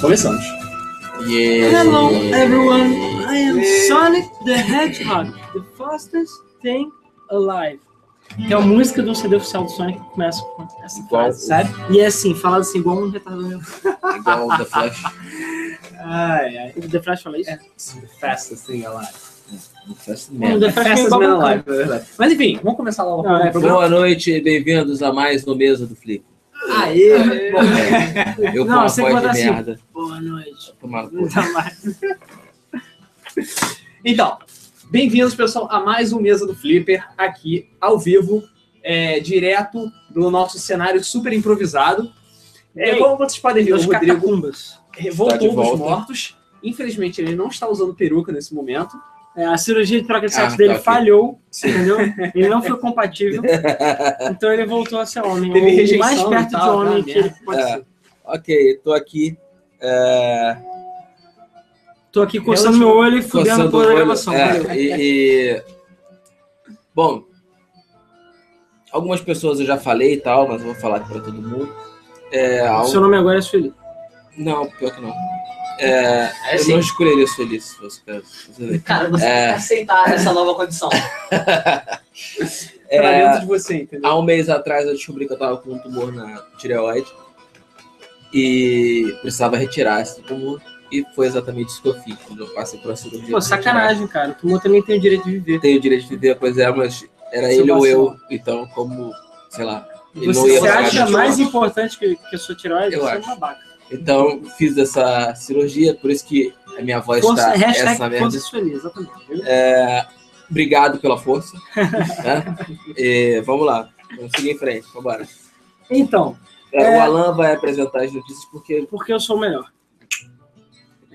Começamos. Yeah. Hello everyone, I am Sonic the Hedgehog, the fastest thing alive. Que é a música do CD oficial do Sonic que começa com essa Igual frase. o- Sério? E é assim, falado assim, igual um retardado mesmo. Igual o The Flash. Ai, ai. O The Flash fala isso? É. Fastest thing alive. The é Fastest um alive, é verdade. Mas enfim, vamos começar logo Não, o é. Boa noite e bem-vindos a mais no Mesa do Flip. Aê! Bom, Eu Não, com a você dar assim. merda. Boa noite. Então, bem-vindos, pessoal, a mais um Mesa do Flipper, aqui, ao vivo, é, direto do nosso cenário super improvisado. É, como vocês podem ver, o Rodrigo catacumbas. voltou de dos mortos. Infelizmente, ele não está usando peruca nesse momento. É, a cirurgia de troca de sexo Ah, dele tá, falhou, entendeu? Ele não foi compatível, então ele voltou a ser homem. Teve o rejeição mais perto de tal, homem que ele pode É. ser. Ok, tô aqui. É, Tô aqui coçando meu olho e fudendo toda a gravação. É, e, e- Bom, algumas pessoas eu já falei e tal, mas eu vou falar aqui pra todo mundo. É, seu nome agora é Sueli. Não, pior que não. É, É eu não escolheria ser feliz, se fosse você ver. Cara, você É. tem que aceitar essa nova condição. Pra É, dentro de você, entendeu? Há um mês atrás eu descobri que eu tava com um tumor na tireoide e precisava retirar esse tumor. E foi exatamente isso que eu fiz. quando Eu passei por cirurgia. Pô, sacanagem, cara. O tumor também tem o direito de viver. Tenho o direito de viver, pois é, mas era Seu ele ou eu. Então, como, sei lá. Você ficar acha mais importante que, que a sua tireoide? Eu Você é um acho. babaca. Então, fiz essa cirurgia, por isso que a minha voz está essa merda. exatamente. viu? Obrigado pela força. né? E, vamos lá. Vamos seguir em frente. Vambora. Então, É, É. O Alan vai apresentar as notícias porque, porque eu sou o melhor.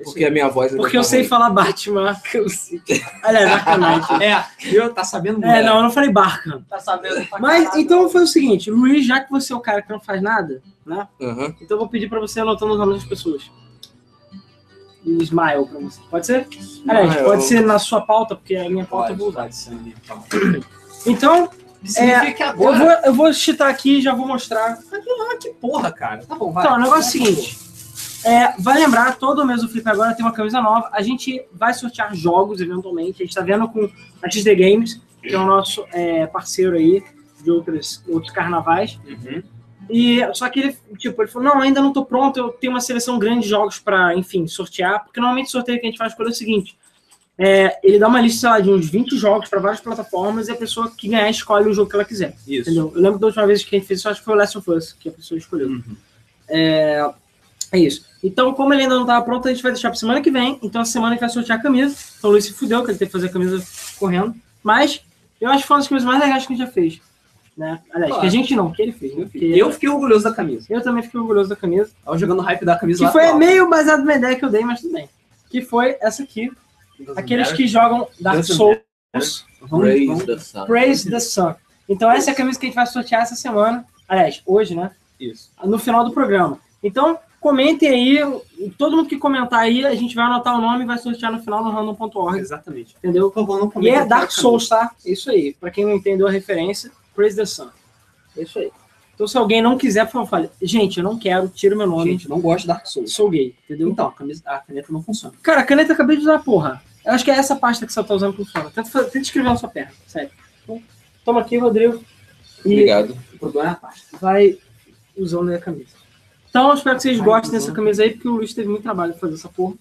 Porque a minha voz ainda Porque eu tá sei ruim. falar Batman. Aliás, sacanagem. É, viu? Tá sabendo muito. É, não, eu não falei Barkham. Tá sabendo pra Mas caralho. então foi o seguinte, Luiz, já que você é o cara que não faz nada, né? Aham. Então eu vou pedir pra você anotando os nomes das pessoas. E smile pra você. Pode ser? Aliás, pode ser na sua pauta, porque a minha pauta eu vou usar. Pode ser? Então. Então, que eu vou, eu vou chitar aqui e já vou mostrar. Ah, que porra, cara. Tá bom, vai. Então, o negócio é o seguinte. É, vai lembrar, todo mês o Flip agora tem uma camisa nova. A gente vai sortear jogos, eventualmente. A gente tá vendo com a XD Games, que é o nosso é, parceiro aí de outros, outros carnavais. Uhum. E só que ele, tipo, ele falou: não, ainda não tô pronto, eu tenho uma seleção grande de jogos pra, enfim, sortear. Porque normalmente o sorteio que a gente faz é o seguinte: é, ele dá uma lista, sei lá, de uns 20 jogos pra várias plataformas e a pessoa que ganhar escolhe o jogo que ela quiser. Isso. Entendeu? Eu lembro da última vez que a gente fez isso, acho que foi o Last of Us, que a pessoa escolheu. Uhum. É, é isso. Então, como ele ainda não estava pronto, a gente vai deixar para semana que vem. Então, a semana a gente vai sortear a camisa. Então, o Luiz se fudeu, que ele teve que fazer a camisa correndo. Mas, eu acho que foi uma das coisas mais legais que a gente já fez. Né? Aliás, Claro. que a gente não, que ele fez. né? Porque Eu fiquei orgulhoso da camisa. eu também fiquei orgulhoso da camisa. Tava jogando hype da camisa Que lá foi atual. meio baseado numa ideia que eu dei, mas tudo bem. Que foi essa aqui. Aqueles que jogam Dark Souls. Vamos, Praise vamos. the sun. Praise the Sun. Então, essa é a camisa que a gente vai sortear essa semana. Aliás, hoje, né? Isso. no final do programa. Então, comentem aí, todo mundo que comentar aí, a gente vai anotar o nome e vai sortear no final no random.org, Exatamente. entendeu? Por favor, não E comentem é Dark Souls, tá? É Isso aí. Pra quem não entendeu a referência, Praise the Sun. É isso aí. Então, se alguém não quiser, por favor, fale, gente, eu não quero, tira o meu nome, Gente, não gosto de Dark Souls. sou gay, entendeu? Então, a, camisa, a caneta não funciona. Cara, a caneta eu acabei de usar, porra. Eu acho que é essa pasta que você tá usando que funciona. Tenta, tenta escrever na sua perna, sério. Então, toma aqui, Rodrigo. E Obrigado. O problema é a pasta. vai usando aí a camisa. Então, eu espero que vocês gostem dessa camisa aí, porque o Luiz teve muito trabalho de fazer essa porra.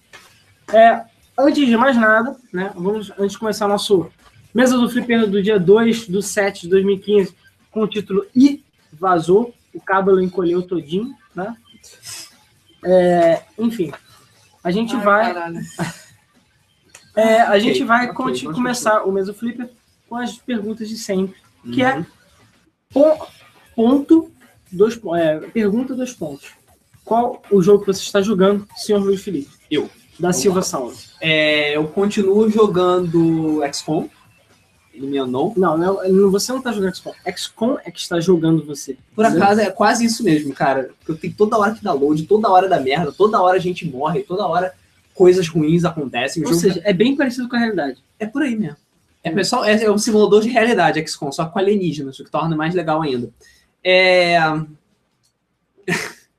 É, antes de mais nada, né, vamos, antes de começar nosso Mesa do Flipper do dia 2 do 7 de 2015, com o título E Vazou, o cabelo encolheu todinho, né? É, enfim, a gente vai... É, a gente vai ok, conti- pode começar o Mesa do Flipper com as perguntas de sempre, que Uhum. é pon- ponto, dois, é, pergunta, dois pontos. Qual o jogo que você está jogando, senhor Luiz Felipe? Eu. Da Silva Saúl. É, eu continuo jogando XCOM. Não. Não, não, você não está jogando XCOM. XCOM é que está jogando você. Por Entendeu? acaso é quase isso mesmo, cara. Porque eu tenho toda hora que dá load, toda hora da merda, toda hora a gente morre, toda hora coisas ruins acontecem. Ou seja, é bem parecido com a realidade. é por aí mesmo. É, pessoal, é, é um simulador de realidade, XCOM, só com alienígenas, o que torna mais legal ainda. É...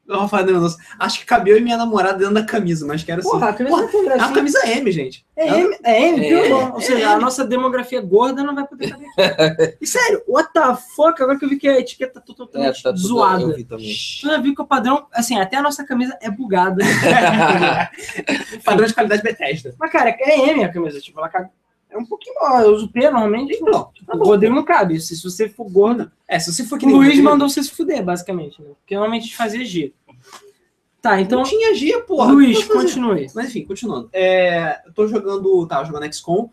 Rafael Mendonça. Acho que cabia eu e minha namorada dentro da camisa, mas que era assim. Porra, a camisa tem é uma gracinha. camisa M, gente. É M, é M, É. não. Ou seja, a nossa demografia gorda não vai poder caber aqui. E sério, what the fuck? Agora que eu vi que a etiqueta tá É, totalmente tá tudo, zoada. eu vi também. Tu já viu que o padrão, assim, até a nossa camisa é bugada. Padrão de qualidade Bethesda. Mas, cara, é M a camisa, tipo, ela cabe. É um pouquinho maior. Eu uso P normalmente. Então, O Rodrigo não cabe. Se, se você for gordo. é, se você for que O Luiz mandou você se fuder, basicamente. Né? Porque normalmente a gente fazia G. Tá, então. Não tinha G, porra. Luiz, continue. Mas enfim, continuando. É, eu tô jogando. Tava jogando XCOM.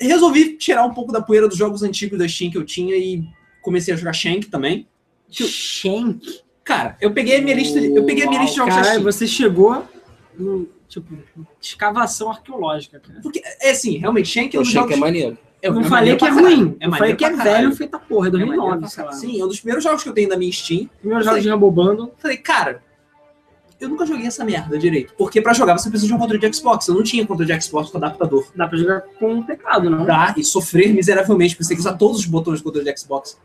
Resolvi tirar um pouco da poeira dos jogos antigos da Steam que eu tinha e comecei a jogar Shank também. Shank. Cara, eu peguei a minha lista. Eu peguei a minha lista de jogos da Caralho, Steam. você chegou no, tipo, escavação arqueológica, cara. Porque, é assim, realmente, Shank é um dos jogos. que é maneiro. é- Eu não é falei que é ruim. eu falei que é velho feita porra, É maneiro 2009, pra sei lá. Sim, é um dos primeiros jogos que eu tenho da minha Steam. Primeiros jogos de Rumble Bundle. Falei, cara, eu nunca joguei essa merda direito. Porque pra jogar você precisa de um controle de Xbox. Eu não tinha controle de Xbox com adaptador. Dá pra jogar com um teclado, não? Dá e sofrer miseravelmente, porque você tem que usar todos os botões do controle de Xbox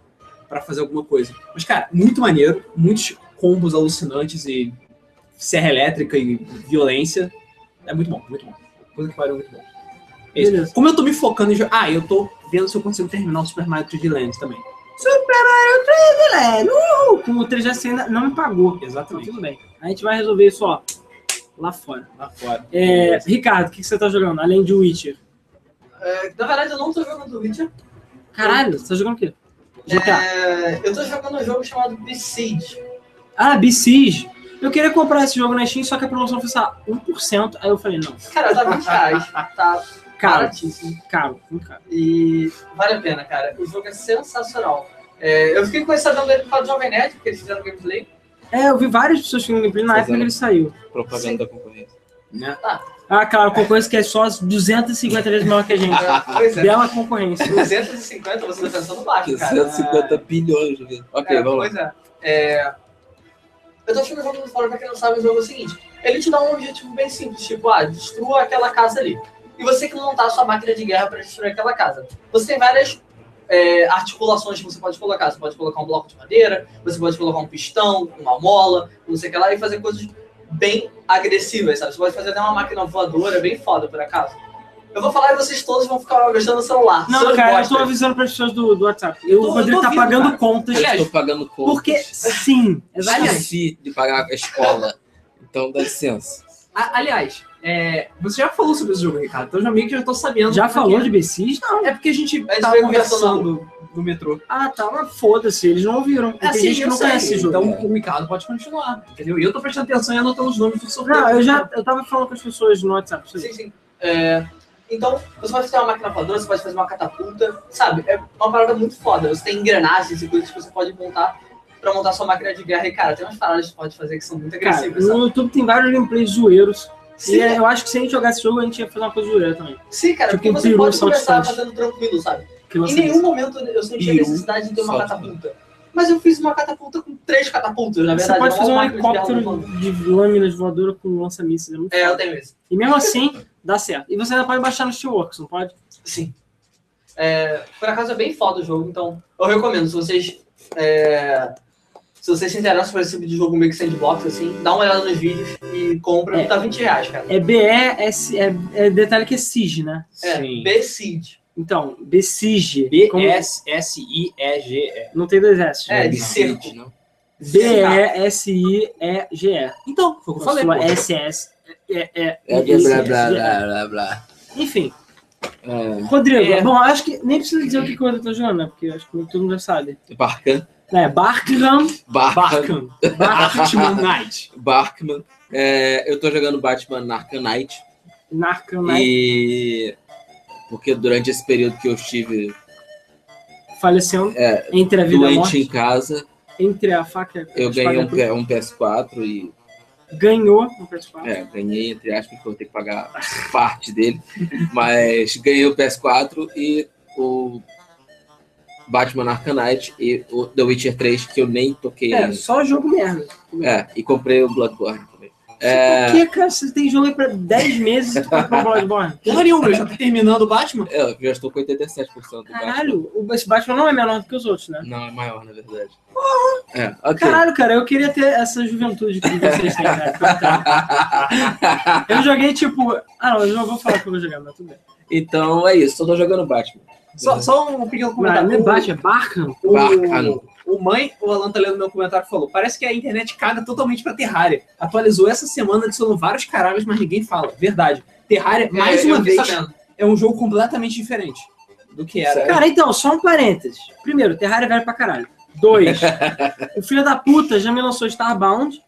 pra fazer alguma coisa. Mas, cara, muito maneiro, muitos combos alucinantes e serra elétrica e violência. É muito bom, muito bom. Coisa que pariu, muito bom. Beleza. Como eu tô me focando em jogar. Ah, eu tô vendo se eu consigo terminar o Super Mario 3D Land também. Uh, com o 3GS ainda não me pagou. Então, Exatamente. tudo bem. A gente vai resolver isso, ó, lá fora. Lá fora. É, Ricardo, o que que você tá jogando? Além de Witcher. É, na verdade, eu não tô jogando Witcher. Caralho, você tá jogando o quê? É, eu tô jogando um jogo chamado Besiege. Ah, Besiege. Eu queria comprar esse jogo na Steam, só que a promoção foi, sei lá, 1%. Aí eu falei, não, Cara, tá 20 reais. Tá caro, baratíssimo. caro, muito caro. E vale a pena, cara. O jogo é sensacional. É, eu fiquei conhecendo dele por causa do Jovem Nerd, porque eles fizeram gameplay. É, eu vi várias pessoas fazendo gameplay na época que ele saiu. Propaganda Sim. da concorrência. Né? Ah, claro, concorrência que é só 250 vezes maior que a gente. É, pois é. Bela concorrência. 250, você tá pensando baixo, cara. 250 bilhões de vezes. Ok, É, vamos lá. pois é. É, Eu tô achando o jogo muito fora, pra quem não sabe, o jogo é o seguinte: ele te dá um objetivo bem simples, tipo, ah, destrua aquela casa ali. E você que montar a sua máquina de guerra pra destruir aquela casa. Você tem várias é, articulações que você pode colocar. Você pode colocar um bloco de madeira, você pode colocar um pistão, uma mola, não sei o que lá, e fazer coisas bem agressivas, sabe? Você pode fazer até uma máquina voadora bem foda, por acaso. Eu vou falar e vocês todos vão ficar gastando no celular. Não, Seus cara, eu tô avisando para as pessoas do, do WhatsApp. Eu o tô- Rodrigo eu tô tá pagando cara. contas. Eu estou pagando contas. Porque sim, exatamente. Esqueci de pagar a escola. Então dá licença. A- aliás, é, você já falou sobre esse jogo, Ricardo, então já meio que já tô sabendo. Já porque- falou de Bessis? Não. É porque a gente A gente tava conversando no metrô. Ah, tá, mas foda-se, eles não ouviram. Tem Assim, gente que eu não sei, conhece esse jogo. Então o Ricardo pode continuar, entendeu? E eu tô prestando atenção e anotando os nomes do sorteio. Não, eu já eu tava falando com as pessoas no WhatsApp. Sim, sim. É, então, você pode fazer uma máquina voadora, você pode fazer uma catapulta, sabe? É uma parada muito foda. Você tem engrenagens e coisas que você pode montar pra montar sua máquina de guerra. E, cara, tem umas paradas que você pode fazer que são muito Cara, agressivas, sabe? no YouTube tem vários gameplays zoeiros. Sim, E é, eu acho que se a gente jogasse esse jogo, a gente ia fazer uma coisa zoeira também. sim, cara, tipo porque você peru pode começar fazendo tranquilo, sabe? Que Em nenhum momento eu senti a necessidade de ter uma catapulta. Mas eu fiz uma catapulta com três catapultas, na Você verdade. pode não fazer um de helicóptero voadora. de lâminas voadoras com lança-mísseis. É É, eu tenho isso. E mesmo assim, dá certo. E você ainda pode baixar no Steelworks, não pode? Sim. É, por acaso é bem foda o jogo, então eu recomendo. Se vocês. é, se vocês se interessam por esse tipo de jogo meio que sandbox, assim, dá uma olhada nos vídeos e compra. É. Tá 20 reais, cara. É BE, é, é detalhe que é SIG, né? É. B-Seed. Então, como- B-S-S-I-E-G-E. Não tem dois S. É, né? de cerco. B-E-S-I-E-G-E. Então, foi o que eu falei. S-S. É, é, É blá blá blá blá blá blá. Enfim, É, Rodrigo, É. bom, acho que nem precisa dizer o que que o Rodrigo tá jogando, né? Porque acho que todo mundo já sabe. Barkan. É. Barkham. Barkham Knight. Barkman. É, eu tô jogando Batman Arkham Knight. Narcan Knight, E. Porque durante esse período que eu estive falecendo é, entre a vida e a morte, em casa, entre a faca e a eu ganhei um, um PS4 e Ganhou no PS4. É, ganhei, entre aspas, porque eu vou ter que pagar parte dele. Mas ganhei o PS4 e o Batman Arkham Knight e o The Witcher 3, que eu nem toquei É, ainda. só jogo merda. É, e comprei o Bloodborne. É, Por que, cara? Você tem jogo aí pra 10 meses e tu comprou um Bloodborne? Porra nenhuma, já tá terminando o Batman. eu já estou com 87% do Batman. Caralho, o- esse Batman não é menor do que os outros, né? Não, é maior, na verdade. É, ok. Caralho, cara, eu queria ter essa juventude que vocês têm, cara. Eu joguei, tipo... Ah, não, eu não vou falar que eu vou jogar, mas tudo bem. então é isso, eu tô jogando Batman. Só, só um pequeno comentário. não é O- Batman, é Barkham? Barcano. O mãe, o Alan tá lendo meu comentário e falou: parece que a internet caga totalmente pra Terraria. Atualizou essa semana, adicionou vários caralhos, mas ninguém fala. Verdade. Terraria, mais É, uma vez, sabendo. é um jogo completamente diferente do que era. Sério? Cara, então, só um parênteses. Primeiro, Terraria é velho pra caralho. Dois, o filho da puta já me lançou Starbound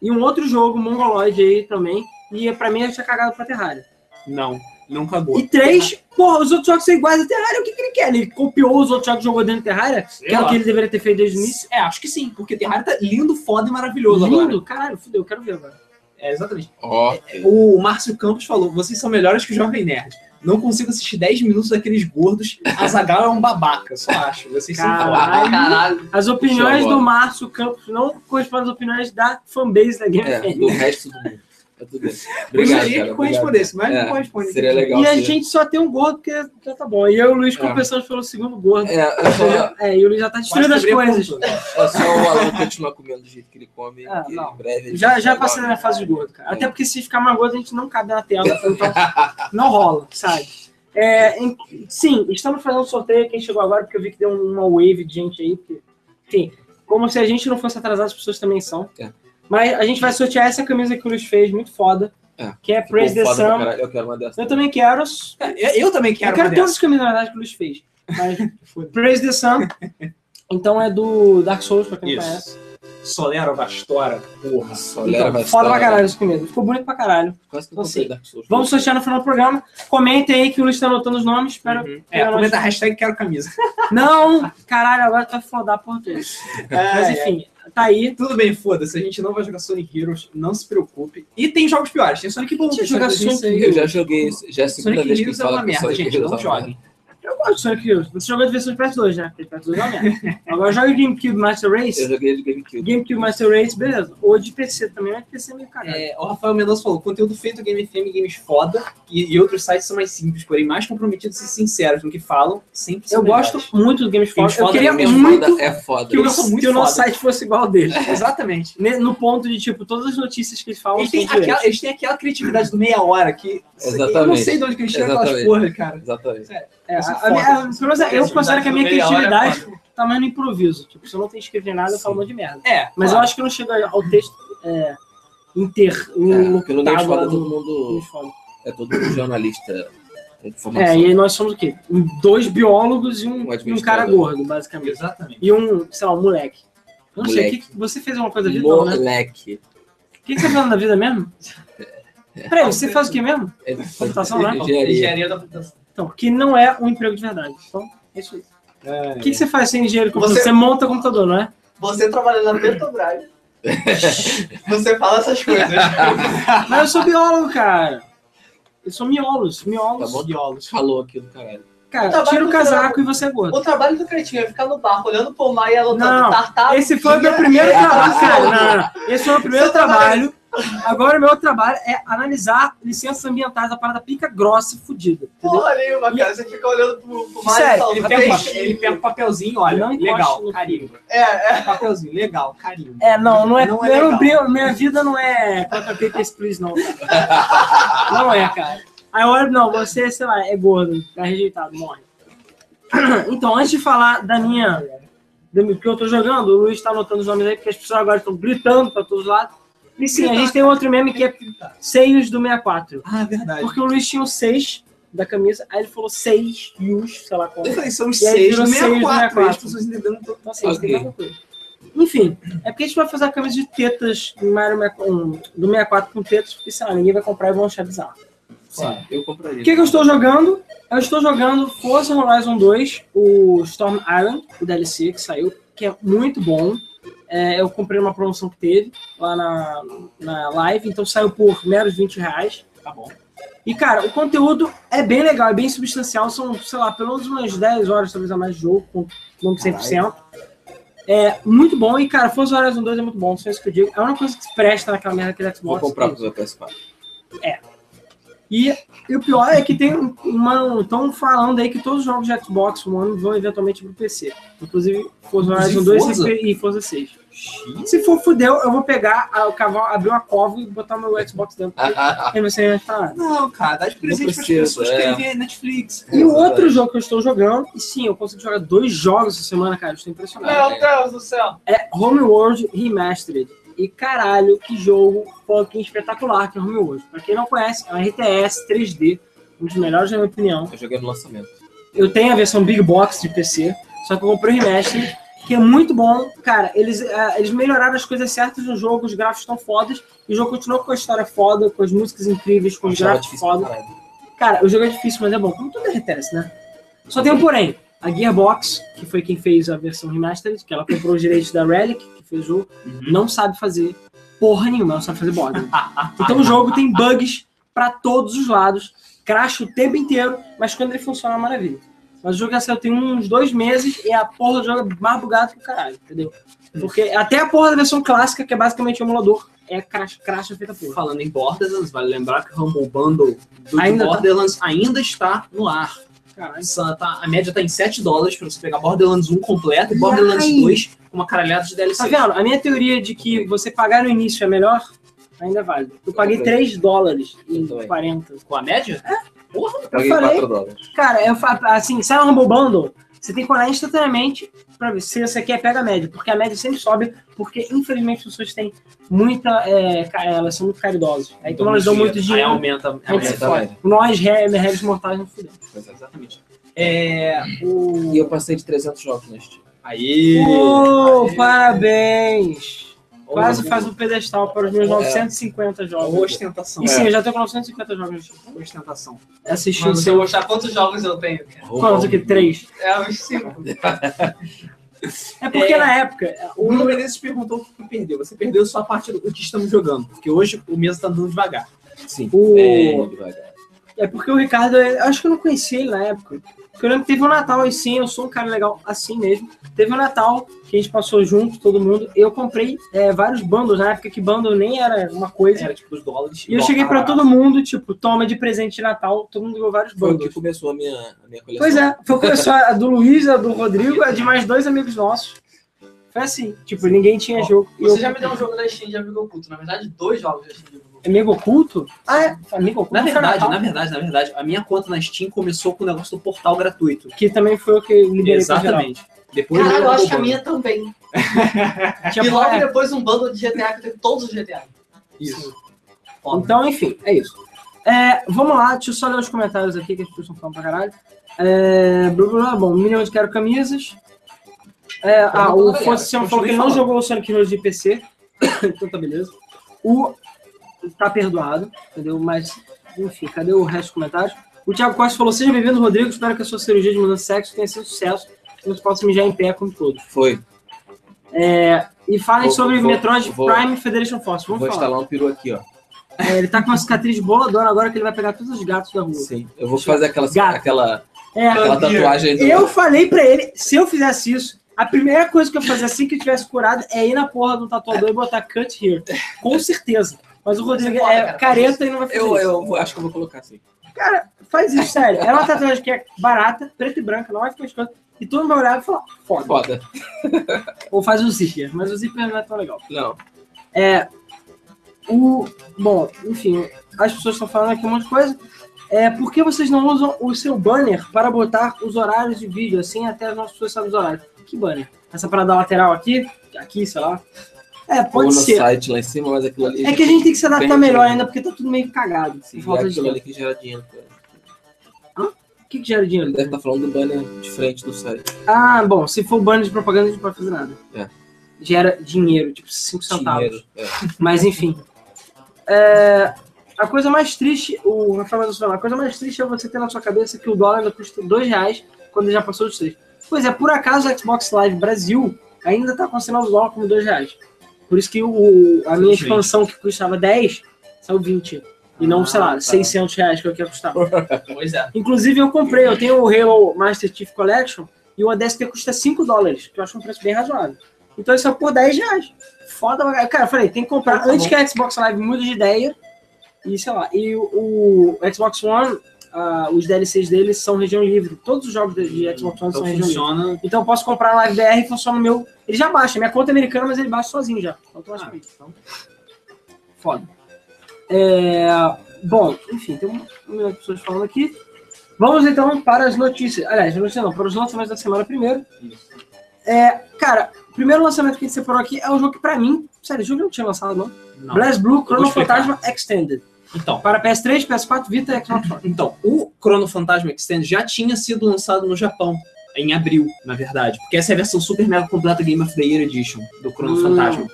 e um outro jogo, Mongoloid aí também. E pra mim, eu tinha cagado pra Terraria. Não, não cagou. E três, porra, os outros jogos são iguais a Terraria. O que, que ele quer? Ele copiou os outros jogos que jogou dentro de Terraria? Que é o que ele deveria ter feito desde o início? É, acho que sim, porque Terraria tá lindo, foda e maravilhoso agora. Lindo, caralho, fudeu, quero ver agora. É, exatamente. Ok. O Márcio Campos falou: vocês são melhores que o Jovem Nerd. Não consigo assistir 10 minutos daqueles gordos. Azagal é um babaca, só acho. Vocês são foda. Caralho. Caralho. As opiniões a do Márcio Campos não correspondem às opiniões da fanbase da Game É, do resto do mundo. É tudo bem. Gostaria cara, que obrigado. correspondesse, mas É, não corresponde. seria legal. E a gente só tem um gordo porque já tá bom. E eu e o Luiz É. compensamos pelo segundo gordo. É, é só, É, e o Luiz já tá destruindo as coisas. ponta. é só o Alan continuar comendo do jeito que ele come. Ah, que não. em breve Já, já passei na fase de gordo, cara. É. Até porque se ficar mais gordo, a gente não cabe na tela. Então não rola, sabe? É, em- sim, estamos fazendo um sorteio. Quem chegou agora, porque eu vi que deu uma wave de gente aí. Porque, enfim, como se a gente não fosse atrasado, as pessoas também são. É. Mas a gente vai sortear essa camisa que o Luiz fez, muito foda. É. Que é Praise the Sun. Eu quero uma dessa. Eu também quero. É, Eu, eu também quero. eu quero todas dessas. as camisas, na verdade, que o Luiz fez. Mas. Praise the Sun. Então é do Dark Souls, pra quem não Isso. conhece. Solero Vastora, porra. Solera Então, vai foda pra caralho essa camisa. Ficou bonito pra caralho. Quase que eu Então, assim, Dark Souls. Vamos sortear no final do programa. Comentem aí que o Luiz tá anotando os nomes. Espero. Uhum. É, comenta a hashtag quero camisa. Não, caralho, agora tu vai fodar por tudo. Mas É, enfim, tá aí. Tudo bem, foda-se. A gente não vai jogar Sonic Heroes, não se preocupe. E tem jogos piores. Tem Sonic Boom, jogar Sonic Sonic 2006. Eu já joguei isso. Já é a segunda Sonic vez que Heroes é uma merda, Sonic gente. Heroes Não é uma joguem. Eu gosto de Sonic Heroes. Você jogou de versão de PS2, né? Porque PS2 é uma merda. Agora joga GameCube Master Eu Race. joguei de GameCube. GameCube Master Race, beleza. Ou de PC também, mas PC é meio cagado. É, o Rafael Mendonça falou: conteúdo feito Game FM, games foda, e, e outros sites são mais simples, porém mais comprometidos e sinceros no que falam, sempre são Eu melhores. gosto muito do Games Games Foda. Eu queria muito é foda. que, o, muito que o nosso foda. site fosse igual ao dele. Exatamente. Ne- No ponto de, tipo, todas as notícias que eles falam Eles são têm, aquela, eles têm aquela criatividade do meia hora que. Eu não Exatamente. sei de onde que eles tiram aquelas Exatamente. porra, cara. Exatamente. É, Eu a- a a- menos eu considero que a minha Meia hora é criatividade tá mais no improviso. Tipo, se eu não tenho escrito nada, eu falo um monte de merda. É, Mas eu claro. acho que não chega ao texto é, inter. É, porque no Games Foda todo mundo é todo mundo jornalista. É, e aí nós somos o quê? Dois biólogos e um, Um e um cara gordo, basicamente. Exatamente. E um, sei lá, um moleque. Eu não sei, o Moleque. que, que- você fez alguma coisa da vida, não, né? Moleque. O que, que você tá fazendo da vida mesmo? Peraí, você faz o que mesmo? É- Computação, né? Engenharia. Engenharia da computação. Então, que não é um emprego de verdade. Então, é isso aí. É, O que, que você faz sem engenheiro? Você- Você monta computador, não é? Você trabalha na Petrobras. Você fala essas coisas. Mas eu sou biólogo, cara. Eu sou miólogos, Tá miólogos. bom? Biolos. Falou aqui do caralho. Cara, Trabalho tira o casaco e você é gordo. O trabalho do Cretinho é ficar no barco olhando pro mar e anotando Não, tartar. Esse foi o meu primeiro trabalho, cara. Não, não. Esse foi o meu primeiro trabalho. Agora o meu trabalho é analisar licenças ambientais da parada pica grossa e fudida. Entendeu? Porra nenhuma, cara. Você fica olhando pro, pro mar Sério, e fala, Ele "Tem pega, um peixe". pa- ele pega um papelzinho, olha, Não legal, carimbo. É, é. Papelzinho, legal, carimbo. É, não, não é. Não é eu não legal. brinco- minha vida não é Coloca Papers, please, não. Não é, cara. Aí eu olho, não, você, sei lá, é gordo, tá rejeitado, morre. Então, antes de falar da minha. Do que eu tô jogando, o Luiz tá anotando os nomes aí, porque as pessoas agora estão gritando pra todos os lados. E sim, a gente tem outro meme que é seios do 64. Ah, verdade. Porque o Luiz tinha o 6 da camisa, aí ele falou 6 yus, sei lá como. Eu falei, são os seis seis no 64, 64. as pessoas entenderam tudo. Então, assim, você tem Ok. que concluir. Enfim, é porque a gente vai fazer a camisa de tetas do Mario 64 um, do 64 com tetas, porque sei lá, ninguém vai comprar e vão achar bizarro. Sim, eu compraria. O que, que eu estou jogando? Eu estou jogando Forza Horizon 2, o Storm Island, o DLC que saiu, que é muito bom. É, eu comprei uma promoção que teve lá na, na live, então saiu por meros 20 reais. Tá bom. E, cara, o conteúdo é bem legal, é bem substancial. São, sei lá, pelo menos umas 10 horas, talvez a mais de jogo, com longo 100%. É muito bom e, cara, Forza Horizon 2 é muito bom, só isso que eu digo. É uma coisa que se presta naquela merda daquele Vou Xbox. comprar pro meu PS4. E, e o pior é que tem uma. Estão falando aí que todos os jogos de Xbox One vão eventualmente pro PC. Inclusive Forza Horizon 2 Forza? e, Forza 6. Se for fudeu, eu vou pegar a- o cavalo, abrir uma cova e botar meu Xbox dentro. Ah, Aí você vai falar. Não, cara, dá de presente para as precisa, pessoas que é. querem ver Netflix. E o Exatamente. outro jogo que eu estou jogando, e sim, eu consigo jogar dois jogos essa semana, cara, eu estou impressionado. Meu Deus do céu. É Homeworld Remastered. E caralho, que jogo fucking espetacular que é Homeworld. Pra quem não conhece, é um RTS 3D, um dos melhores na minha opinião. Eu joguei no lançamento. Eu tenho a versão Big Box de PC, só que eu comprei o Remastered, que é muito bom. Cara, eles, ah, eles melhoraram as coisas certas no jogo, os gráficos estão fodas, e o jogo continua com a história foda, com as músicas incríveis, com Eu os gráficos foda. Cara, o jogo é difícil, mas é bom. Como tudo RTS, né? Só tem um porém. A Gearbox, que foi quem fez a versão remastered, que ela comprou os direitos da Relic, que fez o jogo, Uhum. não sabe fazer porra nenhuma, não sabe fazer border. Então o jogo tem bugs pra todos os lados, cracha o tempo inteiro, mas quando ele funciona é uma maravilha. Mas o jogo já saiu tem uns dois meses e a porra do jogo é mais bugado que o caralho, entendeu? Porque até a porra da versão clássica, que é basicamente um emulador, é crash, crash feita porra. Falando em Borderlands, vale lembrar que o Humble Bundle do Ainda tá. Borderlands ainda está no ar. Caralho. Tá- a média tá em 7 dólares pra você pegar Borderlands 1 completo e Borderlands Ai. 2 com uma caralhada de DLC. Tá vendo? A minha teoria de que você pagar no início é melhor, ainda vale. Eu paguei também. 3 dólares em Eu também. 40. Com a média? Eu paguei falei. 4 dólares. Cara, eu, assim, sai um Humble Bundle, você tem que olhar instantaneamente pra ver se você quer, pega a média. Porque a média sempre sobe, porque infelizmente as pessoas têm muita. é, elas são muito caridosas. Aí então elas dão muito Aí dinheiro. aumenta a Aí média. se Aumenta a média. Nós, ré- réis mortais, não fudemos. Pois é. Exatamente. É, o... E eu passei de 300 jogos na Steam. Aí. Parabéns! Quase faz um pedestal para os meus É. 950 jogos. Ostentação. E sim, eu já tenho com 950 jogos. Ostentação. Assisti o Mano, se eu mostrar quantos jogos eu tenho, cara. Quantos aqui? Três. É uns cinco. É porque É. na época. O O... Bruno Menezes perguntou o que perdeu. Você perdeu só a parte do que estamos jogando. Porque hoje o mês tá andando devagar. Sim. O- Bem devagar. É porque o Ricardo, eu acho que eu não conhecia ele na época. Porque eu lembro que teve um Natal e sim, eu sou um cara legal assim mesmo. Teve um Natal que a gente passou junto, todo mundo. Eu comprei é, vários bundles, na época que bundle nem era uma coisa. Era tipo os dólares. E eu cheguei pra todo mundo, tipo, toma de presente de Natal, todo mundo ganhou vários Foi o que bundles. começou a minha, a minha coleção. Pois é, foi começou a do Luiz, a do Rodrigo, a de mais dois amigos nossos. Foi assim, tipo, ninguém tinha Ó, jogo. E Você eu- já me deu um jogo da Steam de Amigo Oculto. Na verdade, dois jogos da Steam de Amigo. Amigo oculto? Ah, é. Amigo oculto. Na foi verdade, na verdade, na verdade, a minha conta na Steam começou com o negócio do portal gratuito. Que também foi o que liberei. Exatamente. Depois veio eu acho que a minha também. E logo é, depois um bundle de GTA que teve todos os GTA. Isso. Foda. Então, enfim, é isso. É, vamos lá, deixa eu só ler os comentários aqui, que as pessoas estão falando pra caralho. É, blá, blá, blá, bom, milhão de quero camisas. É, ah, o Siamo falou que ele não jogou o Sonic Heroes de PC. então tá beleza. O tá perdoado, entendeu? Mas, enfim, cadê o resto dos comentários? O Thiago Costa falou: Seja bem-vindo, Rodrigo. Espero que a sua cirurgia de mudança de sexo tenha sido sucesso. Que você possa mijar em pé como todos. Foi. É, e falem Vou- sobre vou- Metroid vou- Prime Federation Force. Vamos Vou falar. instalar um peru aqui, ó. É, ele tá com uma cicatriz boladona agora que ele vai pegar todos os gatos da rua. Sim. Eu vou fazer aquela, Gato. aquela, É, aquela tatuagem do. eu falei pra ele, se eu fizesse isso, a primeira coisa que eu fazia assim que eu tivesse curado é ir na porra do tatuador e botar cut here. Com certeza. Mas o Rodrigo pode, é cara. careta e não vai fazer Eu, isso. eu acho que eu vou colocar assim. Cara, faz isso, sério. É uma tatuagem que é barata, preta e branca, não vai ficar escroto. E todo mundo vai olhar e falar, foda. Foda. Ou faz o zíper, mas o zíper não é tão legal. Não. É. O. Bom, enfim, as pessoas estão falando aqui um monte de coisa. É, por que vocês não usam o seu banner para botar os horários de vídeo? Assim até as nossas pessoas sabem os horários. Que banner? Essa parada lateral aqui? Aqui, sei lá. É, Ou pode no ser. site lá em cima, mas aquilo ali. É que a gente tem que se adaptar melhor ainda, porque tá tudo meio cagado. Sim, por falta é de aquilo tempo. ali que gera dinheiro. cara. O que, que gera dinheiro? Ele deve estar falando do banner diferente do site. Ah, bom, se for banner de propaganda, a gente não pode fazer nada. É. Gera dinheiro, tipo 5 centavos. É. Mas enfim. É, a coisa mais triste, o Rafael Mendonça falou, a coisa mais triste é você ter na sua cabeça que o dólar ainda custa dois reais quando ele já passou dos três. Pois é, por acaso o Xbox Live Brasil ainda está considerando o dólar como dois reais. Por isso que o, a minha expansão que custava 10 saiu 20. E não, Ah, sei lá, tá. 600 reais que eu queria custar. Pois é. Inclusive eu comprei, eu tenho o Halo Master Chief Collection E o ODST custa 5 dólares, que eu acho um preço bem razoável. Então isso é por 10 reais. Foda, cara, eu falei, tem que comprar Tá antes bom. que a Xbox Live mude de ideia. E sei lá, e o, o Xbox One, ah, os DLCs deles são região livre. Todos os jogos de, de Xbox One Então são região livre. funciona. Então eu posso comprar na Live BR e funciona no meu. Ele já baixa, minha conta é americana, mas ele baixa sozinho já. Automaticamente. Então, foda. É, bom, enfim, tem um, milhão de pessoas falando aqui. Vamos então para as notícias. Aliás, notícias não, para os lançamentos da semana primeiro. É, cara, o primeiro lançamento que a gente separou aqui é um jogo que, pra mim, sério, o jogo não tinha lançado, não. Não. BlazBlue Chrono vou explicar. Fantasma Extended. Então, Para PS3, PS4, Vita e Xbox One. Então, o Chrono Fantasma Extend já tinha sido lançado no Japão, em abril, na verdade. Porque essa é a versão super mega completa Game of the Year Edition do Chrono Hum. Fantasma.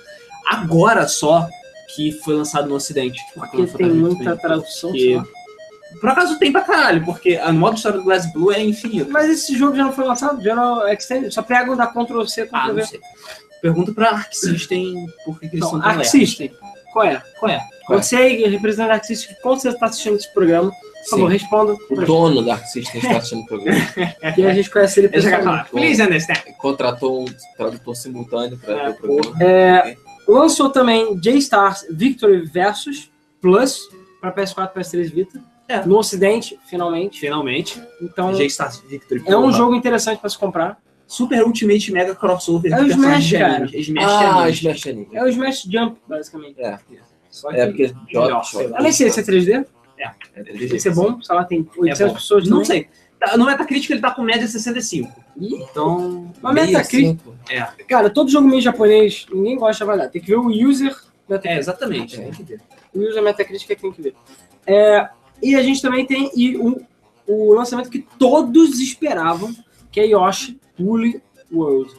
Agora só que foi lançado no Ocidente. Porque tem Fantasma muita tradução. Que- sei lá. Por acaso tem pra caralho, porque a modo história do Glass Blue é infinito. Mas esse jogo já não foi lançado? Já não é Extended? Só pegam da Ctrl C, Ctrl Ah. Pergunta pra Arc System por que, que eles Então, são tão Arc. System, qual é? Qual é? É? Você aí, representante da Arc System, como você está assistindo esse programa? Por favor, responda. O dono da System está assistindo o programa. E a gente conhece ele pessoalmente. Please understand. Contratou um tradutor simultâneo para É, ver o programa. É, lançou também J-Stars Victory Versus Plus para PS4 e PS3 Vita. É. No Ocidente, finalmente. Finalmente, Então, J-Star Victory. é um jogo interessante para se comprar. Super Ultimate Mega Crossover. É o Smash, cara. Smash Ah, de anime. Smash Anime. É o Smash Jump, basicamente. É, Só é porque melhor, joga. lá. Eu nem sei se é 3D. É, Tem que ser bom. Sei lá, tem 800 É pessoas. Não sei. Tá- No Metacritic ele tá com média 65. Então. Mas Metacritic, cara, todo jogo meio japonês, ninguém gosta de avaliar. Tem que ver o user Metacritic. É, exatamente. É. Tem que ver. O user Metacritic é que tem que ver. É, e a gente também tem e o, o lançamento que todos esperavam, que é Yoshi Woolly World.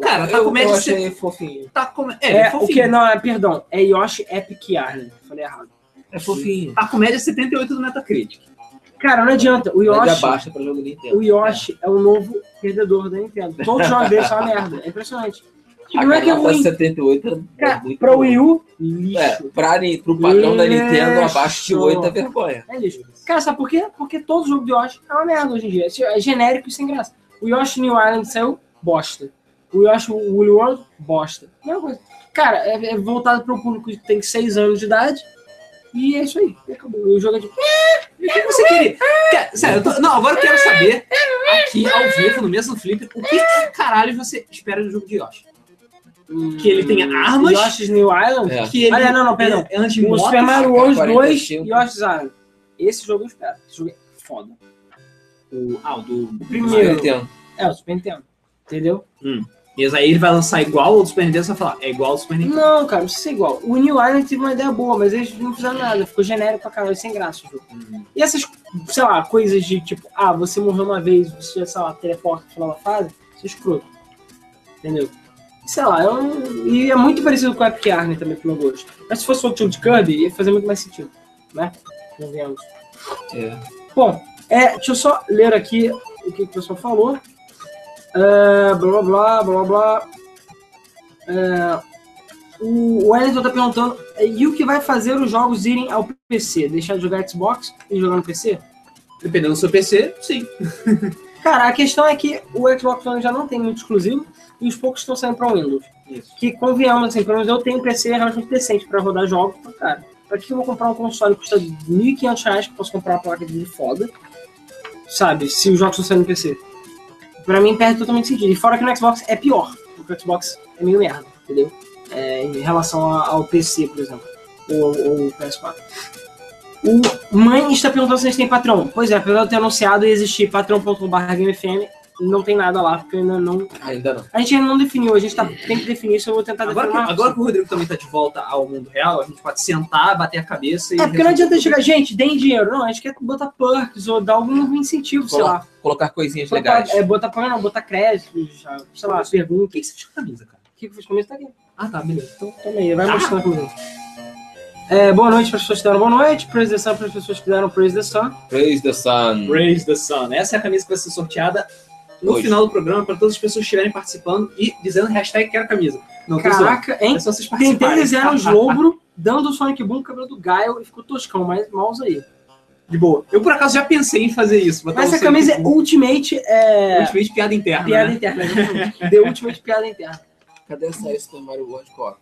Cara, tá eu, com média eu 60. achei fofinho. Tá com, é, É, é, o fofinho. que? Não, é, perdão. É Yoshi Epic Yarn. Falei errado. É fofinho. Tá com média 78 do Metacritic. Cara, não adianta. O Média Yoshi, baixa para jogo Nintendo. o Yoshi é. o novo perdedor da Nintendo. Todos os jogos dele são uma merda. É impressionante. A não é que é ruim. 78 é Cara, muito pra. Wii U, É, lixo. pra, Ni- pro padrão da Nintendo, Lixo. abaixo de 8 é vergonha. É lixo. Cara, sabe por quê? Porque todo jogo de Yoshi é uma merda hoje em dia. É genérico e sem graça. O Yoshi New Island saiu bosta. O Yoshi Woolly World, bosta. Mesma coisa. Cara, é, é voltado para o público que tem 6 anos de idade. E é isso aí. Acabou. O jogo é de. E o que você queria? Quer- Sério, eu tô- não, agora eu quero saber, aqui ao vivo, no mesmo flip, o que caralho você espera do jogo de Yoshi? Que ele tenha armas? Yoshi's New Island. É. Que ele Olha, não, não, perdão. ande de O? Super Mario World 2 45. e Yoshi's Island. Esse jogo eu espero. Esse jogo é foda. O, ah, o do... O Super primeiro. Nintendo. É, o Super Nintendo. Entendeu? E aí ele vai lançar igual ao do Super Nintendo, você vai falar, é igual ao do Super Nintendo. Não, cara, não precisa ser igual. O New Island teve uma ideia boa, mas eles não fizeram nada. Ficou genérico pra caralho, sem graça o jogo. E essas, sei lá, coisas de tipo, ah, você morreu uma vez, você, sei lá, teleporta no final da fase, isso é escroto. Entendeu? Sei lá, é um... e é muito parecido com o Epic Yarn também, pro meu gosto. Mas se fosse o de Kirby, ia fazer muito mais sentido, né? Convenhamos. É. Bom, é, deixa eu só ler aqui o que o pessoal falou. É, blá blá blá blá. É, o Wellington tá perguntando: e o que vai fazer os jogos irem ao PC? Deixar de jogar Xbox e jogar no PC? Dependendo do seu PC, sim. Cara, a questão é que o Xbox One já não tem muito exclusivo e os poucos estão saindo para Windows. Isso. Que convenhamos, assim, pelo menos eu tenho um PC relativamente decente para rodar jogos, cara. Pra que eu vou comprar um console que custa 1.500 reais, que eu posso comprar uma placa de foda? Sabe, se os jogos estão saindo no PC. Pra mim perde totalmente sentido. E fora que no Xbox é pior, porque o Xbox é meio merda, entendeu? É, em relação ao PC, por exemplo, ou ou o PS4. O Mãe está perguntando se a gente tem patrão. Pois é, apesar de eu ter anunciado e existir patrão.com.br GameFM, não tem nada lá, porque eu ainda não. Ainda não. A gente ainda não definiu, a gente tá, tem que definir isso, eu vou tentar Agora, que, definir. agora que o Rodrigo também tá de volta ao mundo real, a gente pode sentar, bater a cabeça e... É, porque não adianta chegar, gente, deem dinheiro. Não, a gente quer botar perks ou dar algum incentivo, sei lá. Colocar coisinhas Botar, legais. é, botar perks, não, botar crédito, já, sei lá, pergunta. Por que que você fez camisa, cara? O que que fez comigo tá aqui. Ah, tá, beleza. Então, toma aí, vai Ah. mostrando comigo. É, boa noite para as pessoas que deram boa noite, Praise the Sun para as pessoas que deram Praise the Sun. Praise the Sun. Raise the Sun. Essa é a camisa que vai ser sorteada no Hoje. final do programa para todas as pessoas que estiverem participando e dizendo hashtag quero camisa. Não. Caraca, hein? É só vocês Tentei participarem. desenhar um slobro, dando o Sonic Boom no cabelo do Gaio e ficou toscão, mas mouse aí. De boa. Eu, por acaso, já pensei em fazer isso. Mas o essa camisa é Ultimate é, Ultimate piada interna. piada né? interna. exatamente. The Ultimate piada interna. Cadê essa Super Mario World Co-op?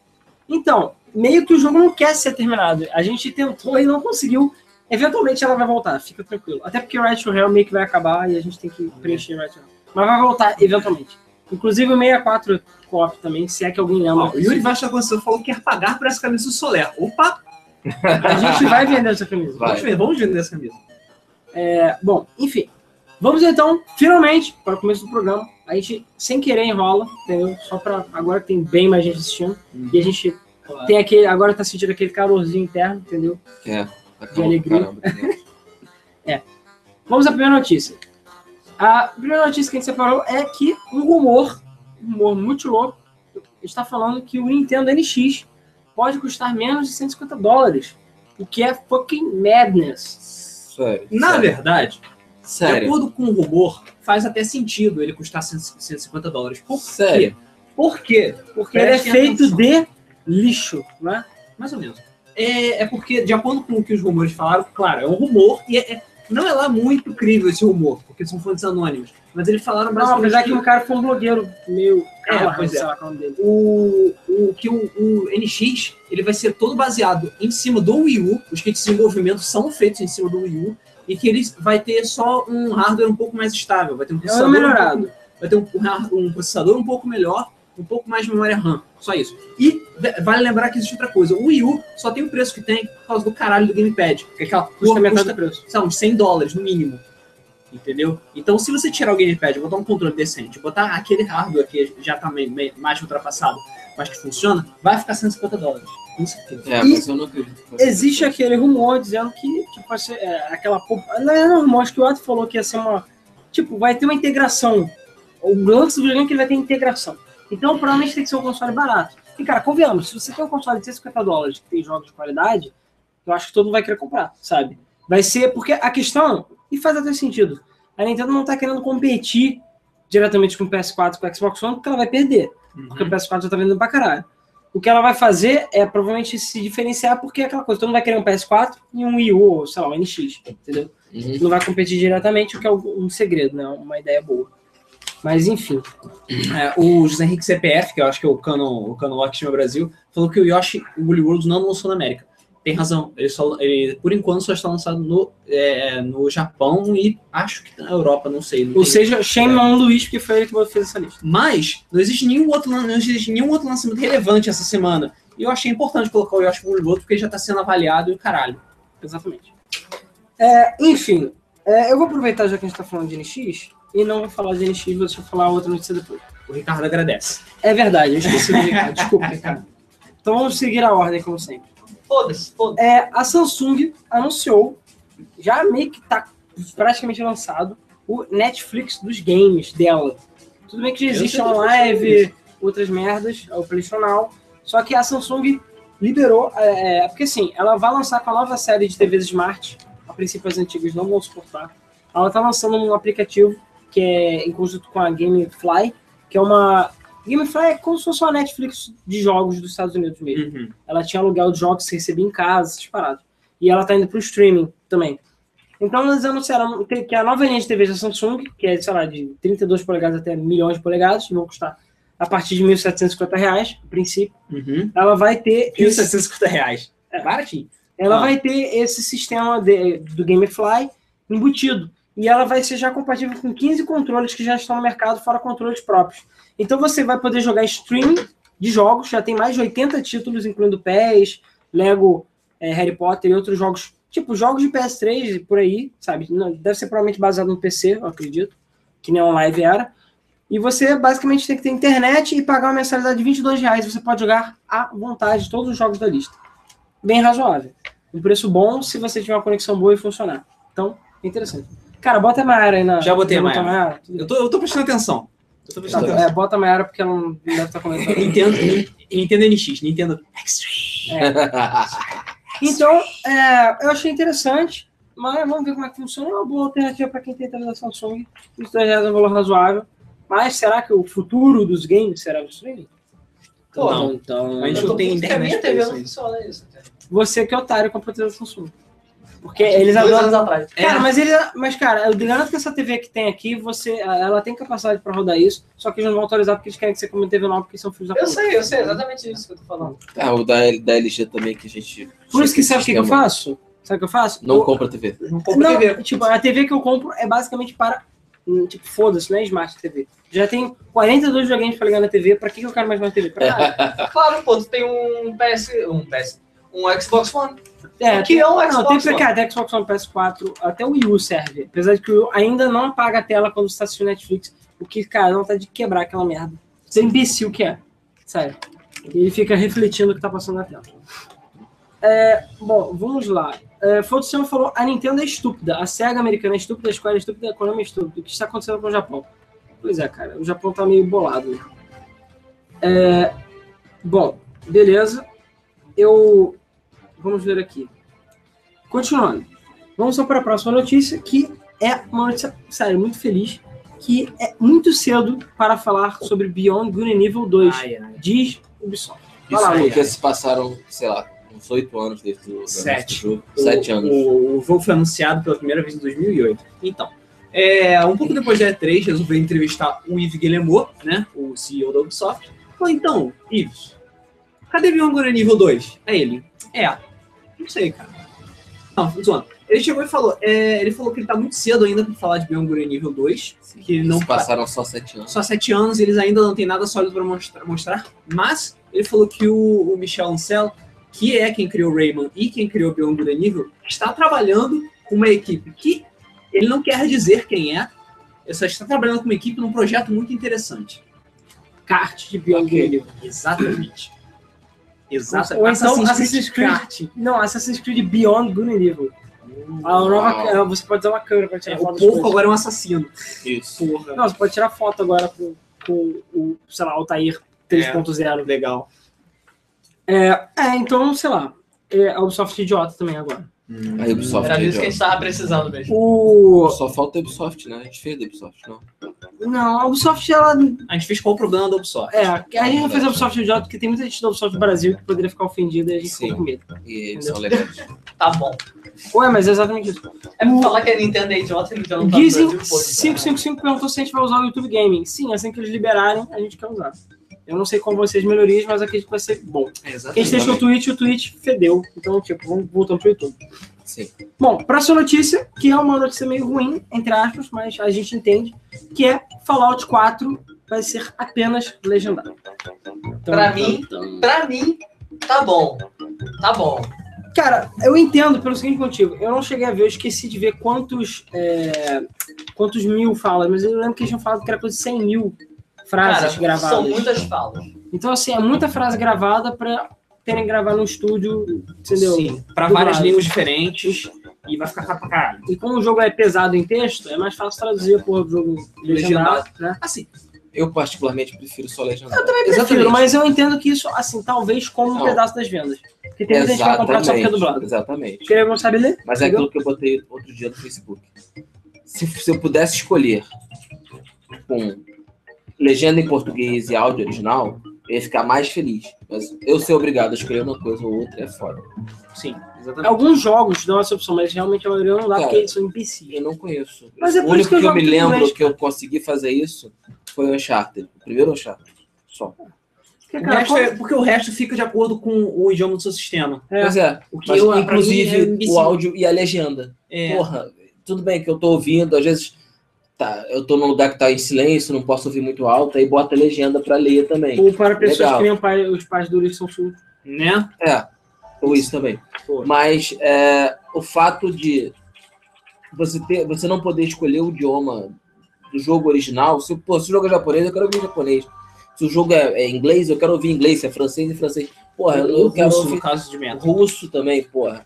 Então, meio que o jogo não quer ser terminado. A gente tentou e não conseguiu. Eventualmente ela vai voltar, fica tranquilo. Até porque Right to Hell meio que vai acabar e a gente tem que preencher Right to Hell. Mas vai voltar eventualmente. Inclusive o 64 co-op também, se é que alguém lembra. Ó, o Yuri Vasta Conceito falou que quer pagar por essa camisa do Soler. Opa! A gente vai vender essa camisa. Vai. Vamos ver, vamos vender essa camisa. É, bom, enfim. Vamos então, finalmente, para o começo do programa. A gente, sem querer, enrola, entendeu? Só para agora que tem bem mais gente assistindo. E a gente tem aquele, agora tá sentindo aquele calorzinho interno, entendeu? É. Tá De alegria. Caramba, dentro. Vamos à primeira notícia. A primeira notícia que a gente separou é que um rumor, um rumor muito louco, está falando que o Nintendo NX pode custar menos de 150 dólares. O que é fucking madness. Sério. Na sério. verdade, de Sério. acordo com o rumor, faz até sentido ele custar 100 150 dólares. Por Sério. quê? Por quê? Porque ele é feito atenção. de lixo, né? Mais ou menos. É, é porque, de acordo com o que os rumores falaram, claro, é um rumor e é- é- não é lá muito crível esse rumor, porque são fontes anônimas. Mas eles falaram Não, apesar que o cara foi um blogueiro meio. É, pois é. é o o, que o, o NX ele vai ser todo baseado em cima do Wii U. Os kits de desenvolvimento são feitos em cima do Wii U. E que ele vai ter só um hardware um pouco mais estável. Vai ter um É um processador, um vai ter um, um processador um pouco melhor, um pouco mais de memória RAM. Só isso. E vale lembrar que existe outra coisa. O Wii U só tem o preço que tem por causa do caralho do Gamepad. Que é aquela Custa porra metade custa, do preço. uns 100 dólares no mínimo. Entendeu? Então, se você tirar o Gamepad, botar um controle decente, botar aquele hardware que já tá meio- meio- mais ultrapassado, mas que funciona, vai ficar 150 dólares. Com certeza. É, E mas eu não acredito. Existe aquele rumor dizendo que tipo, ser é, aquela. po- Não é um rumor, acho que o Otto falou que ia ser uma. Tipo, vai ter uma integração. O lance do videogame é que ele vai ter integração. Então, provavelmente tem que ser um console barato. E, cara, convenhamos, se você tem um console de 150 dólares que tem jogos de qualidade, eu acho que todo mundo vai querer comprar, sabe? Vai ser. Porque a questão. E faz até sentido. A Nintendo não tá querendo competir diretamente com o PS4 com o Xbox One, porque ela vai perder. Porque o PS4 já tá vendendo pra caralho. O que ela vai fazer é provavelmente se diferenciar, porque é aquela coisa, todo mundo vai querer um PS4 e um Wii U, ou sei lá, um NX, entendeu? Uhum. Não vai competir diretamente, o que é um segredo, né? Uma ideia boa. Mas enfim. É, o José Henrique CPF, que eu acho que é o Canon, o Canon Lock Time Brasil, falou que o Yoshi Woolly World não lançou na América. Tem razão. Ele, só, ele por enquanto só está lançado no, é, no Japão e acho que na Europa, não sei. não Ou tem- seja, shame on Luiz, porque foi ele que fez essa lista. Mas não existe nenhum outro, não existe nenhum outro lançamento relevante essa semana. E eu achei importante colocar o Yoshi Woolly World porque ele já está sendo avaliado e caralho. Exatamente. É, enfim, é, eu vou aproveitar já que a gente tá falando de NX e não vou falar de NX, vou deixar eu falar outra notícia depois. O Ricardo agradece. É verdade, eu esqueci do Ricardo. Desculpa, Ricardo. Então vamos seguir a ordem, como sempre. Foda-se, foda-se. É, a Samsung anunciou, já meio que tá praticamente lançado, o Netflix dos games dela. Tudo bem que já existe live, outras merdas, é o Now, só que a Samsung liberou, é, é, porque assim, ela vai lançar com a nova série de TVs Smart, a princípio as antigas não vão suportar, ela tá lançando um aplicativo que é em conjunto com a Gamefly, que é uma... Gamefly é como se fosse uma Netflix de jogos dos Estados Unidos mesmo ela tinha aluguel de jogos que você recebia em casa, essas paradas. E ela tá indo pro streaming também. Então eles anunciaram que a nova linha de TV da Samsung, que é, sei lá, de 32 polegadas até milhões de polegadas, vão custar a partir de 1.750 reais, a princípio. Uhum. Ela vai ter E os esse, 750 reais. É baratinho. ela Ah. vai ter esse sistema de- do Gamefly embutido. E ela vai ser já compatível com 15 controles que já estão no mercado, fora controles próprios. Então você vai poder jogar streaming de jogos, já tem mais de 80 títulos, incluindo PES, Lego, eh, Harry Potter e outros jogos, tipo jogos de PS3 e por aí, sabe? Deve ser provavelmente baseado no PC, eu acredito, que nem live era. E você basicamente tem que ter internet e pagar uma mensalidade de 22 reais. Você pode jogar à vontade todos os jogos da lista. Bem razoável. Um preço bom se você tiver uma conexão boa e funcionar. Então, é interessante. Cara, bota a Mayara aí na. Já botei a Mayara. Tudo Eu tô, eu tô prestando atenção. Eu tô Tá, prestando atenção. é, bota a Mayara porque ela não deve estar comentando. Nintendo, Nintendo NX, Nintendo Extreme. Então, é, eu achei interessante, mas vamos ver como é que funciona. É uma boa alternativa para quem tem televisão Samsung. Os dois reais é um valor razoável. Mas será que o futuro dos games será o streaming? Pô, Não. então, A gente não tem a minha internet pra TV isso não aí. funciona isso. cara. você que é otário com a televisão Samsung. Porque eles Dois adoram. anos atrás. É. Cara, mas ele. Mas, cara, eu garanto que essa TV que tem aqui, você. Ela tem capacidade pra rodar isso, só que eles não vão autorizar porque eles querem que você comente TV nova, porque são filhos da Eu puta. sei, eu sei, exatamente isso que eu tô falando. Ah, o da, da LG também que a gente. Por isso que sabe o que, que eu faço? Sabe o que eu faço? Não eu, compra TV. Não compra não, TV. tipo, a TV que eu compro é basicamente para. hum, Tipo, foda-se, não é Smart TV. Já tem 42 joguinhos pra ligar na TV, pra que que eu quero mais uma TV? Pra nada. Claro, pô, tu tem um PS. Um PS. Um Xbox One. É, que é um Não, tem Xbox One. Xbox One PS4, até o Wii U serve. Apesar de que o Wii ainda não apaga a tela quando você tá assistindo Netflix, o que, cara, não tá de quebrar aquela merda. Você é imbecil que é. Sério. Ele fica refletindo o que tá passando na tela. É, bom, vamos lá. É, foi o que o senhor falou, a Nintendo é estúpida, a SEGA americana é estúpida, a Square é estúpida, a Konami é estúpida. O que está acontecendo com o Japão? Pois é, cara, o Japão tá meio bolado. É, bom, beleza. Eu. Vamos ver aqui. Continuando. Vamos só para a próxima notícia, que é uma notícia, sério, muito feliz, que é muito cedo para falar sobre Beyond Good and Evil 2, Ai, ai. diz Ubisoft. Isso lá, porque Luiz. se passaram, sei lá, uns oito anos desde o Sete. jogo. Sete o, anos. O, o jogo foi anunciado pela primeira vez em 2008. Então, é, um pouco depois da E3, resolveu entrevistar o Yves Guillemot, né, o CEO da Ubisoft. Falou, então, Yves, cadê Beyond Good and Evil 2? É ele. É, não sei, cara. Não, zoando. Ele chegou e falou, é, ele falou que ele tá muito cedo ainda pra falar de Beyond and Evil 2, que ele não Se passaram só sete anos. só sete anos e eles ainda não têm nada sólido para mostrar, mostrar. Mas ele falou que o, o Michel Ancel, que é quem criou Rayman e quem criou Beyond and Evil, está trabalhando com uma equipe que ele não quer dizer quem é, ele só está trabalhando com uma equipe num projeto muito interessante. Kart de Beyond Ok. Good and Evil. Exatamente. Exato. Ou então Assassin's Creed. Kart. Não, Assassin's Creed Beyond Good and Evil. A nova, é, você pode usar uma câmera para tirar É, foto o porco agora é um assassino. Isso. Porra. Não, você pode tirar foto agora com, com o, sei lá, Altair 3.0. Legal. É, é, então, sei lá. É, a Ubisoft é idiota também agora. A Ubisoft Era é disso que a gente tava precisando mesmo. O... Só falta a Ubisoft, né? A gente fez da Ubisoft, não. Não, a Ubisoft, ela. A gente fez qual o problema da Ubisoft? É, a gente não fez a Ubisoft idiota porque tem muita gente da Ubisoft do Brasil que poderia ficar ofendida e a gente Sim. ficou com medo. E eles são legais. Tá bom. Ué, mas é exatamente isso. É pra falar que a Nintendo é idiota, a Nintendo não tá pô, 555 perguntou se a gente vai usar o YouTube Gaming. Sim, assim que eles liberarem, a gente quer usar. Eu não sei como vão ser as melhorias, mas acredito que vai ser bom. É, A exatamente. gente testou o Twitch, o Twitch fedeu. Então, tipo, vamos voltando pro YouTube. Sim. Bom, próxima notícia, que é uma notícia meio ruim, entre aspas, mas a gente entende, que é Fallout 4 vai ser apenas legendário. Então, Pra mim, pra mim, tá bom. Tá bom. Cara, eu entendo pelo seguinte motivo. Eu não cheguei a ver, eu esqueci de ver quantos, é, quantos mil falas, mas eu lembro que eles tinham falado que era coisa de 100 mil frases Cara, gravadas. são muitas falas. Então, assim, é muita frase gravada pra terem que gravar no estúdio, entendeu? Sim, pra Do várias lado. línguas diferentes e vai ficar caro pra caralho. E como o jogo é pesado em texto, é mais fácil traduzir do jogo legendado, né? Assim, Eu particularmente prefiro só legendado. Prefiro, mas eu entendo que isso, assim, talvez como um pedaço das vendas. Porque tem muita gente que vai comprar só porque é dublado. Exatamente. Porque ele não sabe ler. Mas é entendeu? aquilo que eu botei outro dia no Facebook. Se, se eu pudesse escolher com legenda em português e áudio original, eu ia ficar mais feliz. Mas eu ser obrigado a escolher uma coisa ou outra é foda. sim, exatamente. Alguns jogos dão essa opção, mas realmente a maioria não dá Cara, porque eles são imbecis. Eu não conheço. Mas é o por isso único que eu que eu me lembro inglês, que eu consegui fazer isso foi o Uncharted. O primeiro Uncharted. Só. Porque, O cara, resto é- porque o resto fica de acordo com o idioma do seu sistema. É. Pois é. O que Mas, eu, inclusive, é o áudio e a legenda. É, Porra, tudo bem que eu tô ouvindo, às vezes tá, eu tô num lugar que tá em silêncio, não posso ouvir muito alto, aí bota a legenda pra ler também. Ou para pessoas Legal. que nem pai- os pais do Ulisses são surdos. né? É, ou isso também. Pô. Mas é, o fato de você, ter, você não poder escolher o idioma do jogo original, se, pô, se o jogo é japonês, eu quero ouvir japonês. Se o jogo é, é inglês, eu quero ouvir inglês, se é francês e francês. Porra, eu, eu quero Russo, ouvir no caso de meta. russo também, porra.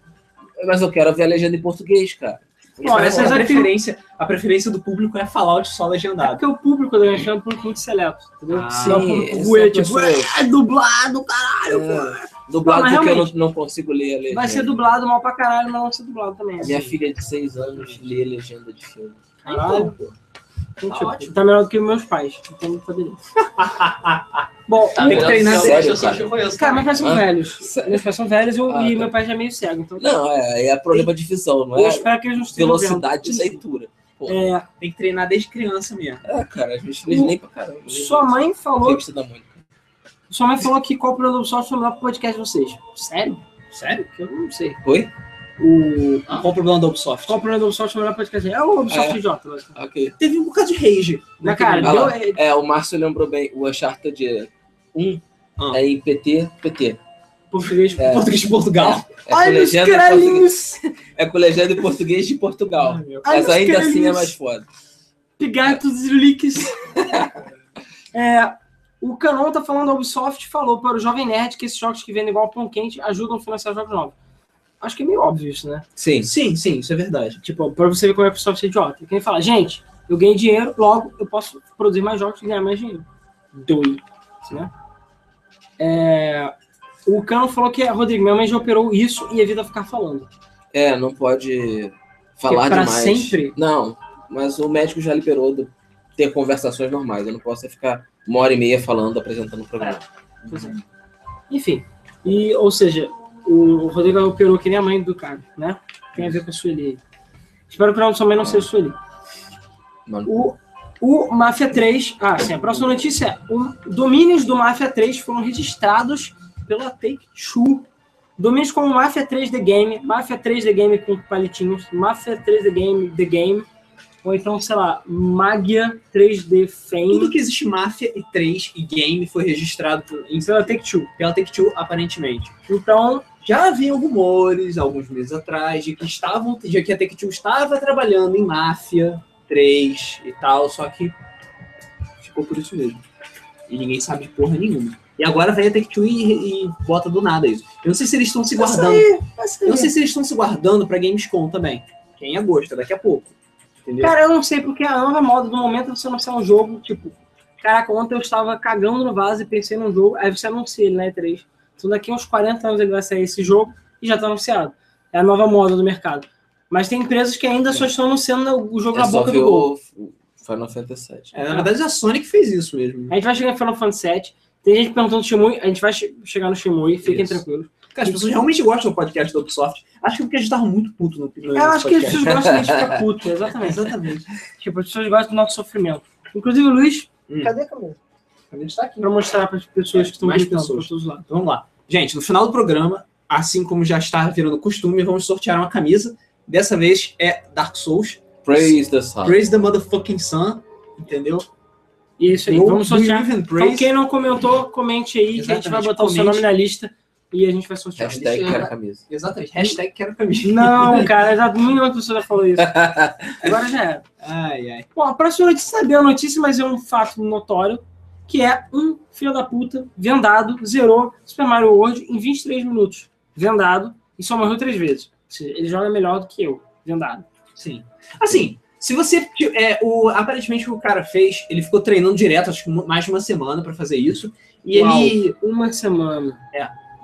Mas eu quero ouvir a legenda em português, cara. E parece a é que- preferência, a preferência do público é Fallout só É legendado. porque o público da gente é um público muito seleto, entendeu? Ah, Não é um sim, público essa ruê, tipo, pessoa- é dublado, caralho, pô. É, dublado Não, porque eu não, não consigo ler a legenda. Vai ser dublado mal pra caralho, mas não vai ser dublado também. Minha assim. filha de 6 anos lê legenda de filme. Caralho. Então, Então, Tá tipo, ótimo. tá melhor do que meus pais. Então, poderia. Bom, Tá Tem que treinar Eu- sério, eu só cara. te conheço. cara, meus pais são Hã? velhos. Meus pais são velhos eu- Ah, e tá. meu pai já é meio cego. Então, Não, é, é problema de visão, não eu é espero que eles não velocidade de leitura. Pô, É, Tem que treinar desde criança mesmo. é, cara, a gente fez nem pra caramba. sua mãe falou, da sua mãe falou que qual o foi melhor pro podcast de vocês. Sério? Sério? Eu não sei. Oi? O... Qual o problema da Ubisoft? Qual o produto só foi melhor pro podcast? É o Ubisoft É. idiota. né? Ok. Teve um bocado de rage. Mas, cara, Ah deu, lá. É, o Márcio lembrou bem. O Uncharted 1 Ah. é em PT, PT. português. É. Português de Portugal. É Ai, meus em português- caralhinhos! É com legenda em português de Portugal. Ai, Ai, Mas ainda assim é mais foda. Pigatos e leaks. é, o Canon tá falando, a Ubisoft falou para o Jovem Nerd que esses jogos que vendem igual pão quente ajudam a financiar jogos novos. Acho que é meio óbvio isso, né? Sim. Sim, sim, isso é verdade. Tipo, pra você ver como é que a Ubisoft é idiota. Quem fala, gente, eu ganhei dinheiro, logo eu posso produzir mais jogos e ganhar mais dinheiro. Doido. Né? É, o Canon falou que, Rodrigo, minha mãe já operou isso e evita ficar falando. É, não pode falar pra demais. sempre? Não, mas o médico já liberou de ter conversações normais. Eu não posso é ficar uma hora e meia falando, apresentando o programa. Pois é. Enfim, e, ou seja, o Rodrigo operou que nem a mãe do cara, né? Tem a ver com a Sueli. Espero que o nome da sua mãe não seja Sueli. Mano, O, o Mafia 3. Ah, sim, a próxima notícia é: o, domínios do Mafia 3 foram registrados pela Take-Two. Domínios como Mafia 3 The Game, Mafia 3 The Game com palitinhos, Mafia 3 The Game, The Game, ou então, sei lá, Magia 3D Tudo Fame, que existe Máfia e 3 e game foi registrado por- em- pela Take-Two. pela Take-Two, aparentemente. Então, Já haviam rumores, alguns meses atrás, de que estavam, de que a Take-Two estava trabalhando em Máfia 3 e tal, só que ficou por isso mesmo. E ninguém sabe de porra nenhuma. E agora vem a Take-Two e, e bota do nada isso. Eu não sei se eles estão se guardando. Eu não sei se eles estão se guardando pra Gamescom também. Que é em agosto, é daqui a pouco. Entendeu? Cara, eu não sei, porque a nova moda do momento é você anunciar um jogo, tipo, caraca, ontem eu estava cagando no vaso e pensei num jogo, aí você anuncia ele na E3. Então daqui a uns 40 anos ele vai sair esse jogo e já tá anunciado. É a nova moda do mercado. Mas tem empresas que ainda só estão anunciando o jogo é na boca do gol. Final Fantasy VII. É, na verdade, a Sony que fez isso mesmo. A gente vai chegar em Final Fantasy VII. Tem gente perguntando do Shimui, a gente vai che- chegar no Shimui, fiquem Isso. tranquilos. Cara, as pessoas realmente gostam do podcast da Ubisoft. Acho que é porque a gente tava muito puto no, no Eu acho que as pessoas gostam de ficar puto, exatamente. Exatamente. Tipo, as pessoas gostam do nosso sofrimento. Inclusive, Luiz, Hum. cadê a câmera? A gente tá aqui. Pra mostrar para as pessoas que estão Mais gritando pessoas. todos os lados. Então, vamos lá. Gente, no final do programa, assim como já está virando costume, vamos sortear uma camisa. Dessa vez é Dark Souls. Praise the Sun. Praise the motherfucking sun. Entendeu? E é isso aí, Go vamos sortear. Então, quem não comentou, comente aí, que a gente vai Exatamente, botar o seu comente. nome na lista e a gente vai sortear. Hashtag quero camisa. Exatamente. Hashtag quero camisa. Não, cara, já milhões de pessoas já falou isso. Agora já era. Ai, ai. Bom, a próxima notícia não é uma notícia, mas é um fato notório, que é um filho da puta, vendado, zerou Super Mario World em 23 minutos. Vendado, e só morreu três vezes. Ele joga melhor do que eu, vendado. Sim. Assim, se você. É, o, aparentemente o que o cara fez, ele ficou treinando direto, acho que mais de uma semana pra fazer isso. E Uau. ele. Uma semana.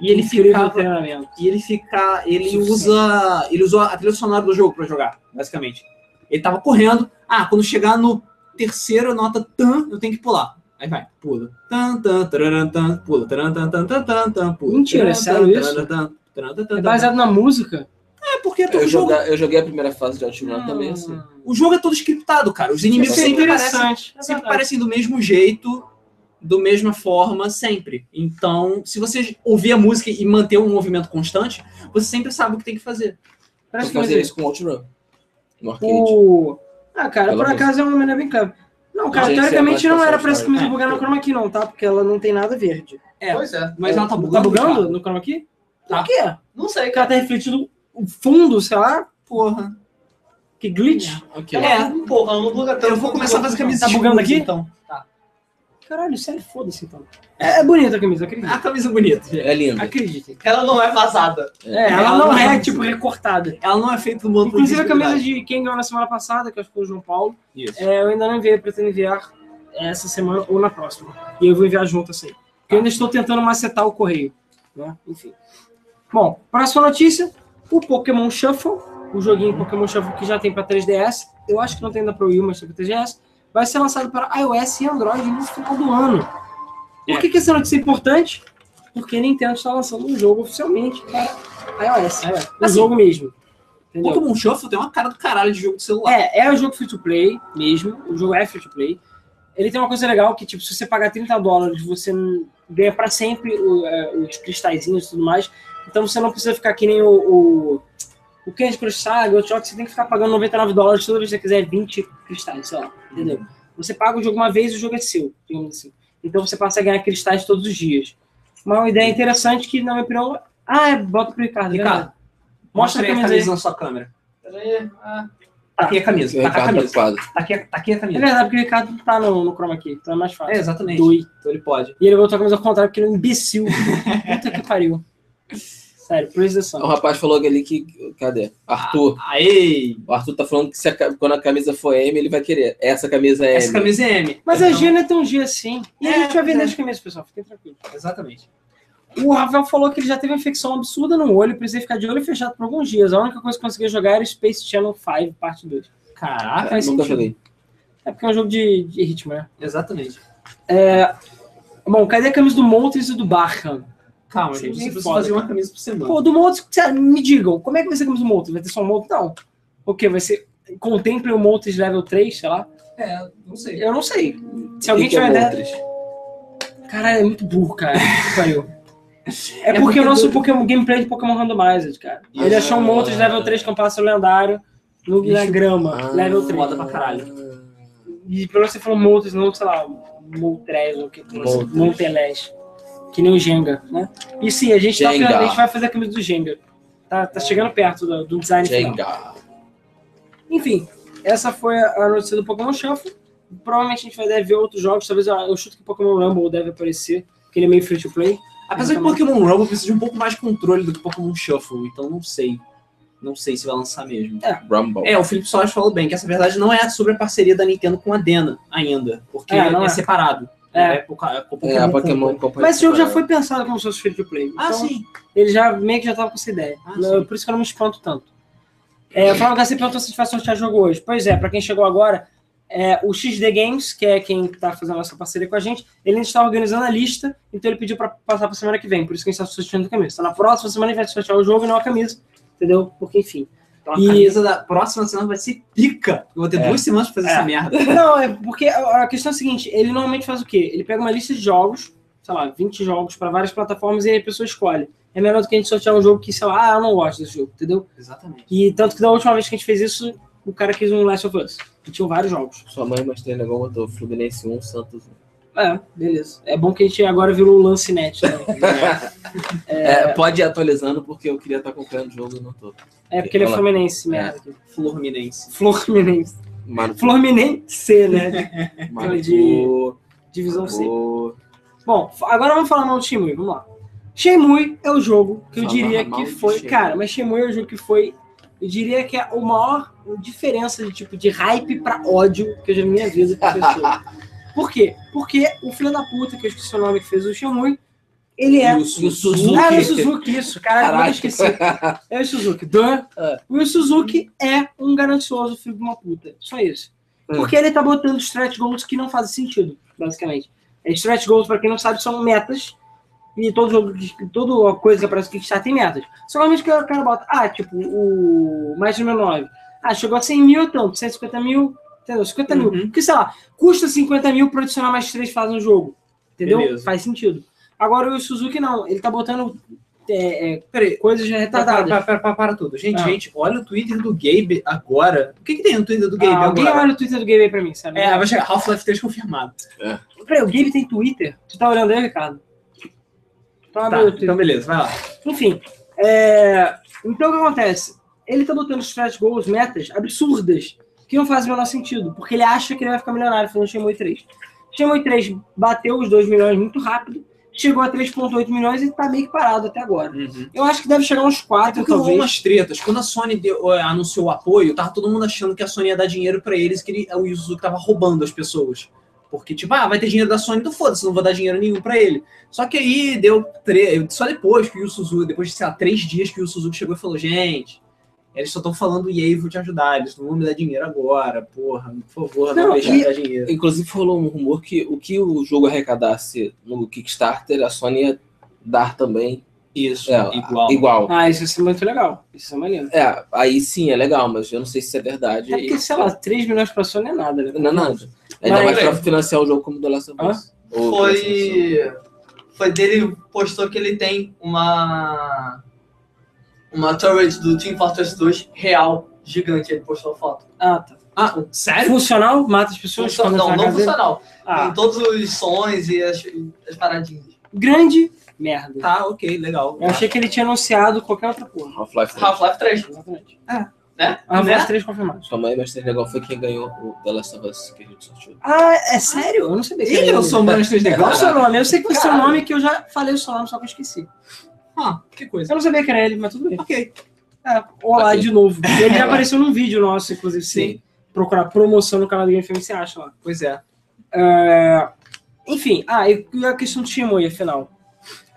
E ele ficava. treinamento. E ele fica. Ele Suficiente. usa. Ele usou a trilha sonora do jogo pra jogar, basicamente. Ele tava correndo. Ah, quando chegar no terceiro nota tan, eu tenho que pular. Aí vai, pula. Tan, tan, tararam, tan, pula. Taran, tan, tan, tan, tan, tan, pula. Mentira, é sério isso? taran, tan, taran, tan, tan, É baseado na música? É porque todo Eu, jogo, joga- eu joguei a primeira fase de Outrun também assim. o jogo é todo scriptado, cara. Os inimigos Isso é sempre parecem. É sempre parecem do mesmo jeito, do mesma forma, sempre. Então, se você ouvir a música e manter um movimento constante, você sempre sabe o que tem que fazer. Parece Vou que fazer isso com Outrun. No arcade. O... Ah, cara, Pelo por acaso é uma maneira bem clara. Não, cara, Gente, teoricamente é mais não era pra essa camisa É. bugar no chroma key, não, tá? Porque ela não tem nada verde. É, Pois é. mas ela tá Tá bugando. bugando cara. no chroma key? Tá. Por quê? Não sei, Porque ela cara. tá refletindo o fundo, sei lá, Porra. que glitch. É. Um pouco, ela não buga tanto. Eu vou começar a fazer camisa Tá bugando aqui? então. Caralho, sério, foda-se então. É, é bonita a camisa, acredito. A camisa bonita. É lindo. Acreditem. Ela não é vazada. É, ela, ela não não é, é- tipo, recortada. Ela não é feita do modo Inclusive a camisa de quem ganhou na semana passada, que acho que foi o João Paulo, Isso. é, eu ainda não enviei, pretendo enviar essa semana ou na próxima. E eu vou enviar junto assim. Porque eu ainda estou tentando macetar o correio. Né? Enfim. Bom, próxima notícia: o Pokémon Shuffle, o joguinho Pokémon Shuffle que já tem para 3DS, eu acho que não tem ainda para o Wii, mas tem para 3DS, vai ser lançado para iOS e Android no final do ano. Por que, que essa notícia é importante? Porque a Nintendo está lançando um jogo oficialmente para iOS. É. Um Assim, jogo mesmo. Entendeu? Pokémon Shuffle tem uma cara do caralho de jogo de celular. É, é um jogo free to play mesmo. O jogo é free to play. Ele tem uma coisa legal que, tipo, se você pagar 30 dólares, você ganha pra sempre é, os cristalzinhos e tudo mais. Então você não precisa ficar que nem o, o, o Candy Crush Saga, jogo que você tem que ficar pagando 99 dólares toda vez que você quiser 20 cristais, sei lá. Entendeu? Você paga o jogo uma vez e o jogo é seu, digamos assim. Então você passa a ganhar cristais todos os dias. Uma ideia interessante que, na minha opinião. Ah, é, bota pro Ricardo. Ricardo, Ricardo. Mostra a aí a camisa camisa aí. na sua câmera. Peraí. Ah, Tá aqui a camisa. Tá aqui a camisa. quadro. Tá aqui, tá aqui a É camisa. verdade, porque o Ricardo tá no, no chroma key, então é mais fácil. É, exatamente. Doi. Então ele pode. E ele botou a camisa ao contrário porque ele é um imbecil. Puta que pariu. Sério, the O rapaz falou ali que. Cadê? Arthur. Aê! O Arthur tá falando que se a quando a camisa for M, ele vai querer. Essa camisa é Essa M. camisa é M. Mas a Então- G não é tão G assim. E a É, gente vai vender é. as camisas, pessoal. Fiquem tranquilos. Exatamente. O Rafael falou que ele já teve uma infecção absurda no olho, precisei ficar de olho fechado por alguns dias. A única coisa que conseguia jogar era Space Channel 5, parte 2. Caraca, faz Nunca sentido. joguei. É porque é um jogo de, de ritmo, né? exatamente. Bom, cadê a camisa do Montes e do Barham? Calma, gente. é Você fazer uma camisa por semana. Pô, do sério, me digam, como é que vai ser a camisa do Montes? Vai ter só um Montes? Não. O quê? Vai ser. Contemple o Montes level 3, sei lá? É, não sei. Eu não sei. Se O alguém que que é tiver ideia. Moltres? Caralho, é muito burro, cara. Que pariu. É, É porque, porque o nosso do- Pokémon gameplay de Pokémon Randomized, cara. Ele Ah. achou um Moltres level 3 que é um pássaro lendário no, na grama, Ah, level 3. foda pra caralho. E pelo menos você falou Moltres, não, sei lá, Moltres ou que Moltres. Montelés. Que nem o Jenga, né? E sim, a gente, tá, a gente vai fazer a camisa do Jenga. Tá, tá chegando perto do, do design final. Jenga. Enfim, essa foi a notícia do Pokémon Shuffle. Provavelmente a gente vai deve ver outros jogos. Talvez eu, eu chuto que Pokémon Rumble deve aparecer, porque ele é meio free to play. Apesar que Pokémon Rumble precisa de um pouco mais de controle do que Pokémon Shuffle, então não sei. Não sei se vai lançar mesmo. Rumble. É, o Felipe Soares falou bem que essa verdade não é sobre a parceria da Nintendo com a Dena ainda, porque É, é, não é. separado. É. É, é Pokémon. É, a Pokémon Company. Mas esse jogo já foi pensado como se fosse free to play. Ah, então sim. Ele já meio que já tava com essa ideia. Ah, sim. Por isso que eu não me espanto tanto. É, falando que você perguntou se a gente vai sortear jogo hoje. Pois é, pra quem chegou agora, é, o XD Games, que é quem tá fazendo essa parceria com a gente, ele ainda está organizando a lista, então ele pediu pra passar pra semana que vem. Por isso que a gente tá sorteando a camisa. Então na próxima semana a gente vai sortear o jogo e não a camisa. Entendeu? Porque, enfim. Então a E- camisa da próxima semana vai ser pica. Eu vou ter É. duas semanas pra fazer É. essa merda. Não, é porque a questão é a seguinte: ele normalmente faz o quê? Ele pega uma lista de jogos, sei lá, 20 jogos para várias plataformas e aí a pessoa escolhe. É melhor do que a gente sortear um jogo que, sei lá, ah, eu não gosto desse jogo, entendeu? Exatamente. E tanto que da última vez que a gente fez isso, o cara quis um Last of Us. E tinham vários jogos. Sua mãe mostrei negócio botou Fluminense 1, Santos 1. É, beleza. É bom que a gente agora virou o lance net, né? É, pode ir atualizando porque eu queria estar acompanhando o jogo e não tô. É porque ele é. Fluminense, merda. Florminense. Fluminense. Mano, Fluminense, né? Mano, de- pô, Divisão C. Bom, agora vamos falar mal do Shenmue, vamos lá. Shenmue é o jogo que eu Fala diria que de foi... Shenmue. Cara, mas Shenmue é o jogo que foi... Eu diria que é a maior diferença de tipo de hype pra ódio que eu já vi na minha vida. Por quê? Porque o filho da puta, que eu esqueci o nome que fez o Shenmue, ele é... O Suzuki. Ah, é o Suzuki, isso. Eu Caraca. esqueci. É o Suzuki. Duh. É. O Suzuki é um ganancioso filho de uma puta. Só isso. Hum. Porque ele tá botando stretch goals que não fazem sentido, basicamente. É, Stretch goals, pra quem não sabe, são metas. E todo jogo, toda coisa que aparece no Kickstarter tem metas. Somente que o cara bota, ah, tipo, o mais de 9. Ah, chegou a 100 mil, tanto, 150 mil, entendeu? 50 mil. Uhum. Porque, sei lá, custa 50 mil pra adicionar mais três fases no jogo. Entendeu? Beleza. Faz sentido. Agora o Suzuki não, ele tá botando é, é, Peraí. coisas já Para, retardadas. para, para, para, para tudo. Gente, Ah. gente, olha o Twitter do Gabe agora. O que, que tem no Twitter do Gabe Ah, alguém agora? olha o Twitter do Gabe aí pra mim, sabe? É, vai chegar Half-Life 3 confirmado. Peraí, o Gabe tem Twitter? Tu tá olhando aí, Ricardo? Então, Tá, o Twitter. então beleza, vai lá. Enfim, é, então o que acontece? Ele tá botando stretch goals, metas absurdas, que não fazem o menor sentido, porque ele acha que ele vai ficar milionário fazendo Shenmue 3. Shenmue 3 bateu os 2 milhões muito rápido, chegou a 3,8 milhões e tá meio que parado até agora. Eu acho que deve chegar uns É 4, porque rolou talvez. umas tretas. Quando a Sony deu- eh, anunciou o apoio, tava todo mundo achando que a Sony ia dar dinheiro pra eles, que ele, o Yu Suzuki tava roubando as pessoas. Porque, tipo, ah, vai ter dinheiro da Sony, então foda-se, não vou dar dinheiro nenhum pra ele. Só que aí deu tre... só depois que o Yu Suzuki, depois de, sei lá, três dias que o Yu Suzuki chegou e falou, gente, Eles só estão falando, e aí vou te ajudar, eles não vão me dar dinheiro agora, porra, por favor, não, Não, deixa me dar dinheiro. Inclusive rolou um rumor que o que o jogo arrecadasse no Kickstarter, a Sony ia dar também Isso, é, igual. igual. Ah, isso ia ser muito legal. Isso é maneiro. É, aí sim é legal, mas eu não sei se é verdade. É porque, sei lá, 3 milhões pra Sony é nada, né? Não é nada. Ainda Mas- mais pra financiar um jogo como The Last of Us. Foi. Foi dele postou que ele tem uma. Uma turret do Team Fortress 2 real, gigante. Ele postou a foto. Ah, tá. Ah, sério? Funcional? Mata as pessoas? Funcional, não, não funcional. Ah, Com todos os sons e as, as paradinhas. grande merda. Tá, ok, legal. Eu achei que ele tinha anunciado qualquer outra porra. Half-Life 3. Half-Life 3. Exatamente. Ah. Né? Né? voz 3 confirmado. Calma aí, mas tem legal foi quem ganhou o The Last of Us que a gente sorteou. Ah, é sério? Eu não sabia Ih, eu ele. sou Manos 3D Qual é o seu nome? Eu sei que foi seu nome que eu já falei o seu nome, só que eu esqueci. Ah, que coisa. Eu não sabia que era ele, mas tudo bem. Ok. É, olá Ok. de novo. Ele já apareceu num vídeo nosso, inclusive. Sim. procurar promoção no canal do Game Film, você acha lá. Pois é. É, Enfim, ah, e a questão do Shenmue, afinal.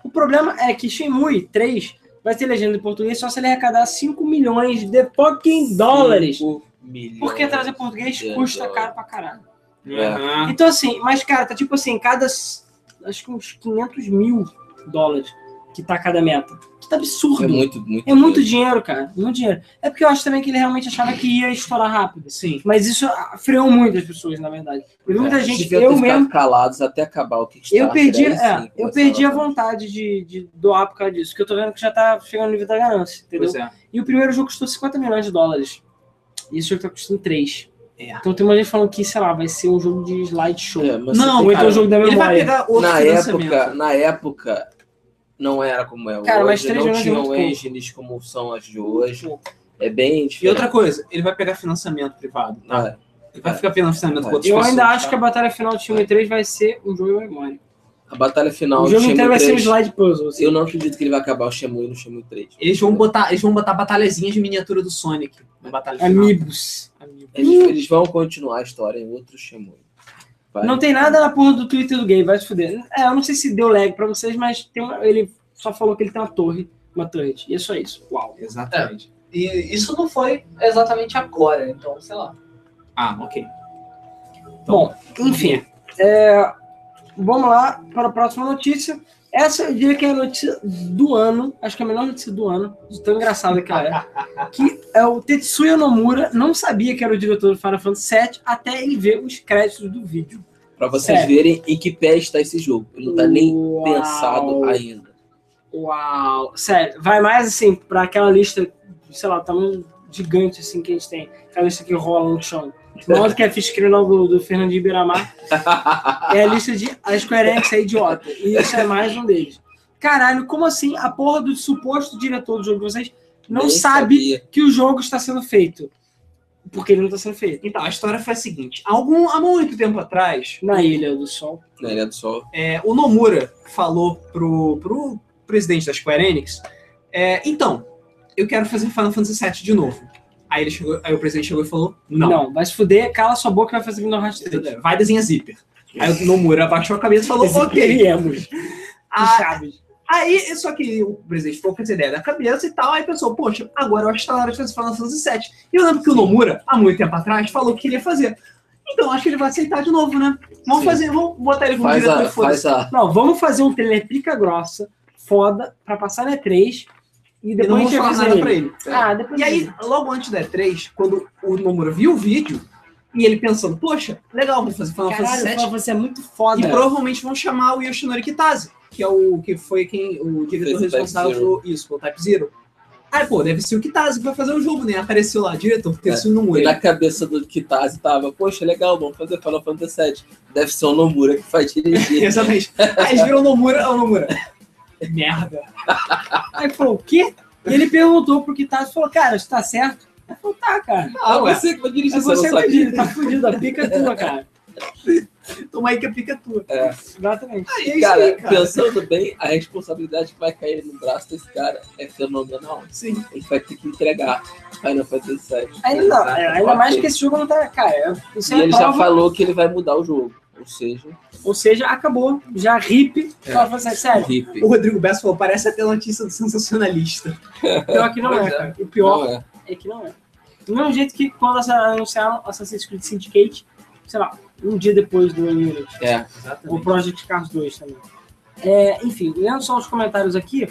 O problema é que Shenmue 3 vai ter legenda em português só se ele arrecadar 5 milhões de fucking dólares. Milhões Porque trazer português custa dólares. caro pra caralho. Aham. Então, assim, mas, cara, tá tipo assim, cada. Acho que uns 500 mil dólares que tá cada meta. Que tá absurdo. É muito, muito. É muito dinheiro, cara. Muito dinheiro. É porque eu acho também que ele realmente achava que ia estourar rápido. Sim. Mas isso ah, freou muitas pessoas, na verdade. Eu vi muita É, gente, eu mesmo, calados até acabar o Kickstarter. eu perdi, é, eu perdi a vontade de, de doar por causa disso. Que eu tô vendo que já tá chegando no nível da ganância, entendeu? É. E o primeiro jogo custou 50 milhões de dólares. E esse jogo tá custando 3. É. Então tem uma gente falando que, sei lá, vai ser um jogo de slideshow. É, Não, Ou então o jogo da Ele vai memória. pegar outro na época, na época não era como é Cara, mas hoje, três não é tinham pouco. engines como são as de hoje. É bem E diferente. outra coisa, ele vai pegar financiamento privado. Ah, é. Ele vai ficar pegando financiamento com outras Eu pessoas. ainda acho tá? que a batalha final de Shenmue 3 vai ser um jogo memória. a batalha final o do jogo inteiro vai ser um 3, slide puzzle. assim. eu não acredito que ele vai acabar o Shenmue no Shenmue 3. Eles vão botar, eles vão botar batalhazinhas de miniatura do Sonic na batalha final. Amigos. Eles, eles vão continuar a história em outro Shenmue. Vai. Não tem nada na porra do Twitter do gay, vai se fuder. É, eu não sei se deu lag pra vocês, mas uma- ele só falou que ele tem uma torre, uma turret. E é só isso. Uau. Exatamente. E isso não foi exatamente agora, então, sei lá. Ah, ok. Bom, enfim. é, vamos lá para a próxima notícia. Essa eu diria que é a notícia do ano, acho que é a melhor notícia do ano, de tão engraçada que ela é. que é o Tetsuya Nomura não sabia que era o diretor do Final Fantasy VII até ele ver os créditos do vídeo. Pra vocês Sério. verem em que pé está esse jogo. Ele não tá nem Uau. pensado ainda. Uau! Sério, vai mais assim para aquela lista, sei lá, tamanho gigante assim que a gente tem. Aquela lista que rola no chão. Maior do que a ficha criminal do, do Fernandinho Beiramar. É a lista de a Square Enix é idiota. E isso é mais um deles. Caralho, como assim a porra do suposto diretor do jogo de vocês não Nem sabe sabia. que o jogo está sendo feito? Porque ele não está sendo feito. Então, a história foi a seguinte. Algum, há muito tempo atrás, Na Ilha do Sol. Na Ilha do Sol. é, o Nomura falou pro, pro presidente da Square Enix, é, então, eu quero fazer Final Fantasy VII de novo. Aí, ele chegou, aí o presidente chegou e falou, não, Não, vai se fuder, cala sua boca e vai fazer Kingdom Hearts 3. vai desenhar zíper. Aí o Nomura abaixou a cabeça e falou, ok. Queríamos. Ah, Chaves. Aí, só que o presidente ficou com essa ideia da cabeça e tal, aí pensou, poxa, agora eu acho que tá na hora de fazer Final Fantasy VII. E eu lembro que o Nomura, há muito tempo atrás, falou que queria fazer. Então, acho que ele vai aceitar de novo, né? Vamos Sim. fazer, vamos botar ele como Faz diretor a, e faz a. Não, vamos fazer um trailer pica grossa, foda, pra passar na E3 e E não depois falar nada pra ele. Ah, depois E aí, logo antes da E3, quando o Nomura viu o vídeo, e ele pensando, poxa, legal, vou fazer Final Caralho, Fantasy VII. você é muito foda. E provavelmente vão chamar o Yoshinori Kitase, que é o que foi quem o diretor responsável por isso, pelo Type Zero. Aí, pô, deve ser o Kitase que vai fazer o jogo, né? Apareceu lá, diretor, Tetsuya E Nomura. na cabeça do Kitase tava, poxa, legal, vamos fazer Final Fantasy VII. Deve ser o Nomura que vai dirigir. Exatamente. Aí eles viram o Nomura, é o Nomura. Merda. Aí falou, o quê? E ele perguntou pro Kitase, falou, cara, isso tá certo? Ele falou, tá, cara. Ah, ué. você que vai dirigir, É você dirige, tá fudido, a pica é tua, cara. Toma aí que a pica é tua. Exatamente. Aí é Cara, aí, cara. pensando bem, a responsabilidade que vai cair no braço desse cara é fenomenal. Sim. Ele vai ter que entregar Final Fantasy VII. Ainda não, é, ainda mais que esse jogo não tá. Cara, é- isso E é ele já prova, falou que ele vai mudar o jogo. Ou seja, Ou seja, acabou. Já rip. É. Sério. O Rodrigo Bessa falou, parece até notícia do sensacionalista. Pior que não é, é. cara. O pior é. é que não é. Do mesmo jeito que quando anunciaram Assassin's Creed Syndicate, sei lá, um dia depois do Unity. É. O Exatamente. Project Cars 2 também. É, enfim, lendo só os comentários aqui,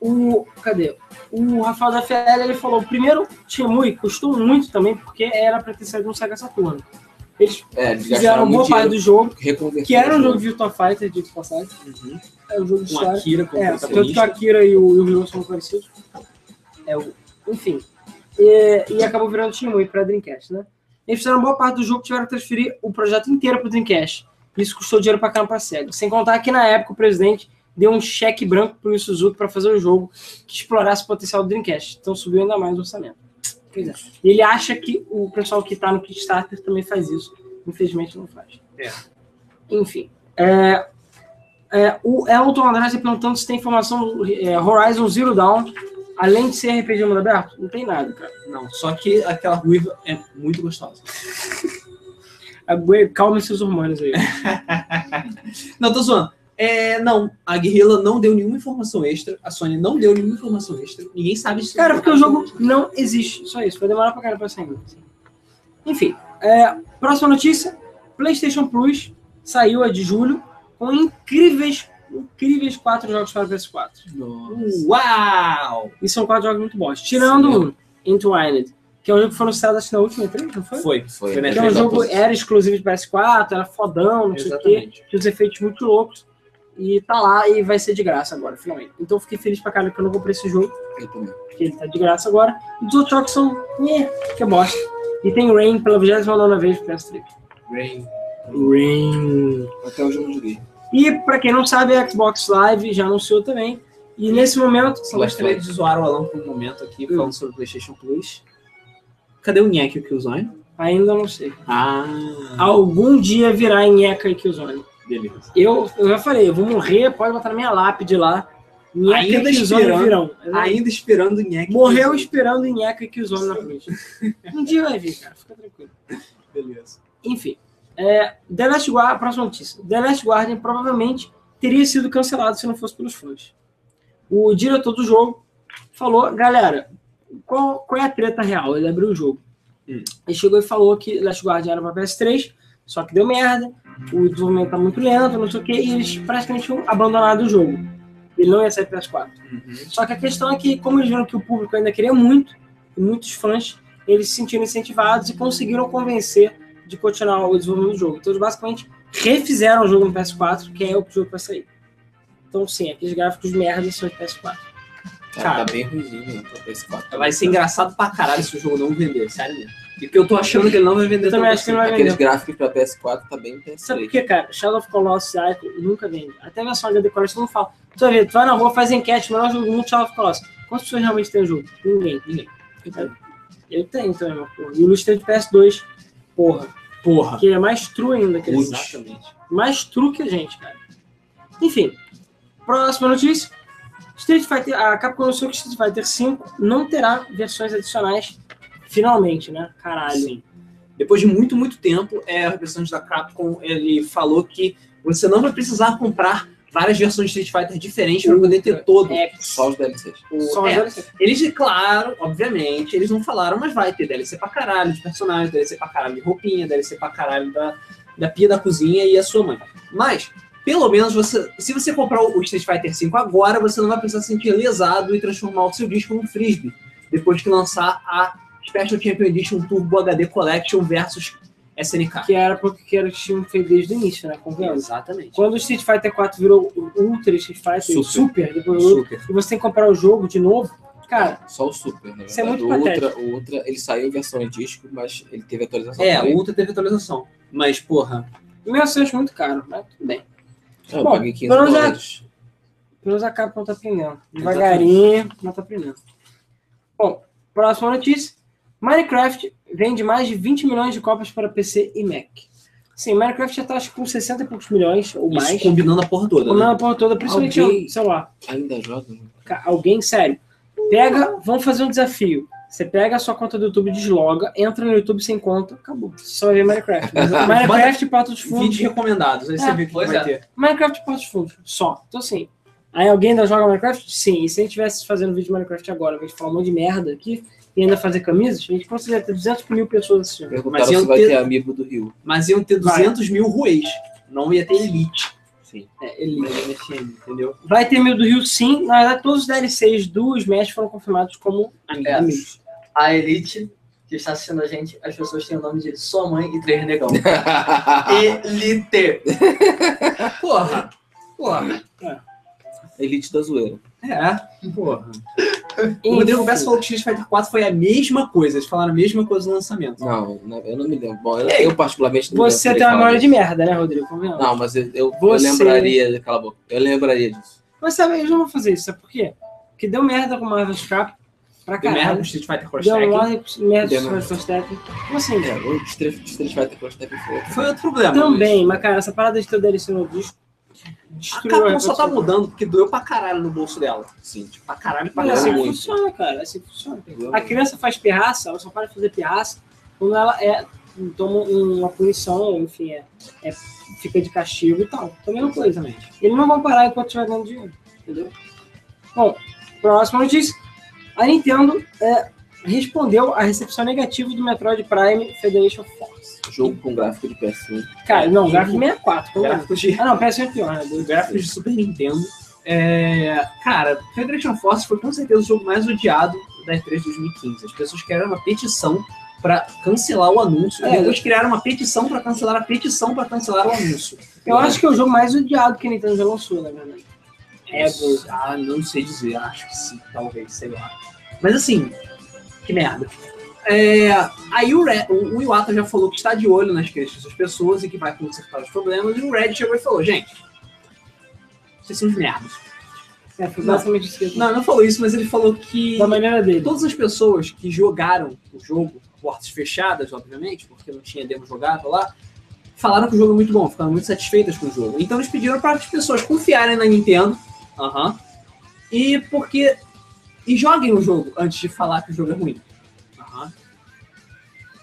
o. Cadê? O Rafael da FL ele falou: primeiro, Shemui custou muito também, porque era pra ter saído no Sega Saturno. Eles É, eles fizeram boa parte do jogo, que era um o jogo de Virtua Fighter, de passagem. Uhum. É um jogo de história. Akira como É, tanto que o. Akira e o, e o Ryu são parecidos. É, o, enfim. E, e acabou virando Shenmue para Dreamcast, né? Eles fizeram boa parte do jogo tiveram que transferir o projeto inteiro para Dreamcast. Isso custou dinheiro para caramba para Sega. Sem contar que na época o presidente deu um cheque branco para o Suzuki para fazer um jogo que explorasse o potencial do Dreamcast. Então subiu ainda mais o orçamento. Pois é. E ele acha que o pessoal que está no Kickstarter também faz isso. Infelizmente não faz. É. Enfim. É, é, o Elton Andrade perguntando se tem informação é, Horizon Zero Dawn, além de ser RPG mundo aberto. Não tem nada, cara. Não, só que aquela ruiva é muito gostosa. Calma seus hormônios aí. Não, tô zoando. É, não, a Guerrilla não deu nenhuma informação extra, a Sony não deu nenhuma informação extra, ninguém sabe se Cara, porque o jogo não existe. Só isso. Vai demorar pra caramba pra sair. Enfim. é, próxima notícia. PlayStation Plus saiu a de julho com incríveis, incríveis quatro jogos para PS4. Uau! E são quatro jogos muito bons. Tirando um, Entwined, que é um jogo que foi anunciado acho na última E3, não foi? Foi, Foi, Que é um E3 da jogo, era exclusivo de PS4, era fodão, não sei o quê. Exatamente. Tinha uns efeitos muito loucos. E tá lá e vai ser de graça agora, finalmente. Então eu fiquei feliz pra caralho que eu não comprei esse jogo, Eu também. porque ele tá de graça agora. E os outros jogos são. Eh, que bosta. E tem Rain pela 29 vez pro PS3. Rain. Rain. Até hoje eu não joguei. E pra quem não sabe, a Xbox Live já anunciou também. E nesse momento. Eu gostaria de zoar o Alan por um momento aqui, falando sobre o PlayStation Plus. Cadê o Nheque e o Killzone? Ainda não sei. Ah, Algum dia virá Eka e Killzone. Beleza. Eu, eu já falei, eu vou morrer, pode botar na minha lápide lá. Nheca Ainda esperando. virão. Ainda esperando o Nheque. Morreu esperando em Nheca e Killzone na frente. Um dia vai vir, cara. Fica tranquilo. Beleza. Enfim. É, The Last Guardian, a próxima notícia. The Last Guardian provavelmente teria sido cancelado se não fosse pelos fãs. O diretor do jogo falou, galera, qual, qual é a treta real? Ele abriu o jogo. Hum. Ele chegou e falou que Last Guardian era para PS3, só que deu merda, o desenvolvimento tá muito lento, não sei o que, e eles praticamente tinham abandonado o jogo. Ele não ia sair para PS4. Uhum. Só que a questão é que, como eles viram que o público ainda queria muito, e muitos fãs, eles se sentiram incentivados e conseguiram convencer de continuar o desenvolvimento do jogo. Então, eles basicamente refizeram o jogo no PS4, que é o jogo para sair. Então, sim, aqueles gráficos de merda são de PS4. Cara, Cara. tá bem ruimzinho né, pra PS4. Vai ser engraçado pra caralho se o jogo não vender, sério mesmo. E que eu tô achando que ele não vai vender Eu também acho que não vai Aqueles vender. gráficos pra PS4 tá bem Sabe por PS3. quê, cara? Shadow of Colossus e Ico nunca vende. Até a versão HD Colossus mundo fala. Tu vai ver, tu vai na rua, faz enquete, melhor jogo do mundo, Shadow of Colossus. Quantas pessoas realmente tem o jogo? Ninguém. Ninguém. Eu tenho também, meu porra. E o de PS2. Porra. Porra. Que é mais true ainda que eles. Exatamente. mais true que a gente, cara. Enfim, próxima notícia. Street Fighter, a Capcom anunciou que Street Fighter V não terá versões adicionais finalmente, né? Caralho. Sim. Depois de muito, muito tempo, é, o representante da Capcom ele falou que você não vai precisar comprar várias versões de Street Fighter diferentes para poder ter todo. É, Só os DLCs. o- só é, sim. Eles, claro, obviamente, eles não falaram, mas vai ter DLC pra caralho de personagens, DLC pra caralho de roupinha, DLC pra caralho da, da pia da cozinha e a sua mãe. Mas, pelo menos, você, se você comprar o Street Fighter V agora, você não vai precisar se sentir lesado e transformar o seu disco num frisbee, depois que lançar a Special Champion Edition Turbo HD Collection versus SNK. Que era porque que era o que tinham feito desde o início, né? Convenhamos. Exatamente. Quando o Street Fighter 4 virou o Ultra Street Fighter, o Super. Super, depois Super. e você tem que comprar o jogo de novo, cara, Só o Super, né? Isso é muito o Ultra, o Ultra, ele saiu em versão em disco, mas ele teve atualização. É, também. o Ultra teve atualização. Mas, porra, meu eu acho muito caro, mas tudo bem. Eu Bom, paguei 15 pelo é- dólares. Pelo menos a Capcom tá aprendendo. Devagarinho, mas tá aprendendo. Bom, próxima notícia. Minecraft vende mais de 20 milhões de cópias para PC e Mac. Sim, Minecraft já tá acho, com 60 e poucos milhões ou isso mais. combinando a porra toda, Ou né? a porra toda, principalmente Alguém- celular. Ainda joga? né? Alguém, sério. Pega, vamos fazer um desafio. Você pega a sua conta do YouTube, desloga, entra no YouTube sem conta, acabou. Você só vê Minecraft. Minecraft e Pato dos Fundos. Vídeos recomendados, aí você É, vê o que vai é. ter. Minecraft e Pato dos Fundos, só. Então assim, aí alguém ainda joga Minecraft? Sim. E se a gente estivesse fazendo vídeo de Minecraft agora, a gente falar um monte de merda aqui, e ainda fazer camisas, a gente conseguiria ter 200 mil pessoas assistindo. Mas iam se vai ter- ter amigo do Rio. Mas iam ter 200 mil ruês. Não ia ter elite. Sim. É, elite, MSN, entendeu? Vai ter mil do Rio, sim. Na verdade, todos os DLCs do Smash foram confirmados como Amigos. amigos. A Elite, que está assistindo a gente, as pessoas têm o nome de sua mãe e três negão. Elite. Porra. Porra. Elite da zoeira. É, porra. O Rodrigo Bessa falou que Street Fighter 4 foi a mesma coisa. Eles falaram a mesma coisa no lançamento. Não, não, eu não me lembro. Bom, eu, Ei, eu particularmente não me Você tem uma memória de merda, né, Rodrigo? Disso. Não, mas eu, eu, eu Você- lembraria. Cala a boca. Eu lembraria disso. Mas sabe, eu já vou fazer isso, sabe por quê? Porque deu merda com Marvel Cap pra Deu merda caralho. com Street Fighter Cross Deu Tekken. merda merda Deu com merda. Cross Tekken. Como assim? É, o Street, Street Fighter Cross Tekken foi outro. Foi outro problema. Também, mas cara, essa parada de ter o DLC no disco A destruiu Capcom só tá mudando porque doeu pra caralho no bolso dela. Sim. Pra caralho, pra Pagou assim muito. funciona, cara. Assim funciona. A criança faz pirraça, ela só para de fazer pirraça quando ela é, toma uma punição, enfim, é, é- fica de castigo e tal. Então, a mesma coisa, né? Eles não vão parar enquanto estiver ganhando dinheiro, entendeu? Bom, próxima notícia. A Nintendo é, respondeu à recepção negativa do Metroid Prime Federation Force. Jogo com gráfico de PS1. Cara, não, gráfico 64. pelo menos. Gráficos de, Ah, não, PS1 é pior, né? Gráficos de Super Nintendo. É, cara, Federation Force foi com certeza o jogo mais odiado da E3 2015. As pessoas criaram uma petição pra cancelar o anúncio. É. E depois criaram uma petição pra cancelar a petição pra cancelar o anúncio. Eu acho que é o jogo mais odiado que a Nintendo já lançou, na verdade. É, ah, não sei dizer, acho que sim, talvez, sei lá. Mas assim, que merda. É, aí o, Red, o, o Iwata já falou que está de olho nas queixas das pessoas e que vai consertar os problemas, e o Red chegou e falou, gente, vocês são os merdas. É, basicamente isso Não, não falou isso, mas ele falou que Da maneira dele. todas as pessoas que jogaram o jogo, portas fechadas, obviamente, porque não tinha demo jogado lá, falaram que o jogo é muito bom, ficaram muito satisfeitas com o jogo. Então eles pediram para as pessoas confiarem na Nintendo, aham, e porque e joguem o jogo antes de falar que o jogo é ruim. Aham.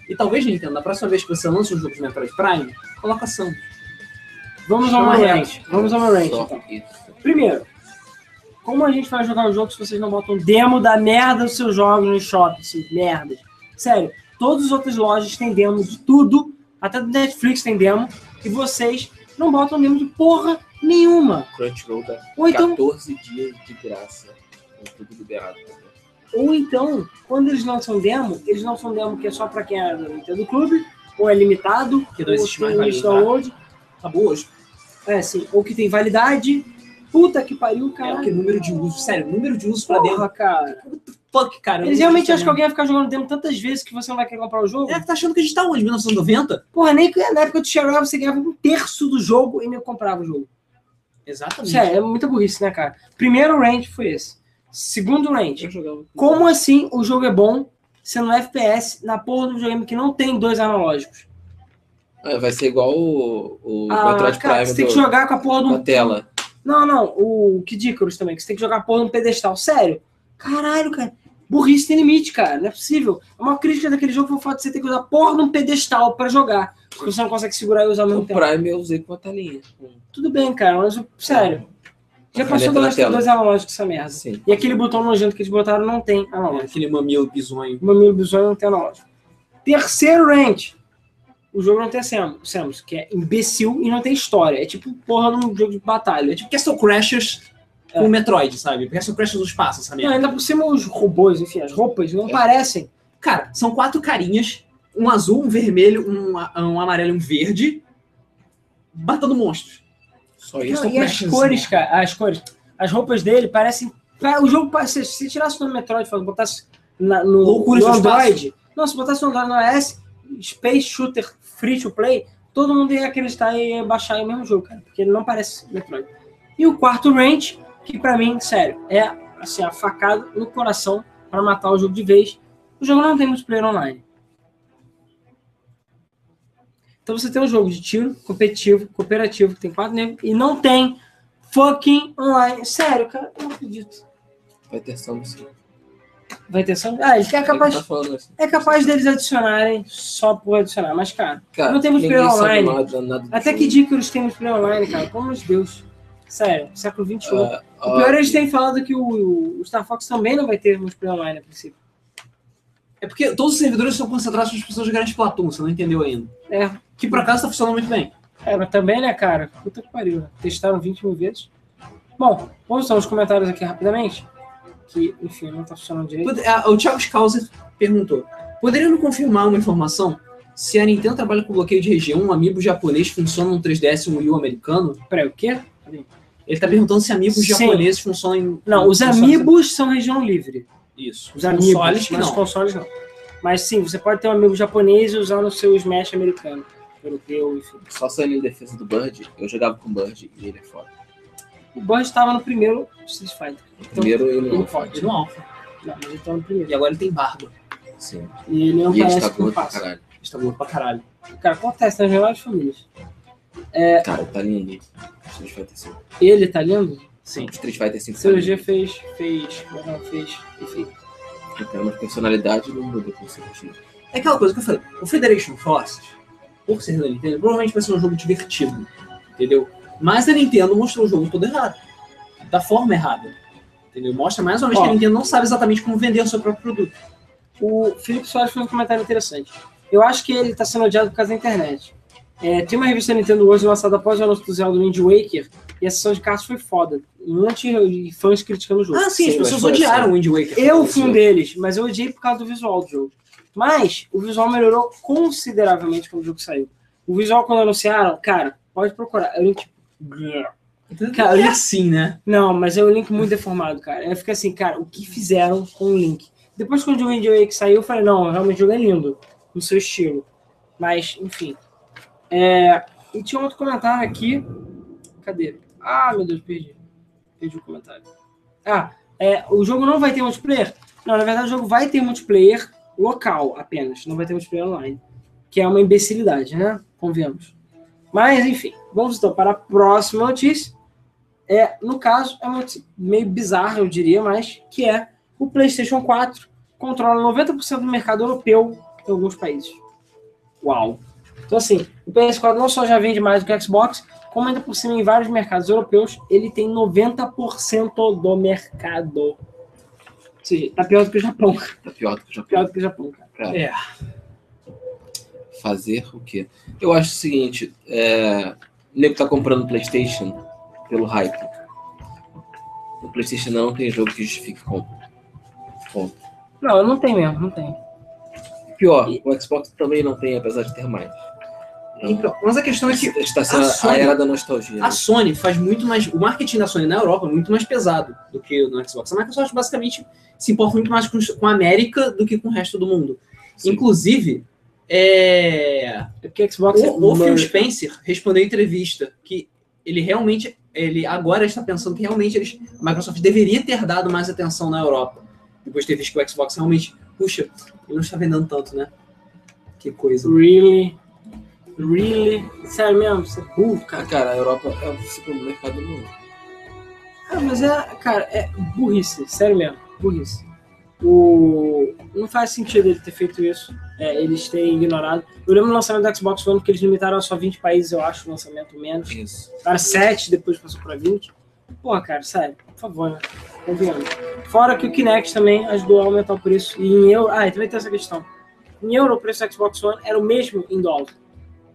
E talvez Nintendo, na próxima vez que você lança um jogo de Metroid Prime, coloca ação. Vamos meu reto. range. Vamos ao meu range, então. Primeiro, como a gente vai jogar o jogo se vocês não botam demo da merda dos seus jogos no shopping, esses merdas? Sério, todas as outras lojas têm demo de tudo, até do Netflix tem demo, e vocês não botam demo de porra nenhuma. Crunchyroll dá Ou então, 14 dias de graça. Com tudo liberado. ou então, quando eles lançam demo, eles lançam demo que é só pra quem é do Nintendo Clube, ou é limitado, Que não existe mais validade. download, Acabou hoje. é assim, ou que tem validade. Puta que pariu, É, cara. porque número de uso, sério, número de uso pra. Porra, cara. Fuck, cara. eu Eles realmente acham que alguém vai ficar jogando demo tantas vezes que você não vai querer comprar o jogo? É que tá achando que a gente tá onde? 1990? Porra, nem que na época do Shareware você ganhava um terço do jogo e nem comprava o jogo. Exatamente. Sério, é muita burrice, né, cara? Primeiro range foi esse. Segundo range, Eu jogava. como assim o jogo é bom sendo FPS na porra do videogame que não tem dois analógicos? É, vai ser igual o, o Ah, Metroid cara, Prime você tem que jogar com a porra do. tela. Não, não, o Kid Icarus também, que você tem que jogar a porra no pedestal. Sério? Caralho, cara. Burrice tem limite, cara. Não é possível. A maior crítica daquele jogo foi o fato de você ter que usar porra num pedestal pra jogar. Porque você não consegue segurar e usar ao mesmo O tempo. Prime eu usei com a telinha. Tudo bem, cara, mas sério. Já passou caneta na dois, analógicos essa merda. Sim. E aquele botão nojento que eles botaram não tem É, analógico. aquele mamilo bizonho. O Mamilo Bisonho não tem analógico. Terceiro range. O jogo não tem Sam- Samus, que é imbecil e não tem história. É tipo porra num jogo de batalha. É tipo Castle Crashers com Metroid, sabe? Castle Crashers do espaço, essa Não, merda. ainda por cima os robôs, enfim, as roupas É. não parecem. Cara, são quatro carinhas. Um azul, um vermelho, um, um amarelo e um verde. Batendo monstros. Só isso. Não, e as cores, cara, as cores, as roupas dele parecem. pa- O jogo parece. Se tirasse o nome Metroid botasse na- no, no do espaço. Android. Não, se botasse no Android no iOS, Space Shooter Free to Play, todo mundo ia acreditar e ia baixar o mesmo jogo, cara. Porque ele não parece Metroid. E o quarto range, que pra mim, sério, é assim, a facada no coração pra matar o jogo de vez. O jogo não tem multiplayer online. Então você tem um jogo de tiro, competitivo, cooperativo, que tem quatro negros, e não tem fucking online. Sério, cara, eu não acredito. Vai ter Samus. sim. Vai ter só. Ah, ele é Ele capaz, tá assim. é capaz deles adicionarem só por adicionar, mas, cara, Cara, Não tem multiplayer online. nada- nada até que dia que eles têm multiplayer online, cara? Pelo amor de Deus. Sério, século XXI. Ah, o pior é eles terem falado que o, o Star Fox também não vai ter multiplayer online a princípio. É porque todos os servidores são concentrados nas pessoas de Platum, você não entendeu ainda. É, Que por acaso tá funcionando muito bem. é, mas também, né, cara? Puta que pariu. né? Testaram 20 mil vezes. Bom, vamos só os comentários aqui rapidamente. Que, enfim, não tá funcionando direito. O Thiago Scauser perguntou: Poderiam me confirmar uma informação? Se a Nintendo trabalha com bloqueio de região, um amiibo japonês funciona no 3DS e um Wii U americano? Peraí, o quê? Ele tá perguntando se amigos Sim. japoneses funcionam em. Não, os amigos são região livre. Isso. Os amigos, consoles mas não. os consoles não. Mas sim, você pode ter um amigo japonês e usar no seu Smash americano. Europeu, enfim. Só saindo em defesa do Bird, eu jogava com o Bird e ele é foda. O Bud estava no primeiro Street Fighter. No primeiro ele Ele não pode. No Alpha. Não, mas ele tá no primeiro. E agora ele tem barba. Sim. E ele não E ele parece está com gordo pra fácil. caralho. Está gordo pra caralho. Cara, acontece nas melhores famílias. Cara, tá lindo. Street Fighter 5. Ele tá lindo? Sim. Street Fighter 5 tá Cirurgia fez, fez, não fez, enfim. Ele tem uma personalidade não muda com estilo. É aquela coisa que eu falei. O Federation Force, por ser da Nintendo, provavelmente vai ser um jogo divertido. Entendeu? Mas a Nintendo mostrou o jogo todo errado. Da forma errada. Entendeu? Mostra mais uma vez que Ó. a Nintendo não sabe exatamente como vender o seu próprio produto. O Felipe Soares fez um comentário interessante. Eu acho que ele tá sendo odiado por causa da internet. É, tem uma revista Nintendo hoje lançada após o anúncio do Zelda Wind Waker e a sessão de cartas foi foda. Um monte de fãs criticando o jogo. Ah, sim, Sim, as pessoas odiaram assim. o Wind Waker. Eu fui um deles, mas eu odiei por causa do visual do jogo. Mas o visual melhorou consideravelmente quando o jogo saiu. O visual, quando anunciaram, cara, pode procurar. É um link. Cara, é assim, né? Não, mas é um link muito deformado, cara. Eu fiquei assim, cara, o que fizeram com o link? Depois, quando o Wind Waker saiu, eu falei, não, realmente o jogo é lindo, no seu estilo. Mas, enfim. É, E tinha outro comentário aqui. Cadê? Ah, meu Deus, perdi. Perdi o comentário. Ah, é, o jogo não vai ter multiplayer? Não, na verdade o jogo vai ter multiplayer local apenas, não vai ter multiplayer online. Que é uma imbecilidade, né? Convenhamos. Mas, enfim, vamos então para a próxima notícia. É, no caso, é uma meio bizarra, eu diria, mas que é o PlayStation 4 controla 90% do mercado europeu em alguns países. Uau! Então, assim, o PS4 não só já vende mais do que o Xbox, como ainda por cima em vários mercados europeus, ele tem 90% do mercado. Ou seja, tá pior do que o Japão. Tá pior do que o Japão. Pior do que o Japão, cara. Cara, É. fazer o quê? Eu acho o seguinte, é... o nego tá comprando Playstation pelo hype. O Playstation não tem jogo que justifique compra. Ponto. Não, não tem mesmo, não tem. Pior, o Xbox também não tem, apesar de ter mais. Então, mas a questão é que Está sendo a a, Sony- era da nostalgia. né? a Sony faz muito mais. O marketing da Sony na Europa é muito mais pesado do que no Xbox. A Microsoft basicamente se importa muito mais com, com a América do que com o resto do mundo. Sim. Inclusive, é, É porque Xbox é o, o Phil. Spencer respondeu em entrevista que ele realmente, ele agora está pensando que realmente eles, a Microsoft deveria ter dado mais atenção na Europa. Depois de ter visto que o Xbox realmente, puxa, ele não está vendendo tanto, né? Que coisa. Really? Really? Sério mesmo? Você é burro, cara. Cara, a Europa é o segundo mercado do mundo. Ah, mas é, cara, é burrice, sério mesmo, burrice. O... Não faz sentido ele ter feito isso, é, eles terem ignorado. Eu lembro do lançamento do Xbox One que eles limitaram a só 20 países, eu acho, o lançamento menos. Isso. Para 7, depois passou para 20. Porra, cara, sério, por favor, né? Convenhamos. Fora que o Kinect também ajudou a aumentar o preço. E em euro. Ah, e também tem essa questão. Em euro, o preço do Xbox One era o mesmo em dólar.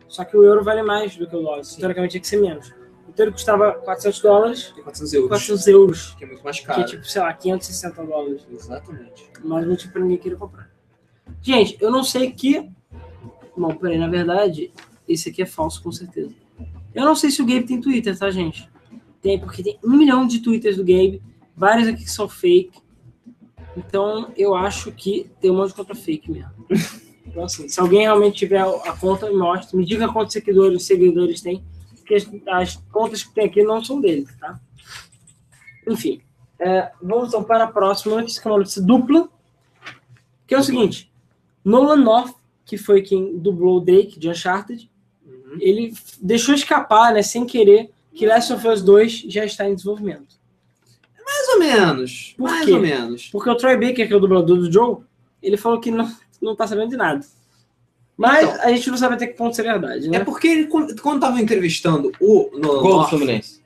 Só que o euro vale mais do que o dólar. Teoricamente tinha que ser menos. Então ele custava 400 dólares, Tem 400 euros. 400 euros. Que é muito mais Que caro. é tipo, sei lá, 560 dólares. Exatamente. Mas não tinha pra ninguém querer comprar. Gente, eu não sei que. Bom, peraí, na verdade, esse aqui é falso com certeza. Eu não sei se o Gabe tem Twitter, tá, gente? Tem, porque tem um milhão de Twitters do Gabe, vários aqui que são fake. Então eu acho que tem um monte de conta fake mesmo. Então, assim, se alguém realmente tiver a conta, me mostre. Me diga quantos seguidores seguidores tem. Porque as, as contas que tem aqui não são dele, tá? Enfim. é, vamos então para a próxima notícia, que é uma notícia dupla. Que é o seguinte: Nolan North, que foi quem dublou Drake de Uncharted, Uhum. ele deixou escapar, né, sem querer, que Last of Us 2 já está em desenvolvimento. Mais ou menos. Por mais quê? ou menos. Porque o Troy Baker, que é o dublador do Joe, ele falou que não, não tá sabendo de nada. Mas Então. a gente não sabe até que ponto isso é verdade, né? É porque ele, quando quando tava entrevistando o Nolan Gol North, Fluminense.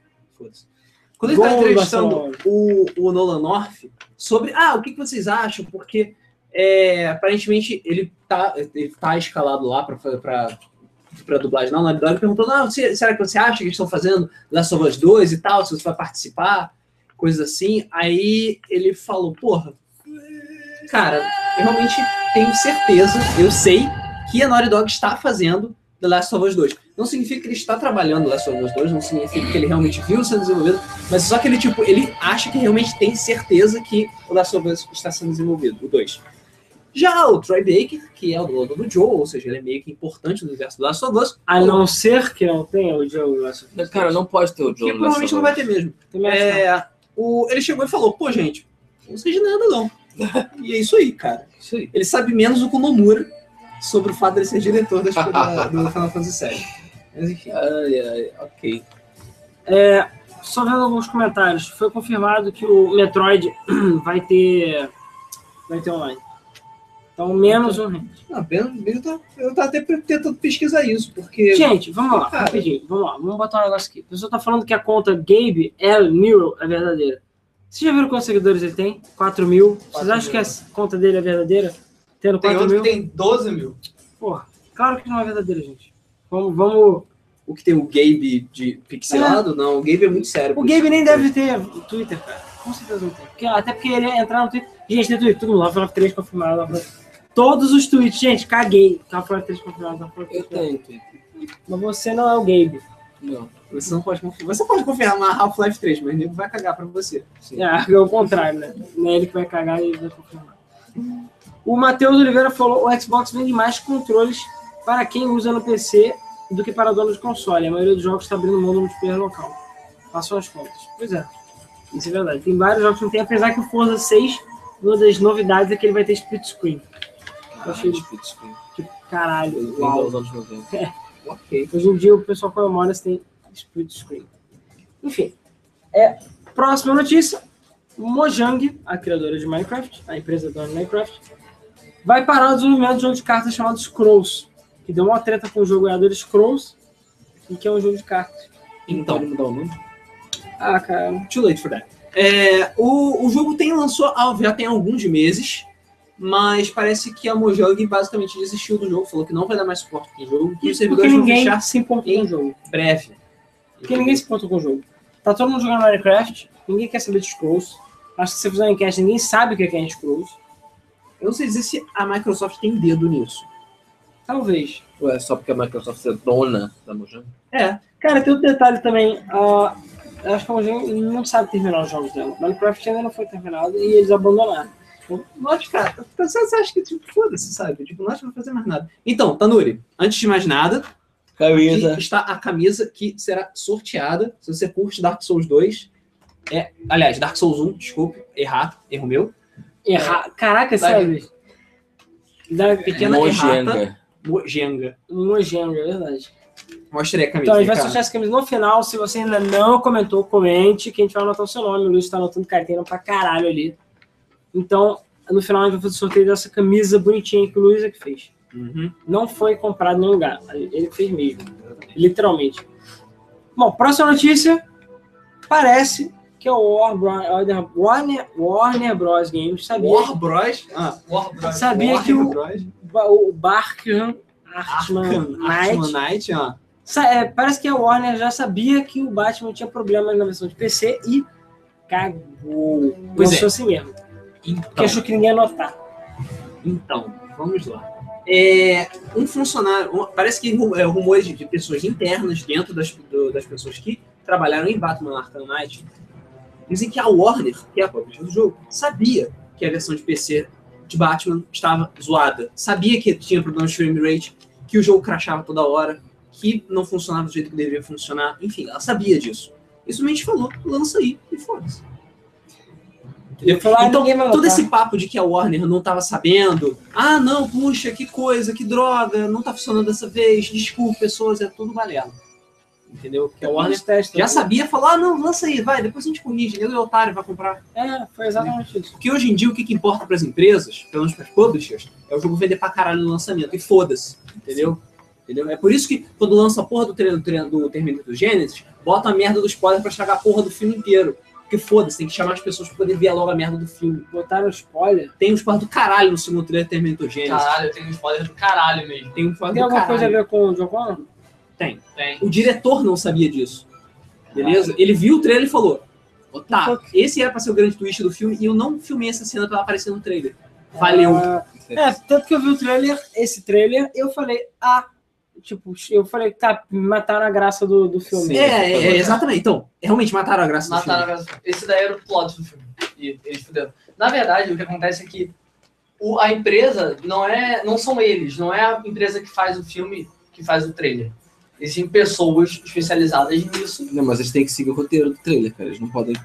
Quando ele Gol do entrevistando o, o Nolan North sobre, ah, o que, que vocês acham? Porque É, aparentemente, ele tá, ele tá escalado lá pra, pra dublagem na Naughty perguntando, ah, será que você acha que eles estão fazendo Last of Us 2 e tal, se você vai participar, coisas assim. Aí ele falou, porra, cara, eu realmente tenho certeza, eu sei que a Naughty Dog está fazendo The Last of Us 2. Não significa que ele está trabalhando The Last of Us 2, não significa que ele realmente viu sendo desenvolvido, mas só que ele, tipo, ele acha que realmente tem certeza que o Last of Us está sendo desenvolvido, o 2. Já o Troy Baker, que é o dono do Joe, ou seja, ele é meio que importante no universo do Last of Us, A não ser que não tenha o Joe Last of Us. Cara, não pode ter o que Joe. provavelmente não vai ter mesmo. É, o, ele chegou e falou, pô, gente, não sei de nada, não. e é isso aí, cara. Isso aí. Ele sabe menos do que o Nomura sobre o fato dele ser diretor das, da, do Final Fantasy VII. Mas enfim. Ai, ai, ok. Só vendo alguns comentários. Foi confirmado que o Metroid vai ter. Vai ter online. Então, menos um. Não, apenas, eu tava, eu tava até tentando pesquisar isso, porque. Gente, vamos lá, Cara. rapidinho. Vamos lá, vamos botar um negócio aqui. A pessoa tá falando que a conta Gabe L. Nero é verdadeira. Vocês já viram quantos seguidores ele tem? 4 mil. Vocês 4 acham mil. que a conta dele é verdadeira? Tendo Tem 4 outro mil? que tem 12 mil. Porra, claro que não é verdadeira, gente. Vamos, vamos. o que tem o Gabe de pixelado, não, o Gabe é muito sério. O Gabe nem deve ter Twitter, cara. Com certeza não tem. Porque- até porque ele ia entrar no Twitter. Gente, tem Twitter, todo mundo. Half-Life 3 confirmado. Half-Life- Todos os tweets, gente, caguei. Half-Life 3 confirmado. Half-Life 3 Eu confirmado. tenho Twitter. Mas você não é o Gabe. Não. Você não pode confirmar. Você pode confirmar Half-Life 3, mas o nego vai cagar pra você. É, é o contrário, né? Não é ele que vai cagar e ele vai confirmar. O Matheus Oliveira falou: o Xbox vende mais controles para quem usa no PC do que para dono de console. A maioria dos jogos está abrindo mão do multiplayer local. Façam as contas. Pois é, isso é verdade. Tem vários jogos que não tem, apesar que o Forza 6, uma das novidades é que ele vai ter split screen. Achei split screen. tipo, caralho, uau. dos anos 90. Ok. Hoje em dia o pessoal comemora se tem split screen. Enfim, é, próxima notícia. Mojang, a criadora de Minecraft, a empresa dona de Minecraft, vai parar o desenvolvimento de um jogo de cartas chamado Scrolls, que deu uma treta com o jogo jogador Scrolls, e que é um jogo de cartas. Então, Pode mudar o nome? Ah, cara. Too late for that. É, o, o jogo tem lançou ah, já tem alguns meses, mas parece que a Mojang basicamente desistiu do jogo, falou que não vai dar mais suporte pro jogo, que os servidores vão fechar se importou com o jogo. em breve. Porque ninguém se importou com o jogo. Tá todo mundo jogando Minecraft, ninguém quer saber de Scrolls. Acho que se você fizer uma enquete, ninguém sabe o que é Scrolls. Eu não sei dizer se a Microsoft tem dedo nisso. Talvez. Ué, só porque a Microsoft é dona da Mojang? É, Cara, tem outro detalhe também. eu acho que a Mojang não sabe terminar os jogos dela. Minecraft ainda não foi terminado e eles abandonaram. Cara, você você acha que, tipo, foda-se, sabe? Tipo, Note não vai fazer mais nada. Então, Tanuri, antes de mais nada, Camisa. está a camisa que será sorteada. Se você curte Dark Souls 2, é, aliás, Dark Souls 1, desculpe, errar, erro meu. Errar. Caraca, sério. Da Pequena errata, Mojenga. Mojenga. É verdade. Mostra aí a camisa. Então, a gente vai sortear essa camisa no final. Se você ainda não comentou, comente, que a gente vai anotar o seu nome. O Luiz tá anotando carteira pra caralho ali. Então, no final, a gente vai fazer o sorteio dessa camisa bonitinha que o Luiz é que fez. Uhum. Não foi comprado em nenhum lugar. Ele fez mesmo. Literalmente. Bom, próxima notícia. Parece que o War Bro- Warner, Warner Bros. Games sabia, War Bros. Ah, War Bros. sabia Warner que o, Bros. o Barkham Artman Knight Knight, é, parece que a Warner já sabia que o Batman tinha problemas na versão de PC e cagou. Pois Lançou é. assim mesmo. Então, achou que ninguém ia notar. então, vamos lá. É, um funcionário, parece que é, rumores de, de pessoas internas dentro das, do- das pessoas que trabalharam em Batman Arkham Knight dizem que a Warner, que é a publisher do jogo, sabia que a versão de PC de Batman estava zoada. Sabia que tinha problemas de frame rate, que o jogo crashava toda hora, que não funcionava do jeito que deveria funcionar. Enfim, ela sabia disso. Isso a gente falou, lança aí e foda-se. Entendeu? Lá, então, todo esse papo de que a Warner não estava sabendo, ah, não, puxa, que coisa, que droga, não tá funcionando dessa vez, desculpa, pessoas, é tudo balela. Entendeu? Que a Warner Eles testam. já sabia, falou, ah, não, lança aí, vai, depois a gente corrige, ele é otário, vai comprar. É, foi exatamente isso. Porque hoje em dia o que, que importa para as empresas, pelo menos para as publishers, é o jogo vender pra caralho no lançamento, e foda-se, entendeu? Entendeu? É por isso que quando lança a porra do, treino, do, treino, do Terminator Genesis, bota a merda do spoiler pra estragar a porra do filme inteiro. Porque foda-se, tem que chamar as pessoas pra poder ver logo a merda do filme. Botaram spoiler. Tem uns porra do caralho no segundo trailer Terminator Genesis. Caralho, tem um spoiler do caralho mesmo. Tem um porra Tem do alguma caralho. coisa a ver com o John Connor? Tem. Tem. O diretor não sabia disso. Beleza? Ele viu o trailer e falou: Tá, esse era pra ser o grande twist do filme e eu não filmei essa cena pra ela aparecer no trailer. Valeu. Ah, é, tanto que eu vi o trailer, esse trailer, eu falei, ah, tipo, eu falei, tá, mataram a graça do, do filme. Sim. É, é, é, exatamente. Então, realmente mataram a graça do Mataram filme. a graça. Esse daí era o plot do filme. E eles fuderam. Na verdade, o que acontece é que o- a empresa não é. Não são eles, não é a empresa que faz o filme que faz o trailer. Existem pessoas especializadas nisso. Não, mas eles têm que seguir o roteiro do trailer, cara. Eles não podem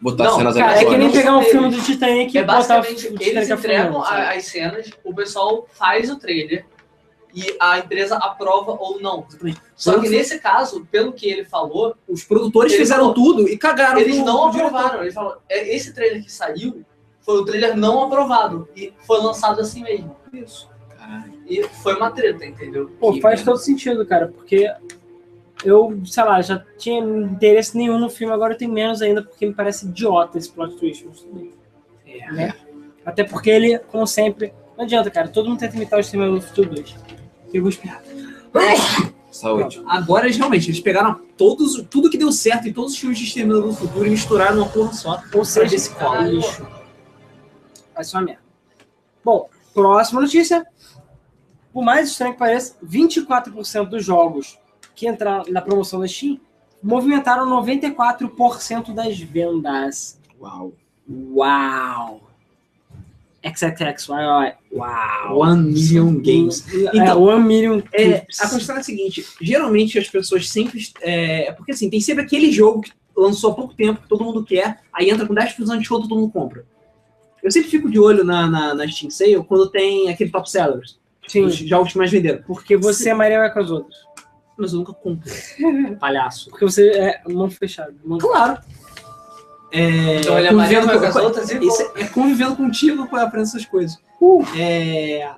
botar Não, cenas Cara, é que nem pegar um filme do Titanic e É botar o basicamente, eles entregam as cenas, o pessoal faz o trailer e a empresa aprova ou não. Só que nesse caso, pelo que ele falou, Os produtores fizeram falou- tudo e cagaram eles não aprovaram. Ele falou, "É, esse trailer que saiu foi o trailer não aprovado e foi lançado assim mesmo. Isso. Caralho. E foi uma treta, entendeu? Pô, Que faz merda. todo sentido, cara, porque eu, sei lá, já tinha interesse nenhum no filme, agora eu tenho menos ainda, porque me parece idiota esse plot twist. mas tudo bem, É. né? Até porque ele, como sempre, não adianta, cara, todo mundo tenta imitar o Exterminador do Futuro 2. Eu vou esperar. Saúde. Agora eles realmente eles pegaram todos, tudo que deu certo em todos os filmes de Exterminador do Futuro e misturaram numa porra só. Ou seja, ver se cola. lixo. Vai ser uma merda. Bom, próxima notícia. Por mais estranho que pareça, 24% dos jogos que entraram na promoção da Steam movimentaram 94% das vendas. Uau. Uau! XXX, uau! Uau! One Million Games. é, Então, One Million É, a questão é a seguinte: geralmente as pessoas sempre. É, porque assim, tem sempre aquele jogo que lançou há pouco tempo, que todo mundo quer, aí entra com 10% de desconto todo mundo compra. Eu sempre fico de olho na, na, na Steam Sale quando tem aquele top sellers, Sim, os jogos que mais venderam. porque você é Maria com as outras. Mas eu nunca compro. Palhaço. Porque você é mão fechada. Mão... Claro. É, Então ele é convivendo com as com- outras e Isso é convivendo contigo eu aprendo essas coisas. Uh. É...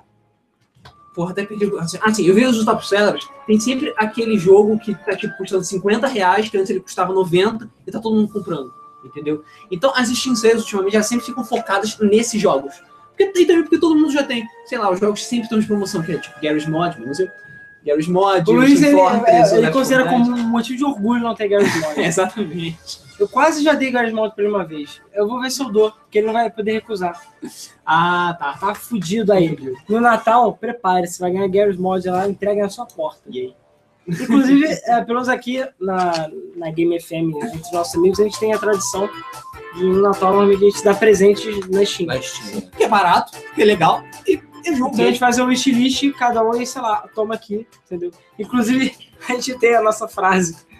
Porra, até perdi. o- Ah, sim, eu vejo os top sellers. Tem sempre aquele jogo que tá tipo, custando 50 reais, que antes ele custava 90 e tá todo mundo comprando. Entendeu? Então as Steam Sales ultimamente já sempre ficam focadas nesses jogos. Porque, e também porque todo mundo já tem. Sei lá, os jogos sempre estão de promoção, que é tipo Garry's Mod, não sei. Garry's Mod, O Luiz, ele, Fortress, é, ele Left considera 4 Dead. como um motivo de orgulho não ter Garry's Mod. Exatamente. Eu quase já dei Garry's Mod pra ele uma vez. Eu vou ver se eu dou, porque ele não vai poder recusar. Ah, tá. Tá fudido aí. No Natal, prepare-se, vai ganhar Garry's Mod lá, entrega na sua porta. E aí? Inclusive, é, pelo menos aqui na, na Game FM, entre os nossos amigos, a gente tem a tradição de no Natal normalmente a gente dá presentes na Steam. Na Steam. Que é barato, que é legal e é jogo Então a gente faz um wishlist, cada um, e sei lá, toma aqui, entendeu? Inclusive, a gente tem a nossa frase.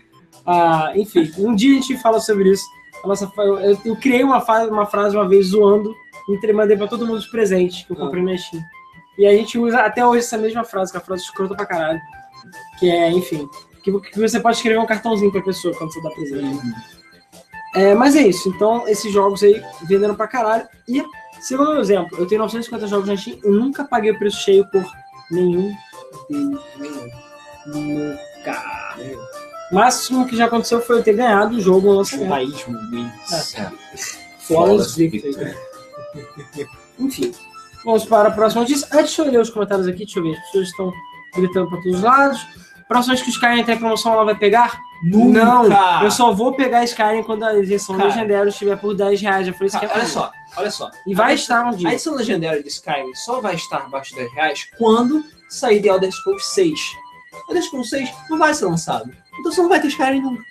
Ah, enfim, um dia a gente fala sobre isso. A nossa, eu, eu criei uma, uma frase uma vez zoando, entre- mandei pra todo mundo os presentes que eu comprei na Steam. E a gente usa até hoje essa mesma frase, que é a frase escrota pra caralho. Que é, enfim, que, que você pode escrever um cartãozinho pra pessoa quando você dá presente. É, mas é isso. Então, esses jogos aí venderam pra caralho. E, segundo meu exemplo, eu tenho 950 jogos na Steam, eu nunca paguei o preço cheio por nenhum deles. Nunca. O máximo que já aconteceu foi eu ter ganhado o jogo no lançamento. Paísmo wins. É. Flawless Victory. Enfim, vamos para a próxima notícia. Antes de eu ler os comentários aqui, deixa eu ver. As pessoas estão gritando para todos os lados. Próxima vez que o Skyrim tem promoção, ela vai pegar? Nunca! Não! Eu só vou pegar Skyrim quando a edição Cara. legendária estiver por 10 reais. Já falei isso que é olha só, olha só. E vai A estar um A dia. edição legendária de Skyrim só vai estar abaixo de 10 reais quando sair de Elder Scrolls 6. Elder Scrolls 6 não vai ser lançado. Então você não vai ter Skyrim nunca.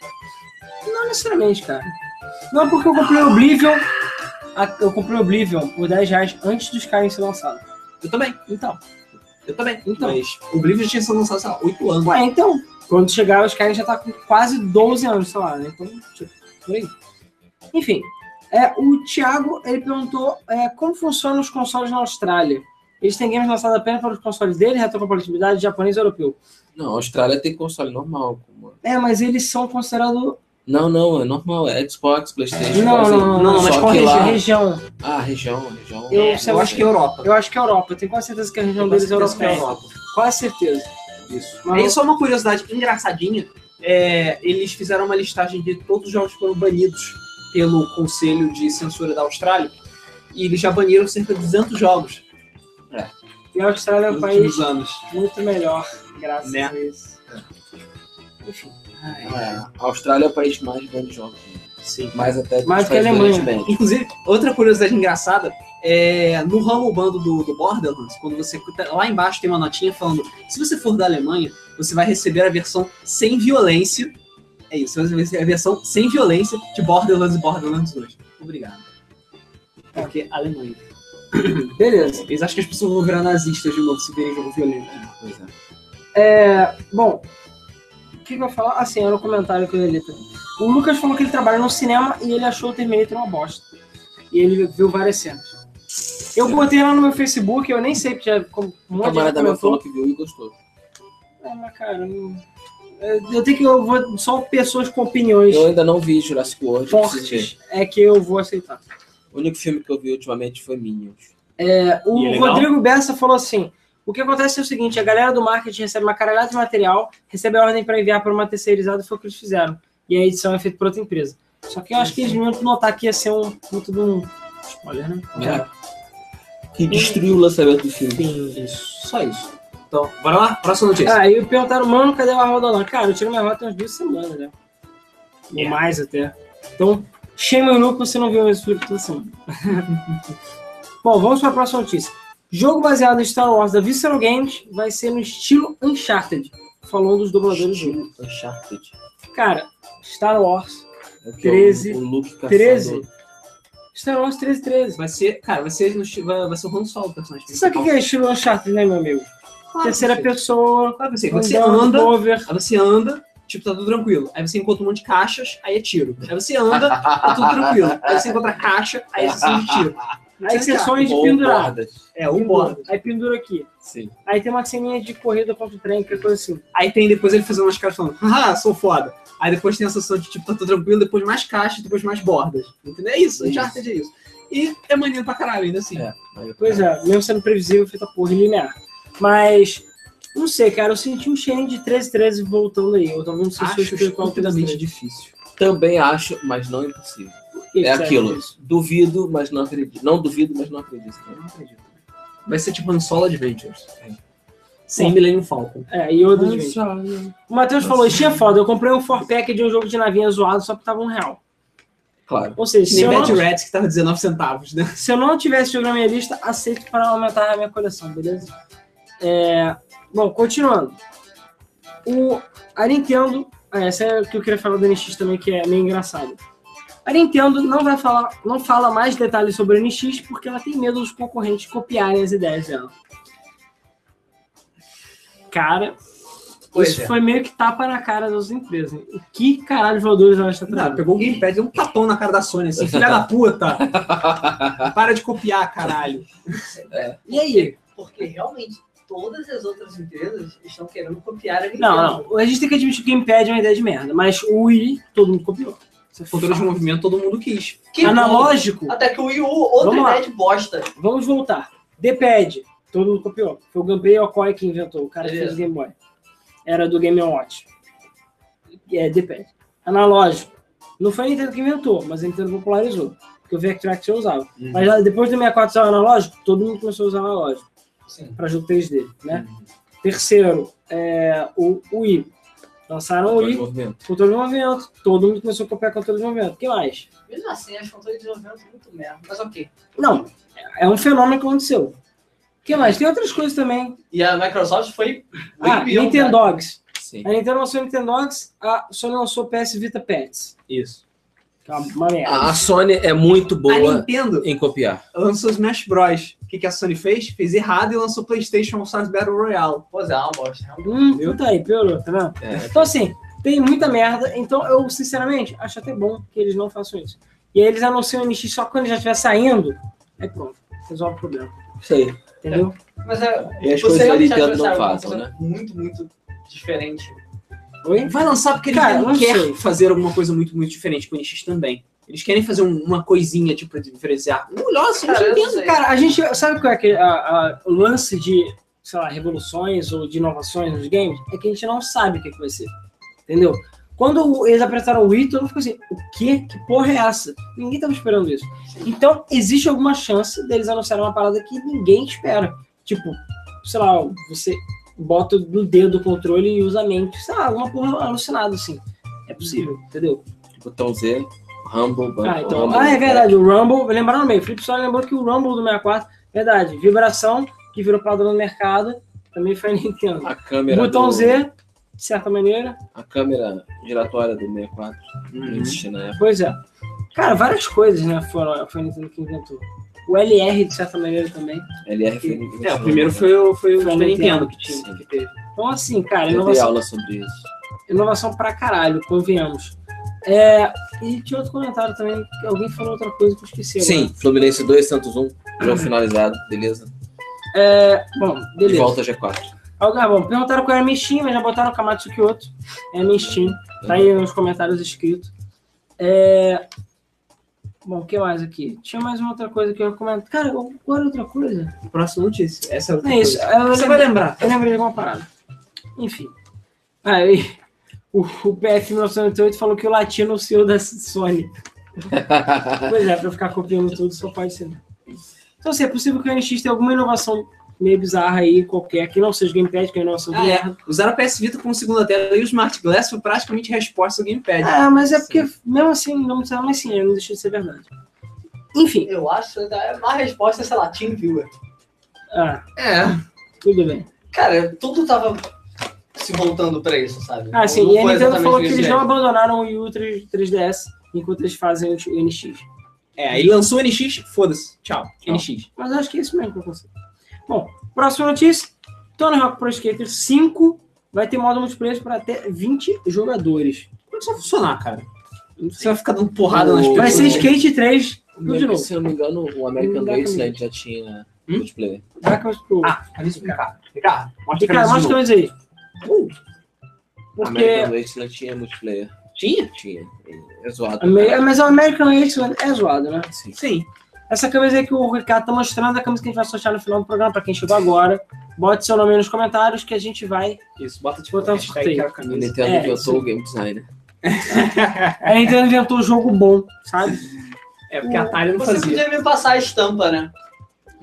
Não necessariamente, cara. Não, porque eu comprei Oblivion. Eu comprei Oblivion por 10 reais antes do Skyrim ser lançado. Eu também. Então. Eu também. Então. Mas o Oblivion já tinha sido lançado, sei lá, 8 anos. Ué, então. Quando chegar, o Skyrim já tá com quase 12 anos, sei lá, né? Então, tipo, por aí. Enfim, é, o Thiago, ele perguntou é, como funcionam os consoles na Austrália. Eles têm games lançados apenas para os consoles dele, retrocompatibilidade japonês e europeu. Não, a Austrália tem console normal. como- É, mas eles são considerados... Não, não, é normal. É Xbox, Playstation. Não, não, não, não, mas Só qual lá... região? Ah, região, região. Eu- É, eu acho que é Europa. Eu acho que é Europa. Eu tenho quase certeza que a região deles é que europeia. Europa. Quase certeza. Isso. Mas- Aí só uma curiosidade engraçadinha. é, eles fizeram uma listagem de todos os jogos que foram banidos pelo Conselho de Censura da Austrália e eles já baniram cerca de 200 jogos E a Austrália é um nos país anos. muito melhor, graças Né? a isso. Enfim. É, a Austrália é o país mais né? Sim. Mais até Mais que a Alemanha. Inclusive, outra curiosidade engraçada é no ramo bando do, do Borderlands, quando você lá embaixo tem uma notinha falando: se você for da Alemanha, você vai receber a versão sem violência. É isso, você vai receber a versão sem violência de Borderlands e Borderlands 2. Obrigado. Porque Alemanha. Beleza. Eles acham que as pessoas vão virar nazistas de novo se virem jogo violento. Pois é. É, bom, o que, que eu ia falar? Assim, era o comentário que eu ia ler também. O Lucas falou que ele trabalha no cinema e ele achou o Terminator uma bosta. E ele viu várias cenas. Eu botei lá no meu Facebook, eu nem sei, porque já com- um monte camarada meu falou que viu e gostou. É, mas cara, eu, eu tenho que. Eu vou, só pessoas com opiniões Eu ainda não vi Jurassic World. fortes é que eu vou aceitar. O único filme que eu vi ultimamente foi Minions. É, o é? Rodrigo Bessa falou assim: o que acontece é o seguinte: a galera do marketing recebe uma caralhada de material, recebe a ordem para enviar para uma terceirizada, foi o que eles fizeram. E a edição é feita por outra empresa. Só que eu acho que eles deviam notar que ia ser um muito de um. Spoiler, né? É. Que destruiu o lançamento do filme. Sim. Isso, só isso. Então, bora lá? Próxima notícia. Ah, e perguntaram, mano, cadê a roda lá? Cara, eu tirei minha rota umas duas semanas, né? Ou Yeah. mais até. Então, shame on you você não viu esse flip toda semana. Bom, vamos para a próxima notícia. Jogo baseado em Star Wars da Visceral Games vai ser no estilo Uncharted. Falou um dos dubladores do jogo. Uncharted. Cara, Star Wars. É que é o- 13, O, Luke caçador. 13. Star Wars 13, 13. Vai ser, cara, vai ser, no, vai, vai ser o Han Solo o personagem. Você sabe o que é estilo Uncharted, né, meu amigo? Claro, Terceira pessoa, Claro que você, você anda, over. você anda, tipo, tá tudo tranquilo. Aí você encontra um monte de caixas, aí é tiro. Aí você anda, tá tudo tranquilo. Aí você encontra caixa, aí é sessão de tiro. Aí sessões de pendurar. bordas. É, um bordo. Aí pendura aqui. Sim. Aí tem uma ceninha de corrida contra o trem, que é coisa assim. Aí tem depois ele fazendo umas caras falando, ah, sou foda. Aí depois tem a sessão de tipo, tá tudo tranquilo, depois mais caixas, depois mais bordas. Entendeu? É isso, Isso. Uncharted é isso. E é maneiro pra caralho, ainda assim. É. Pois é, mesmo sendo previsível, feita porra linear. Mas, não sei, cara, eu senti um cheirinho de 1313 voltando aí. Eu também não sei se eu Acho explico qual estupidamente difícil. Também acho, mas não impossível. É aquilo. Duvido, mas não acredito. Não duvido, mas não acredito. Eu não acredito. Vai ser tipo um solo Adventures. Sem Millennium Falcon. É, e outro de O Matheus falou, Steam é foda, eu comprei um 4-pack de um jogo de navinha zoado só porque tava um real. Claro. Ou seja, Que se nem eu, Bad não, Rats, que tava 19 centavos, né? se eu não tivesse jogo na minha lista, aceito para aumentar a minha coleção, beleza? É, bom, continuando. O, a Nintendo, ah, essa é o que eu queria falar da NX também, que é meio engraçado. A Nintendo não vai falar, não fala mais detalhes sobre a NX porque ela tem medo dos concorrentes copiarem as ideias dela. Cara, Pois isso é. foi meio que tapa na cara das empresas. hein? E que caralho de voadores ela está trazendo? pegou o gamepad e deu um tapão na cara da Sony, assim, filha da puta. Para de copiar, caralho. E aí? Porque realmente todas as outras empresas estão querendo copiar a Nintendo. Não, não. A gente tem que admitir que o Gamepad é uma ideia de merda, mas o Wii, todo mundo copiou. É Controle de movimento todo mundo quis. Que bom. Analógico, Até que o Wii U, outra Vamos lá. ideia de bosta. vamos voltar. D-pad, todo mundo copiou. Foi o Gunpei Yokoi que inventou, o cara que fez o Game Boy. Era do Game Watch. É, D-pad. Analógico. Não foi a Nintendo que inventou, mas a Nintendo popularizou. Porque o Vectrax já usava. Uhum. Mas depois do 64 usar o analógico, todo mundo começou a usar o analógico. Para jogo 3D, né? Terceiro, é, o, o Wii. Lançaram o movimento. controle de movimento. Todo mundo começou a copiar controle de movimento. O que mais? Mesmo assim, acho controle de desenvolvimento muito merda. Mas ok. Não, é um fenômeno que aconteceu. O que mais? Tem outras coisas também. E a Microsoft foi Ah, beyond Nintendogs. Sim. A Nintendo lançou Nintendogs, a Sony lançou PS Vita Pets. Isso. Que é uma merda. A a Sony é muito A boa Nintendo em copiar. lançou Smash Bros. O que, que a Sony fez? Fez errado e lançou PlayStation All Stars Battle Royale. Pois é, é uma bosta. Hum, tá aí, piorou, tá vendo? É. Então, assim, tem muita merda. Então, eu, sinceramente, acho até bom que eles não façam isso. E aí eles anunciam o NX só quando já estiver saindo. Aí pronto, resolve o problema. Isso aí. Entendeu? Mas é. E as coisas da Nintendo não que vai fazem, né? Muito, muito diferente. Oi? Vai lançar porque Cara, eles não não quer sei. fazer alguma coisa muito, muito diferente com o NX também. Eles querem fazer um- uma coisinha, tipo, diferenciar. Olha, assim, Cara, eu sei. Cara, a gente. Sabe qual é que a- a- o lance de, sei lá, revoluções ou de inovações nos games? É que a gente não sabe o que, que vai ser. Entendeu? Quando eles apresentaram o Wii, todo mundo ficou assim, o quê? Que porra é essa? Ninguém tava esperando isso. Então, existe alguma chance deles anunciarem uma parada que ninguém espera. Tipo, sei lá, você bota no dedo o controle e usa a mente. Sei lá, alguma porra alucinada, assim. É possível, entendeu? Botão Z, Rumble, Bumble, Ah, então, Rumble, ah, é verdade, o Rumble, lembraram bem, o Felipe só lembrou que o Rumble do 64, verdade, vibração, que virou padrão no mercado, também foi a Nintendo. A câmera. Botão do- Z, de certa maneira, A câmera giratória do 64. Não existia na época. pois é. Cara, várias coisas, né, foram, foi a Nintendo que inventou. O LR, de certa maneira, também. LR foi. É, o primeiro foi o, foi o Foi Nintendo. Nintendo que tinha, Sim. que teve. Então, assim, cara, Eu dei inovação, aula sobre isso. inovação pra caralho, convenhamos. É, e tinha outro comentário também, que alguém falou outra coisa que eu esqueci. agora. Sim, Fluminense 2, Santos 1. Jogo finalizado, beleza. É, bom, De beleza. volta G4. Ah, bom, perguntaram qual era a minha Steam, mas já botaram o Kamatsu Kyoto. É a minha Steam. Tá aí nos comentários escrito. É... Bom, o que mais aqui? Tinha mais uma outra coisa que eu ia comentar. Cara, qual era outra coisa? Próxima notícia. Essa é outra é isso. Eu Você vai lembrei, lembrar. eu lembrei de uma parada. Enfim. Aí, o, o PF 1998 falou que o latino é o CEO da Sony. Pois é, pra ficar copiando tudo só pode ser. Então, assim, é possível que o NX tenha alguma inovação meio bizarra aí, qualquer, que não seja gamepad, que é de Ah, é. Usaram a PS Vita como segunda tela e o Smart Glass foi praticamente resposta ao Gamepad. Ah, mas é porque, mesmo assim, não me mas sim, não deixa de ser verdade. Enfim, Eu acho que a resposta é, sei lá, Team Viewer. ah, É. tudo bem. Cara, tudo tava se voltando pra isso, sabe? Ah, sim, Não e a Nintendo falou que eles não abandonaram o Wii U 3, 3DS enquanto eles fazem o NX. É, aí lançou o NX, foda-se. Tchau. Tchau. NX. Mas eu acho que é isso mesmo que eu consigo. Bom, próxima notícia. Tony Hawk Pro Skater 5 vai ter modo multiplayer para até 20 jogadores. Como é que isso vai funcionar, cara? Você vai ficar dando porrada nas O- Vai ser pessoas. Skate 3 tudo de novo. Se eu não me engano, o American. Wasteland já tinha Hum? multiplayer. Ah, cadê isso, Ricardo? Ricardo, mostra e cara, a mostra camisa coisa aí. Uh, Porque. American Wasteland tinha multiplayer. Tinha? Tinha. É zoado. Ame- Mas o American Wasteland é zoado, né? Sim. Sim. Essa camisa aí que o Ricardo tá mostrando é a camisa que a gente vai sortear no final do programa, pra quem chegou agora. Bote seu nome aí nos comentários que a gente vai. Isso, bota tipo Botar um sorteio. A camisa. Nintendo É, inventou o game designer. A Nintendo inventou um jogo bom, sabe? É, porque a Atari não Você fazia. podia me passar a estampa, né?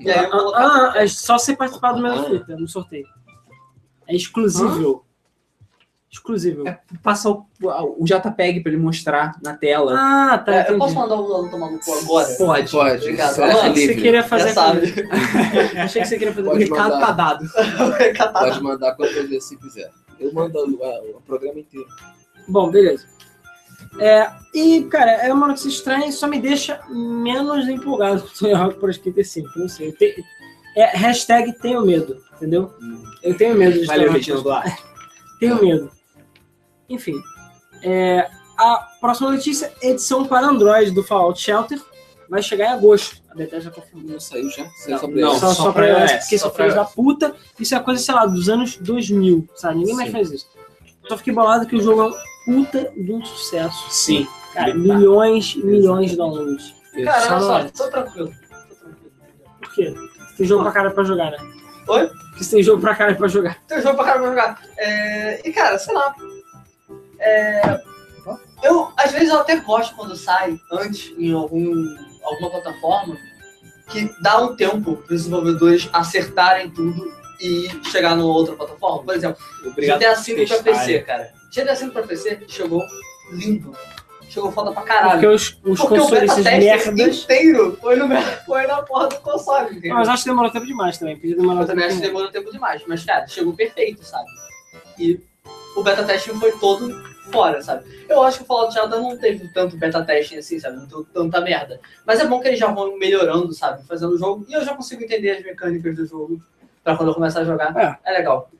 E aí colocar. Ah, ah, é só você participar do meu Ah. Twitter, no sorteio. É exclusivo. Exclusivo. É, Passa o, o JPEG pra ele mostrar na tela. Ah, tá. É, eu posso mandar o Alan tomar no cu agora? Pode. Pode. Obrigado. é Achei que você queria fazer Já sabe. aquilo. Achei que você queria fazer O Pode. Ricardo mandar. tá dado. Pode mandar quantas vezes você quiser. Eu mando o, a- o programa inteiro. Bom, beleza. É, e, cara, é uma notícia estranha, só me deixa menos empolgado com o Tony Hawk Pro Skater 5. Não sei. Te- é, hashtag tenho medo, entendeu? Eu tenho medo de Valeu, Tony Hawk. Tenho medo. Enfim. é, a próxima notícia, edição para Android do Fallout Shelter, vai chegar em agosto. A Bethesda confirmou. Não saiu já? Saiu Não, só pra não. só, só só pra pra iOS, porque pra filhos da puta. Isso é coisa, sei lá, dos anos 2000, sabe? Ninguém mais Sim. faz isso. Só fiquei bolado que o jogo é um puta de um sucesso. Sim. Cara, Tá. milhões e milhões de downloads. Cara, Só olha só, é. tô tranquilo. Tô tranquilo. Por quê? Tem jogo pra cara pra jogar, né? Oi? Porque você tem jogo pra cara pra jogar. Tem jogo pra caramba pra jogar. É, E, cara, sei lá. É, Eu, às vezes, eu até gosto quando sai antes em algum, alguma plataforma que dá um tempo para os desenvolvedores acertarem tudo e chegar numa outra plataforma. Por exemplo, Obrigado GTA V pra testar, PC, cara. GTA V pra PC chegou lindo. Chegou foda pra caralho. Porque os, os Porque o consoles, esses merdas. inteiro foi, no, foi na porra do console, entendeu? Mas acho que demorou tempo demais também. Podia demorar Eu também acho tempo que demorou tempo demais, mas, cara, chegou perfeito, sabe? E o beta testing foi todo fora, sabe? Eu acho que o Fallout Shelter não teve tanto beta testing assim, sabe? Não deu tanta merda. Mas é bom que eles já vão melhorando, sabe? Fazendo o jogo. E eu já consigo entender as mecânicas do jogo pra quando eu começar a jogar. É. É, legal.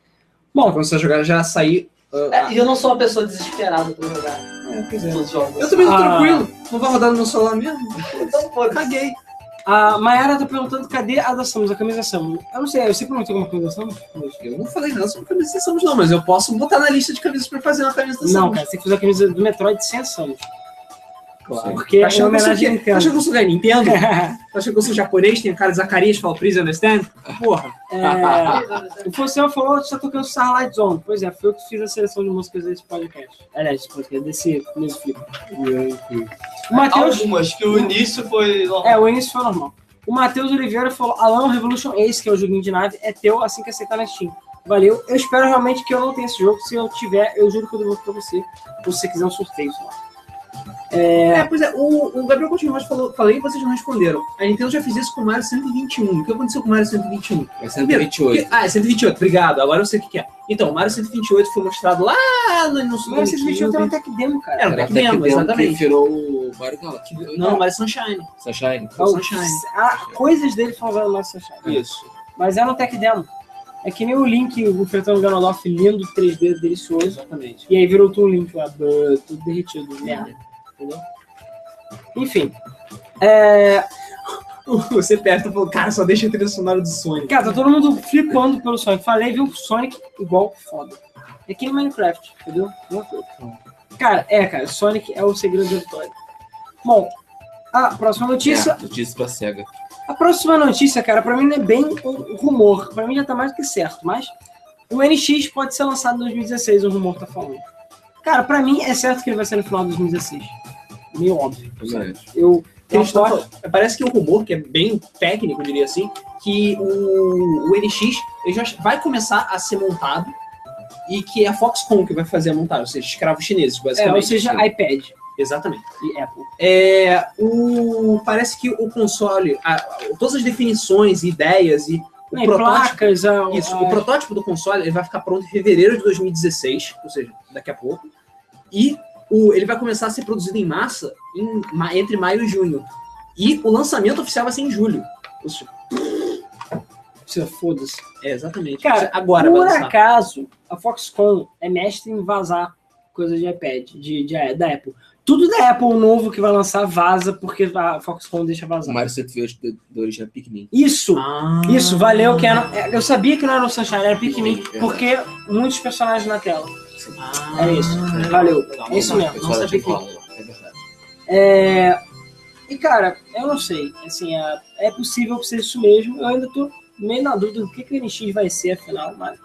Bom, Quando você jogar, já sair. ah, É, e eu não sou uma pessoa desesperada pra jogar é, pois é. todos os jogos. Eu também tô Ah. tranquilo. Não vai rodar no meu celular mesmo. Então, foda-se. Caguei. A Mayara tá perguntando cadê a da Samus, a camisa Samus. Eu não sei, eu sempre perguntei alguma coisa da Samus. Eu não falei nada sobre camisas da Samus, não, mas eu posso botar na lista de camisas pra fazer uma camisa da Samus. Não, cara, você tem que fazer a camisa do Metroid sem a Samus. Claro. Porque Tá é achando, uma que eu sou, tá achando Nintendo. que eu sou da Nintendo? Tá achando que eu sou japonês? Tem a cara de Zacarias fala, please understand? Porra. É, o Fossel falou que está tocando Starlight Zone. Pois é, foi eu que fiz a seleção de músicas desse podcast. Aliás, desse podcast, desse Music Flip. O Matheus. Algumas, que o início foi normal. É, o início foi normal. O Matheus Oliveira falou: Alan Revolution Ace, que é o joguinho de nave, é teu assim que aceitar na Steam. Valeu. Eu espero realmente que eu não tenha esse jogo. Se eu tiver, eu juro que eu devolvo pra você. Ou se você quiser um sorteio, sei lá. É, pois é, o, o Gabriel Coutinho falou, falei e vocês não responderam. A Nintendo já fez isso com o Mario 121. O que aconteceu com o Mario 121? É 128. Porque- ah, é 128, obrigado. Agora eu sei o que que é. Então, o Mario 128 foi mostrado lá no, no Super Mas esse vídeo tem um tech demo, cara. Era um Era tech demo, que demo que exatamente. virou o Mario Galaxy. Não, Mario Sunshine. Sunshine. Foi o Sunshine. Ah, coisas dele foram usadas no Sunshine. Isso. Mas era um tech demo. É que nem o Link o Ganondorf lindo, 3D, delicioso. Exatamente. E aí virou um Link lá, tudo derretido, merda. Entendeu? Enfim. É, Você perto e falou, cara, só deixa a trilha sonora do Sonic. cara, tá todo mundo flipando pelo Sonic. Falei, viu? Sonic igual foda. É que nem Minecraft, entendeu? Coisa. Cara, é, cara, Sonic é o segredo da vitória. Bom, a próxima notícia. É, notícia pra SEGA. A próxima notícia, cara, pra mim não é bem um rumor. Pra mim já tá mais do que certo, mas o NX pode ser lançado em 2016, o rumor tá falando. Cara, pra mim é certo que ele vai ser no final de 2016. Meio óbvio. Acho. Eu falando- Parece que o rumor, que é bem técnico, eu diria assim, que o, o NX ele já vai começar a ser montado e que é a Foxconn que vai fazer a montagem, ou seja, escravos chineses, É, basicamente. ou seja, iPad Exatamente. e Apple. É, o, parece que o console, a- todas as definições, ideias e o E protótipo, placas, a, isso, a- o protótipo do console ele vai ficar pronto em fevereiro de 2016, ou seja, daqui a pouco. E o, ele vai começar a ser produzido em massa em entre maio e junho. E o lançamento oficial vai ser em julho. Você foda-se. é, exatamente. Cara, agora Por acaso, a Foxconn é mestre em vazar coisas de iPad, de, de- da Apple. Tudo da Apple novo que vai lançar vaza porque a Foxconn deixa O vazar. Mario 128 de, de origem é Pikmin. Isso! Ah. Isso, valeu que era. é, Eu sabia que não era o Sunshine, era Pikmin, Sim, porque muitos personagens na tela. Ah, É isso. Valeu. É isso mesmo. Não sabia que. É verdade. É... E cara, eu não sei. Assim, é, é possível que seja isso mesmo. Eu ainda tô meio na dúvida do que, que o NX vai ser, afinal, mas.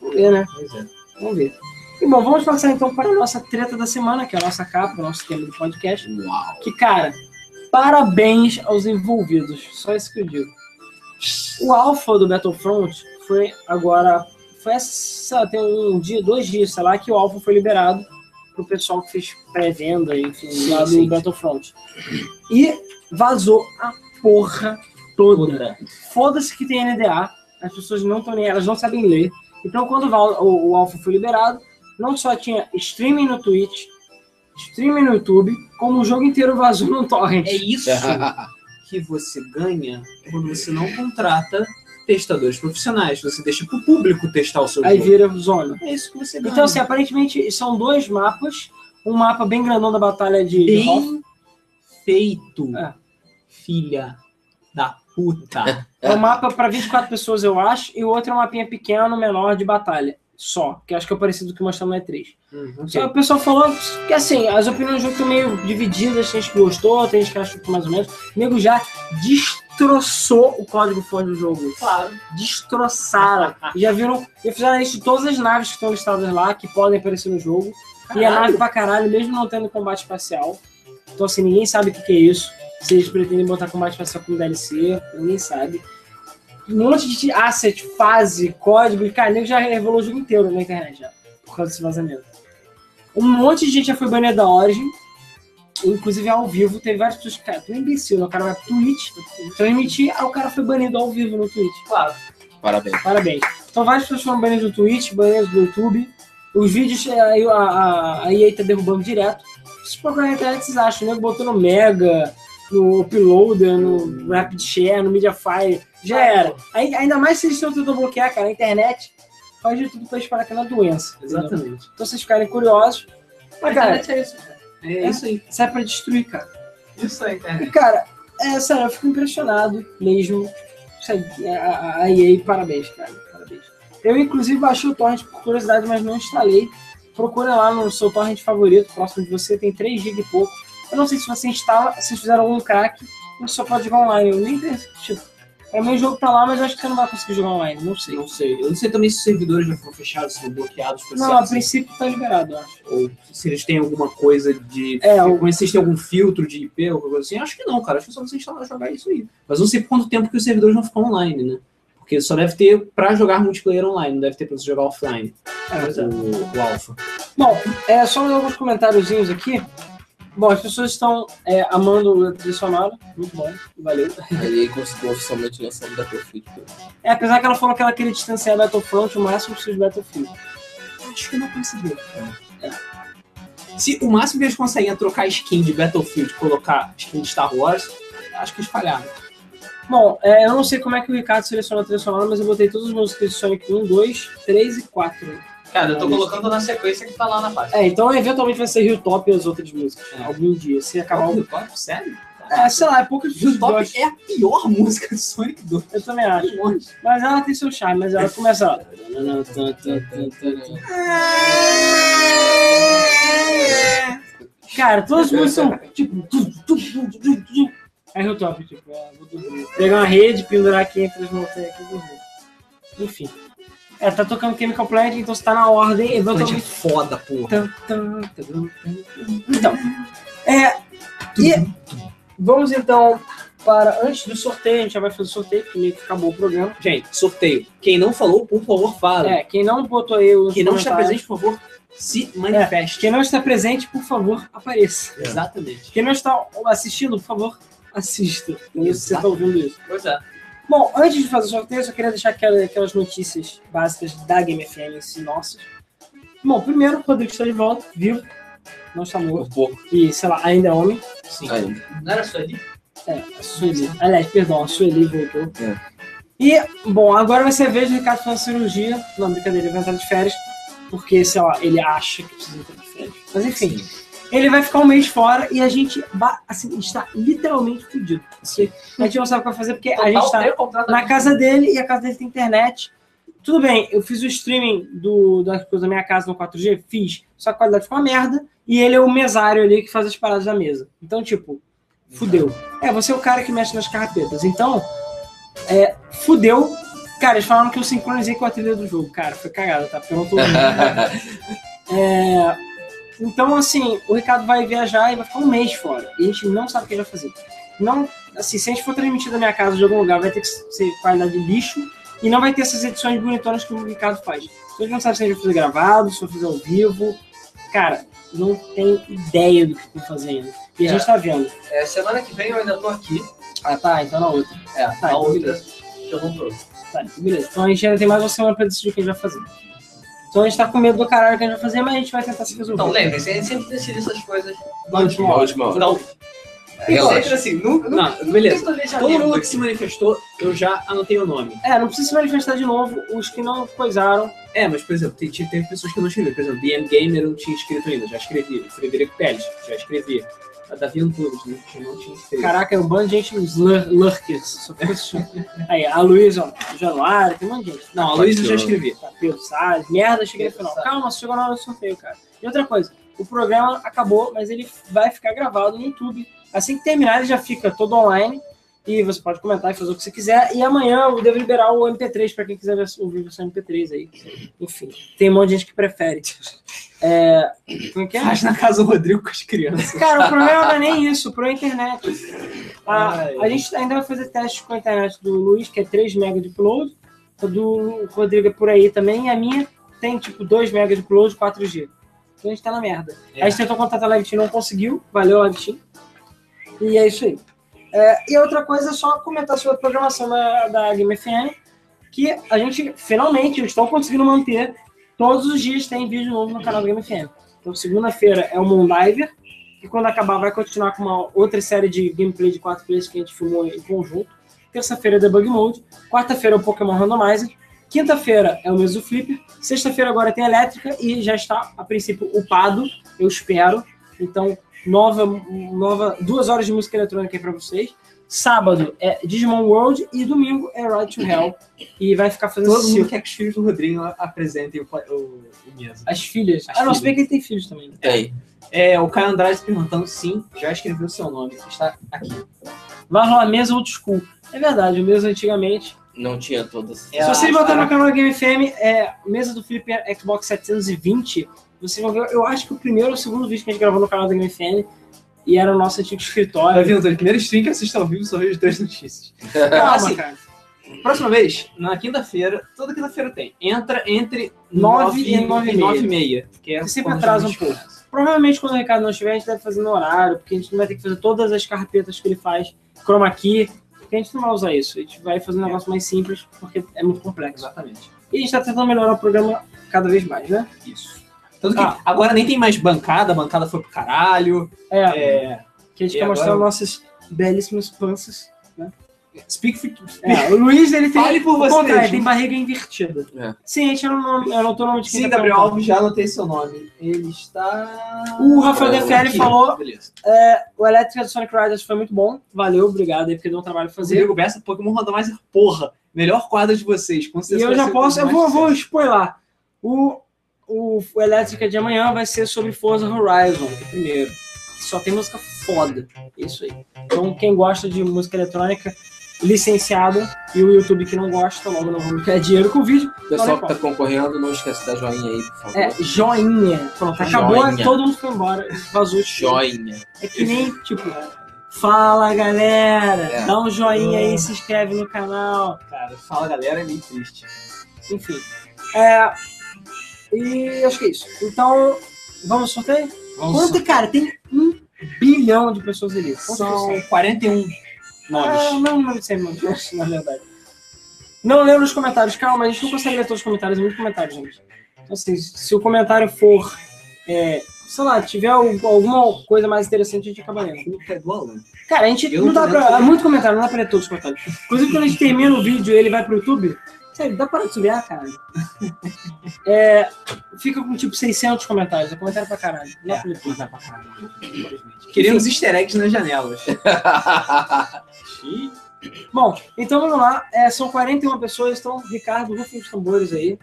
Vamos ver, né? Pois é. Vamos ver. E bom, vamos passar então para a nossa treta da semana, que é a nossa capa, o nosso tema do podcast. Uau. Que, cara, parabéns aos envolvidos. Só isso que eu digo. O alpha do Battlefront foi agora. Foi essa, tem um dia, dois dias, sei lá, que o alpha foi liberado pro pessoal que fez pré-venda, enfim, lá do sim. Battlefront. E vazou a porra toda. Foda-se que tem NDA, as pessoas não estão nem, elas não sabem ler. Então, quando o, o alpha foi liberado, não só tinha streaming no Twitch, streaming no YouTube, como o jogo inteiro vazou no torrent. É isso que você ganha quando você não contrata testadores profissionais. Você deixa pro público testar o seu Aí jogo. vira zona. É isso que você ganha. Então, assim, aparentemente são dois mapas. Um mapa bem grandão da batalha de, bem feito, É. filha da puta. É um mapa para 24 pessoas, eu acho, e o outro é um mapinha pequeno, menor de batalha. Só, que acho que é o parecido com o que mostramos no E3. Hum, Só o pessoal falou que assim, as opiniões do jogo estão meio divididas, tem gente que gostou, tem gente que acha que mais ou menos. O nego já destroçou o código fonte do jogo. Claro. Destroçaram. já viram, já fizeram isso de todas as naves que estão listadas lá, que podem aparecer no jogo. E a nave pra caralho, mesmo não tendo combate espacial. Então assim, ninguém sabe o que, que é isso. Se eles pretendem botar combate espacial como DLC, ninguém sabe. Um monte de asset, fase, código, e cara, já revelou o jogo inteiro na internet já, por causa desse vazamento. Um monte de gente já foi banida da Origin, inclusive ao vivo, teve várias pessoas que, cara, tu é imbecil, né? o cara vai pro Twitch, transmitir, aí o cara foi banido ao vivo no Twitch. Claro. Parabéns. Parabéns. Então várias pessoas foram banidas do Twitch, banidas do YouTube. Os vídeos aí a, a, a EA tá derrubando direto. Se vocês procurarem na internet, vocês acham, né? Botou no Mega, no Uploader, no Rapid Share, no Mediafire. Já era. Aí, ainda mais se eles estão tentando bloquear, cara, a internet faz de tudo pra espalhar aquela doença. entendeu? Exatamente. Então vocês ficarem curiosos. A Mas, cara, internet é isso. É isso aí. sai pra destruir, cara. Isso é a E, cara, é, sério, eu fico impressionado mesmo. Sério, A, a EA, parabéns, cara. Parabéns. Eu, inclusive, baixei o torrent por curiosidade, mas não instalei. Procura lá no seu torrent favorito, próximo de você, tem 3 GB e pouco. Eu não sei se você instala, se fizeram algum crack, você só pode jogar online. Eu nem tenho, tipo, pra mim o jogo tá lá, mas eu acho que você não vai conseguir jogar online, não sei. Não sei. Eu não sei também se os servidores já foram fechados, se foram bloqueados. Não, a certo- princípio tá liberado, eu acho. Ou se eles têm alguma coisa de. É, Como o- se eles têm algum filtro de IP ou alguma coisa assim. Acho que não, cara. Acho que é só você instalar jogar isso aí. Mas não sei por quanto tempo que os servidores vão ficar online, né? Porque só deve ter pra jogar multiplayer online, não deve ter pra você jogar offline. É, mas é. o, o Alpha. Bom, é, só alguns comentáriozinhos aqui. Bom, as pessoas estão é, amando a trilha sonora. Muito bom, valeu. Aí conseguiu oficialmente lançar o Battlefield. É, apesar que ela falou que ela queria distanciar Battlefront o máximo possível de Battlefield. Acho que não conseguiu. É. Se o máximo que eles conseguem é trocar skin de Battlefield e colocar skin de Star Wars, acho que eles falharam. Bom, é, eu não sei como é que o Ricardo seleciona a trilha sonora, mas eu botei todas as músicas de Sonic 1, 2, 3 e 4. Cara, eu tô colocando na sequência que tá lá na página. É, então eventualmente vai ser Hilltop e as outras músicas. né, Algum dia, se acabar o. Hilltop? Sério? É, sei lá, é poucas pessoas gostam. é a pior música do Sonic 2. Eu também acho. Mas ela tem seu charme, mas ela começa. Cara, todas as músicas são tipo. É Hilltop, tipo, é, vou dormir. Pegar uma rede, pendurar aqui entre as montanhas aqui e dormir. Enfim. É, tá tocando Chemical Plant, então você tá na ordem, Plant é eventualmente. foda, porra. Então, é. E vamos então para. Antes do sorteio, a gente já vai fazer o sorteio, porque meio que acabou o programa. Gente, sorteio. Quem não falou, por favor, fala. É, quem não botou aí os Quem não está presente, por favor, se manifeste. Quem não está presente, por favor, apareça. Exatamente. Quem não está assistindo, por favor, assista. Se você está ouvindo isso. Pois é. Bom, antes de fazer o sorteio, eu só queria deixar aquela- aquelas notícias básicas da Game FM si, nossas. Bom, primeiro, o Rodrigo está de volta, viu? Não está morto. pouco. E, sei lá, ainda é homem. Sim. Ainda. Não era só ali? É, a Sueli. Aliás, perdão, a Sueli voltou. É. E, bom, agora vai ser a vez do Ricardo fazer cirurgia. Não, brincadeira, ele vai entrar de férias. Porque, sei lá, ele acha que precisa entrar de férias. Mas enfim, ele vai ficar um mês fora e a gente, assim, está literalmente fudido. A gente não sabe o que vai fazer porque a gente está na casa dele e a casa dele tem internet. Tudo bem, eu fiz o streaming do, das coisas da minha casa no 4G, fiz, só que a qualidade ficou uma merda, e ele é o mesário ali que faz as paradas da mesa. Então, tipo, fudeu. É, você é o cara que mexe nas carpetas. Então, é, fudeu. Cara, eles falaram que eu sincronizei com a trilha do jogo. Cara, foi cagada, tá? Porque eu não tô. É, então, assim, o Ricardo vai viajar e vai ficar um mês fora. E a gente não sabe o que ele vai fazer. Não, assim, se a gente for transmitir da minha casa de algum lugar, vai ter que ser qualidade de lixo e não vai ter essas edições bonitonas que o Ricardo faz. Então a gente não sabe se a gente vai fazer gravado, se vai fazer ao vivo. Cara, não tem ideia do que estão fazendo. E a É. gente tá vendo. É, semana que vem eu ainda tô aqui. Ah, tá, então na outra. É, Tá, a então outra beleza. eu não tô. Tá, então beleza. Então a gente ainda tem mais uma semana pra decidir o que a gente vai fazer. Então a gente tá com medo do caralho que a gente vai fazer, mas a gente vai tentar se resolver. Então lembre-se, a gente sempre decide essas coisas. Na última hora. última hora. Então, Relaxa. sempre assim, nunca, Não, nunca beleza. Todo mundo que se manifestou, eu já anotei o nome. É, não precisa se manifestar de novo. Os que não coisaram. É, mas, por exemplo, tem, tinha- teve pessoas que não escreveram. Por exemplo, BM Gamer eu não tinha escrito ainda, já escrevi. Frederico Pérez, já escrevi. A Davi Antunes, né, que não tinha escrito. Caraca, é um bando de gente, os lur- lurkers. Só fica assistindo. Aí, a Luísa, Januário, tem um monte de gente. Não, a Luísa eu já escrevi. Tá, Pedro Salles, merda, cheguei no final. Calma, chegou na hora do sorteio, cara. E outra coisa, o programa acabou, mas ele vai ficar gravado no YouTube. Assim que terminar, ele já fica todo online. E você pode comentar e fazer o que você quiser. E amanhã eu devo liberar o MP3 para quem quiser ouvir versão MP3 aí. Enfim, tem um monte de gente que prefere. É, como é que é? Faz na casa do Rodrigo com as crianças. Cara, o problema não é nem isso, o problema é a internet. A, a gente ainda vai fazer testes com a internet do Luiz, que é 3 MB de upload. A do Rodrigo é por aí também. E a minha tem tipo 2 MB de upload 4G. Então a gente tá na merda. É. A gente tentou contatar a Live Team, não conseguiu. Valeu, Live Team. E é isso aí. É, e outra coisa é só comentar sobre a programação da, da Game FM, que a gente finalmente estou conseguindo manter. Todos os dias tem vídeo novo no canal da Game FM. Então, segunda-feira é o Moondiver, que quando acabar vai continuar com uma outra série de gameplay de quatro players que a gente filmou em conjunto. Terça-feira é Debug Mode. Quarta-feira é o Pokémon Randomizer. Quinta-feira é o Meso Flipper. Sexta-feira agora tem Elétrica e já está, a princípio, upado, eu espero. Então, nova, nova duas horas de música eletrônica aí pra vocês. Sábado é Digimon World e domingo é Ride to Hell. E vai ficar fazendo Todo mundo quer que os filhos do Rodrigo apresentem o, o, o mesmo. As filhas. As ah, não, se bem que ele tem filhos também. Tem. É, o Caio Andrade perguntando sim, já escreveu seu nome, está aqui. Vai rolar mesa old school. É verdade, o mesa antigamente. Não tinha todas. É, Se botarem a- no canal da Game FM, é mesa do Flipper Xbox 720, vocês vão ver, eu acho que o primeiro ou o segundo vídeo que a gente gravou no canal da Game FM e era o nosso antigo Tá escritório. vendo, Antônio? Primeiro stream que assista ao vivo, só vejo três notícias. Calma, assim, cara. Próxima vez, na quinta-feira, toda quinta-feira tem. Entra entre Nove 9 e e nove e 9 e meia. Que é Você sempre atrasa um pouco. Provavelmente quando o Ricardo não estiver, a gente deve fazer no horário, porque a gente não vai ter que fazer todas as carpetas que ele faz, chroma key, porque a gente não vai usar isso. A gente vai fazer um negócio mais simples, porque é muito complexo. Exatamente. E a gente tá tentando melhorar o programa cada vez mais, né? Isso. Tanto que Ah. agora nem tem mais bancada, a bancada foi pro caralho. É, É, que a gente e quer agora- mostrar nossas belíssimas panças. speak for... É, o Luiz, ele tem. Fale por você mesmo. tem barriga invertida. É. Sim, a gente não, não, anotou o nome de quem Sim, tá Gabriel. Alves, já anotei seu nome. Ele está... O Rafael É, DFL falou: Beleza. o Elétrica do Sonic Riders foi muito bom. Valeu, obrigado aí, porque deu um trabalho fazer. Rodrigo Bessa, Pokémon Randomizer, porra. Melhor quadro de vocês. com E certeza eu vai já posso, eu vou, vou spoiler. O, o, o Elétrica de amanhã vai ser sobre Forza Horizon, o primeiro. Só tem música foda. Isso aí. Então, quem gosta de música eletrônica licenciada e o YouTube que não gosta, logo não vamos ganhar dinheiro com o vídeo. O pessoal que tá concorrendo, não esquece da joinha aí, por favor. É, joinha. Pronto, acabou, Joinha. todo mundo foi embora. Vazou o Joinha. É que nem, tipo, fala galera, É. dá um joinha aí, se inscreve no canal. Cara, fala galera, é meio triste. Enfim. É, e acho que é isso. Então, vamos ao sorteio? Vamos Quanto, cara, tem um bilhão de pessoas ali. Quantas São pessoas? 41 Ah, nomes. não, não sei, mano, na verdade. Não lembro os comentários, calma, a gente não consegue ler todos os comentários, é muito comentário, gente. Então, assim, se o comentário for, é, sei lá, tiver al- alguma coisa mais interessante, a gente acaba lendo. É Alan. Cara, a gente Eu não dá pra. É muito comentário, não dá pra ler todos os comentários. Inclusive, quando a gente termina o vídeo e ele vai pro YouTube, sério, dá pra subir, cara. É, fica com tipo 600 comentários, é comentário pra caralho. Não dá pra dá caralho. Queremos easter eggs nas janelas. Bom, então vamos lá. É, são 41 pessoas, então, Ricardo, rufem os tambores aí.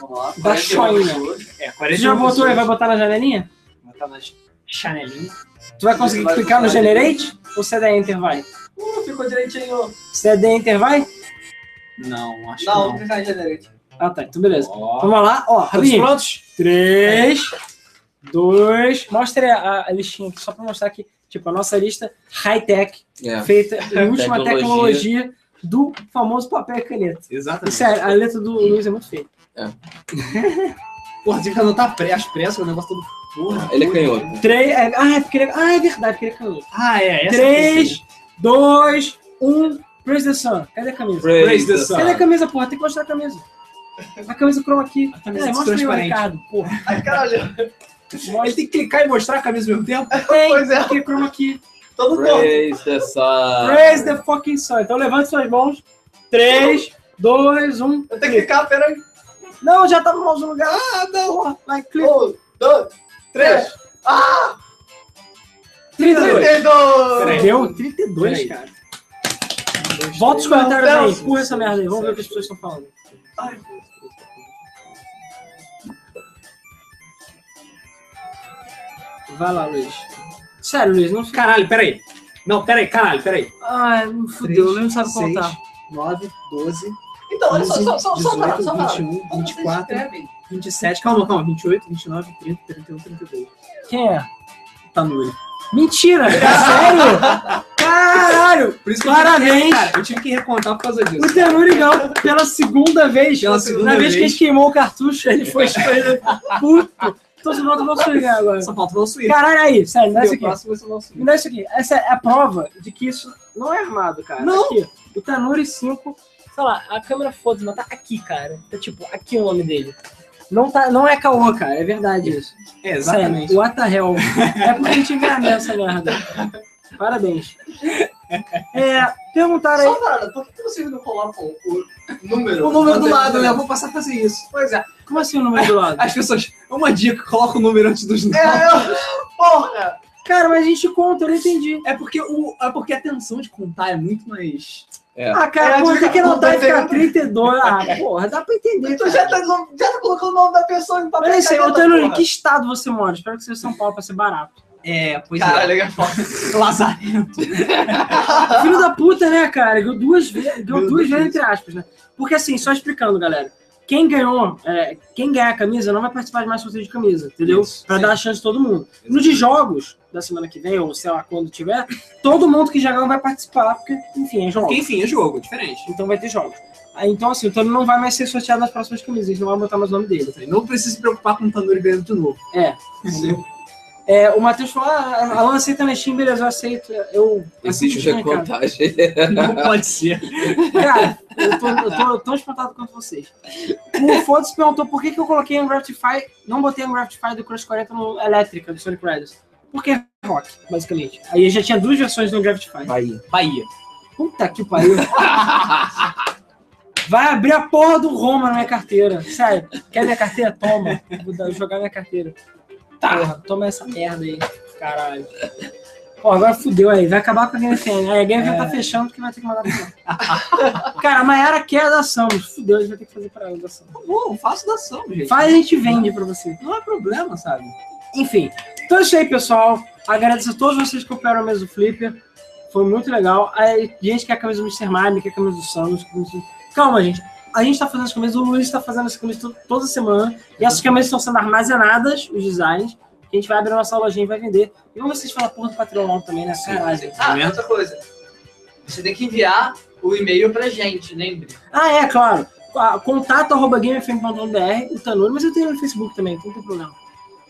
Vamos lá. Da joinha. É, Você 41 já botou e pessoas. vai botar na janelinha? Botar nas chanelinhas. Tu vai conseguir Vai clicar no. Generate? Ou se é Enter vai? Uh, ficou direitinho. Se é Enter vai? Não, acho Não, que clicar em generate. Ah, tá. Então, beleza. não. Vamos lá. Ó, Todos Rabinho. prontos? 3, 2. Mostra a, a listinha aqui, só pra mostrar que, tipo, a nossa lista high-tech, É. feita em última Tecnologia. tecnologia do famoso papel e caneta. E Exatamente. sério, a letra do Luiz é muito feia. Porra, tem que anotar as pressas, o negócio todo. Porra. Ele é canhoto. 3. É, ah, é porque ele, ah, é verdade, porque ele é canhoto. Ah, é. Essa 3, 2, 1. Praise the Sun. Cadê a camisa? Praise the sun. Cadê a camisa, porra? Tem que mostrar a camisa. A camisa chroma aqui. camisa É, mostra aí o. Ricardo, porra. Ai, caralho. Ele tem que clicar e mostrar a camisa ao mesmo tempo? Tem, Pois é. aqui, chroma aqui. Todo mundo. Praise the sun. Praise the fucking sun. Então levante suas mãos. 3, 2, 1. Eu tenho que clicar, peraí. Não, já tá no mouse no lugar. Ah, não. Vai, clica. Um, dois, três. 32. 32! Peraí. Deu 32, Peraí. Cara. Volta os comentários Não, aí. Empurra essa merda aí. Vamos ver o que as pessoas estão falando. Ai, Vai lá, Luiz. Sério, Luiz, não. Caralho, peraí. Não, peraí, caralho, peraí. Ai, fudeu. Ele não sabe contar. 9, 12, Então, olha só, 15, só, só, só, parar, 18, só parar. 21, Como vocês 24. escrevem? 27, calma, calma, 28, 29, 30, 31, 32. Quem é? Tanuri. Mentira! Sério? Caralho! Por isso que eu tive que- Parabéns! eu tive que recontar por causa disso. O Tenuri ganhou pela segunda vez. Pela segunda Na vez, que a vez. gente queimou o cartucho, ele foi. Puto! Então você volta pra ganhar agora. Só falta o Swift. Caralho, aí, sério, me dá isso o aqui. próximo o nosso Me dá isso aqui. Essa é a prova de que isso não é armado, cara. Não. Aqui, o Tanuri 5, sei lá, a câmera foda-se, mas tá aqui, cara. Tá tipo, aqui o nome dele. Não, tá, não é caô, cara, é verdade isso. É, exatamente. Sério, what the hell. É porque a gente ganha essa merda. Parabéns. É, perguntaram aí. Só parada, por que vocês não colocam o número? O número do lado, né? Eu vou passar a fazer isso. Pois é. Como assim o número do lado? As pessoas. Uma dica, coloca o número antes dos nomes. É, eu... Porra! Cara, mas a gente conta, eu não entendi. É porque, o, é porque a tensão de contar é muito mais. Ah, cara, É, tem que anotar e ficar não- 32. Ah, porra, dá pra entender. Tu cara. já tá, já tá colocando o nome da pessoa em papel. Olha isso aí, que estado você mora? Espero que seja São Paulo pra ser barato. É, pois Caralho, é. Lazarento. Filho da puta, né, cara? Ganhou duas vezes, ganhou Meu duas vezes, entre aspas, né? Porque assim, só explicando, galera. Quem ganhou, é, quem ganhar a camisa não vai participar de mais sorteio de camisa, entendeu? Isso, pra sim. dar a chance de todo mundo. No de jogos da semana que vem, ou sei lá quando tiver, todo mundo que já ganhou vai participar, porque, enfim, é jogo. Porque, enfim, é jogo, diferente. Então vai ter jogos. Então, assim, o Tano não vai mais ser sorteado nas próximas camisas, a gente não vai botar mais o nome dele. Não precisa se preocupar com o Tanuri ganhando de novo. É. É, o Matheus falou: ah, Alan aceita na Steam, beleza, eu aceito. Eu Existe cara. recontagem. Não pode ser. Cara, eu tô, eu tô tão espantado quanto vocês. O Foda se perguntou por que, que eu coloquei um Graftify, não botei um Graftify do Crush 40 no Elétrica, do Sonic Riders. Porque é rock, basicamente. Aí já tinha duas versões do Graftify. Bahia. Bahia. Puta que pariu. Vai abrir a porra do Roma na minha carteira. Sério. Quer minha carteira? Toma. Vou jogar minha carteira. Porra, toma essa merda aí. Caralho. Pô, agora fudeu aí. Vai acabar com a Game FM. Aí a Game FM tá fechando porque vai ter que mandar pra Cara, a Mayara quer a da Samus. Fudeu, a gente vai ter que fazer pra ela da Samus. Tá bom, faço da ação, gente. Faz, a gente vende pra você. Não é problema, sabe? Enfim, então é isso aí, pessoal. Agradeço a todos vocês que compraram a mesa do Flipper. Foi muito legal. A gente quer a camisa do Mr. Mime, quer a camisa do Samus. camisa Calma, gente. A gente tá fazendo as camisas, o Luiz tá fazendo as camisas to- toda semana. E essas camisas estão sendo armazenadas, os designs. A gente vai abrir a nossa lojinha e vai vender. E vamos vocês falam porra do Patreon também, né? Caralho. Ah, outra coisa. Você tem que enviar o e-mail pra gente, lembre. Ah, é, claro. Contato arroba gamefm.br, o Tanuri, mas eu tenho ele no Facebook também, então não tem problema.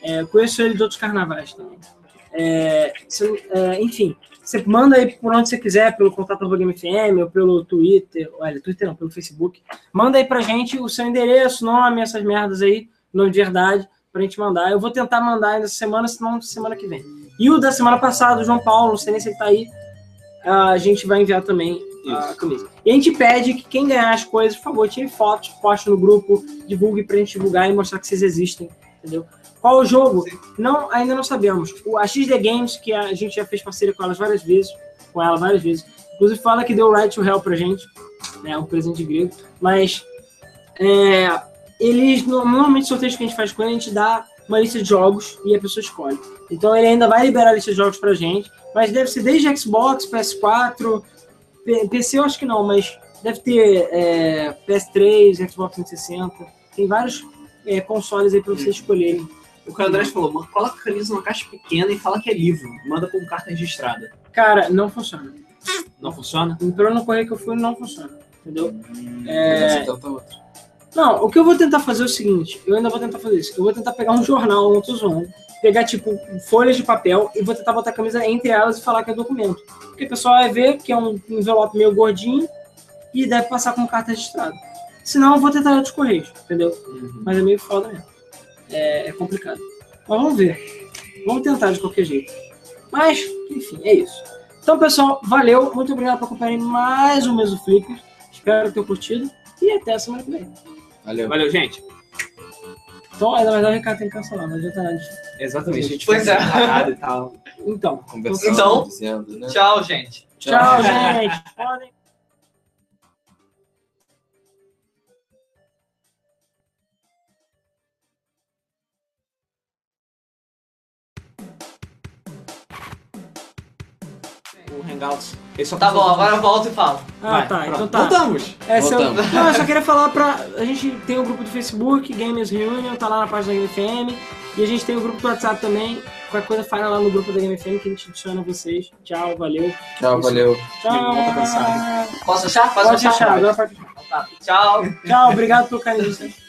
É, conheço ele de outros carnavais também. É, se- é, enfim, você manda aí por onde você quiser, pelo contato arroba gamefm, ou pelo Twitter, olha, Twitter não, pelo Facebook. Manda aí pra gente o seu endereço, nome, essas merdas aí, nome de verdade, pra gente mandar. Eu vou tentar mandar ainda essa semana, senão semana que vem. E o da semana passada, o João Paulo, não sei nem se ele tá aí, a gente vai enviar também a Isso. camisa. E a gente pede que quem ganhar as coisas, por favor, tire fotos, poste no grupo, divulgue pra gente divulgar e mostrar que vocês existem, entendeu? Qual o jogo? Não, ainda não sabemos. O, a XD Games, que a gente já fez parceria com elas várias vezes, com ela várias vezes. Inclusive fala que deu o Right to Hell pra gente, né? Um presente grego. Mas é, eles, no- normalmente, sorteios que a gente faz com ele, a gente dá uma lista de jogos e a pessoa escolhe. Então ele ainda vai liberar a lista de jogos pra gente, mas deve ser desde Xbox, PS4, P- PC eu acho que não, mas deve ter é, PS3, Xbox 360, tem vários é, consoles aí pra vocês escolherem. O André falou, mano, coloca a camisa numa caixa pequena e fala que é livro. Manda com carta registrada. Cara, não funciona. Não funciona? Pelo no correio que eu fui, não funciona. Entendeu? É... É, Não, o que eu vou tentar fazer é o seguinte: eu ainda vou tentar fazer isso. Eu vou tentar pegar um jornal, não tô zoando, pegar, tipo, folhas de papel e vou tentar botar a camisa entre elas e falar que é documento. Porque o pessoal vai ver que é um envelope meio gordinho e deve passar com carta registrada. Senão, eu vou tentar outros correios, entendeu? Mas é meio foda mesmo. É, é complicado. Mas vamos ver. Vamos tentar de qualquer jeito. Mas, enfim, é isso. Então, pessoal, valeu. Muito obrigado por acompanhar mais um mês do Flickr. Espero ter curtido. E até a semana que vem. Valeu. Valeu, gente. Então, na verdade, o Ricardo tem que cancelar, não adianta nada. Exatamente. A gente Pois é. e tal. Então, Conversando, Então- dizendo, né? Tchau, gente. tchau, gente. Podem. Hangouts. Ele só Tá bom, agora eu volto e falo. Ah, Vai, tá. pronto. Então tá. Voltamos. Eu... Voltamos. Não, eu só queria falar pra. A gente tem o grupo do Facebook, Gamers Reunion, tá lá na página da Game FM. E a gente tem o grupo do WhatsApp também. Qualquer coisa, fala lá no grupo da Game FM que a gente adiciona vocês. Tchau, valeu. Tchau, valeu. Tchau. Posso achar? Posso Pode achar? agora pode achar. Tá. Tchau. Tchau, obrigado pelo carinho. de vocês.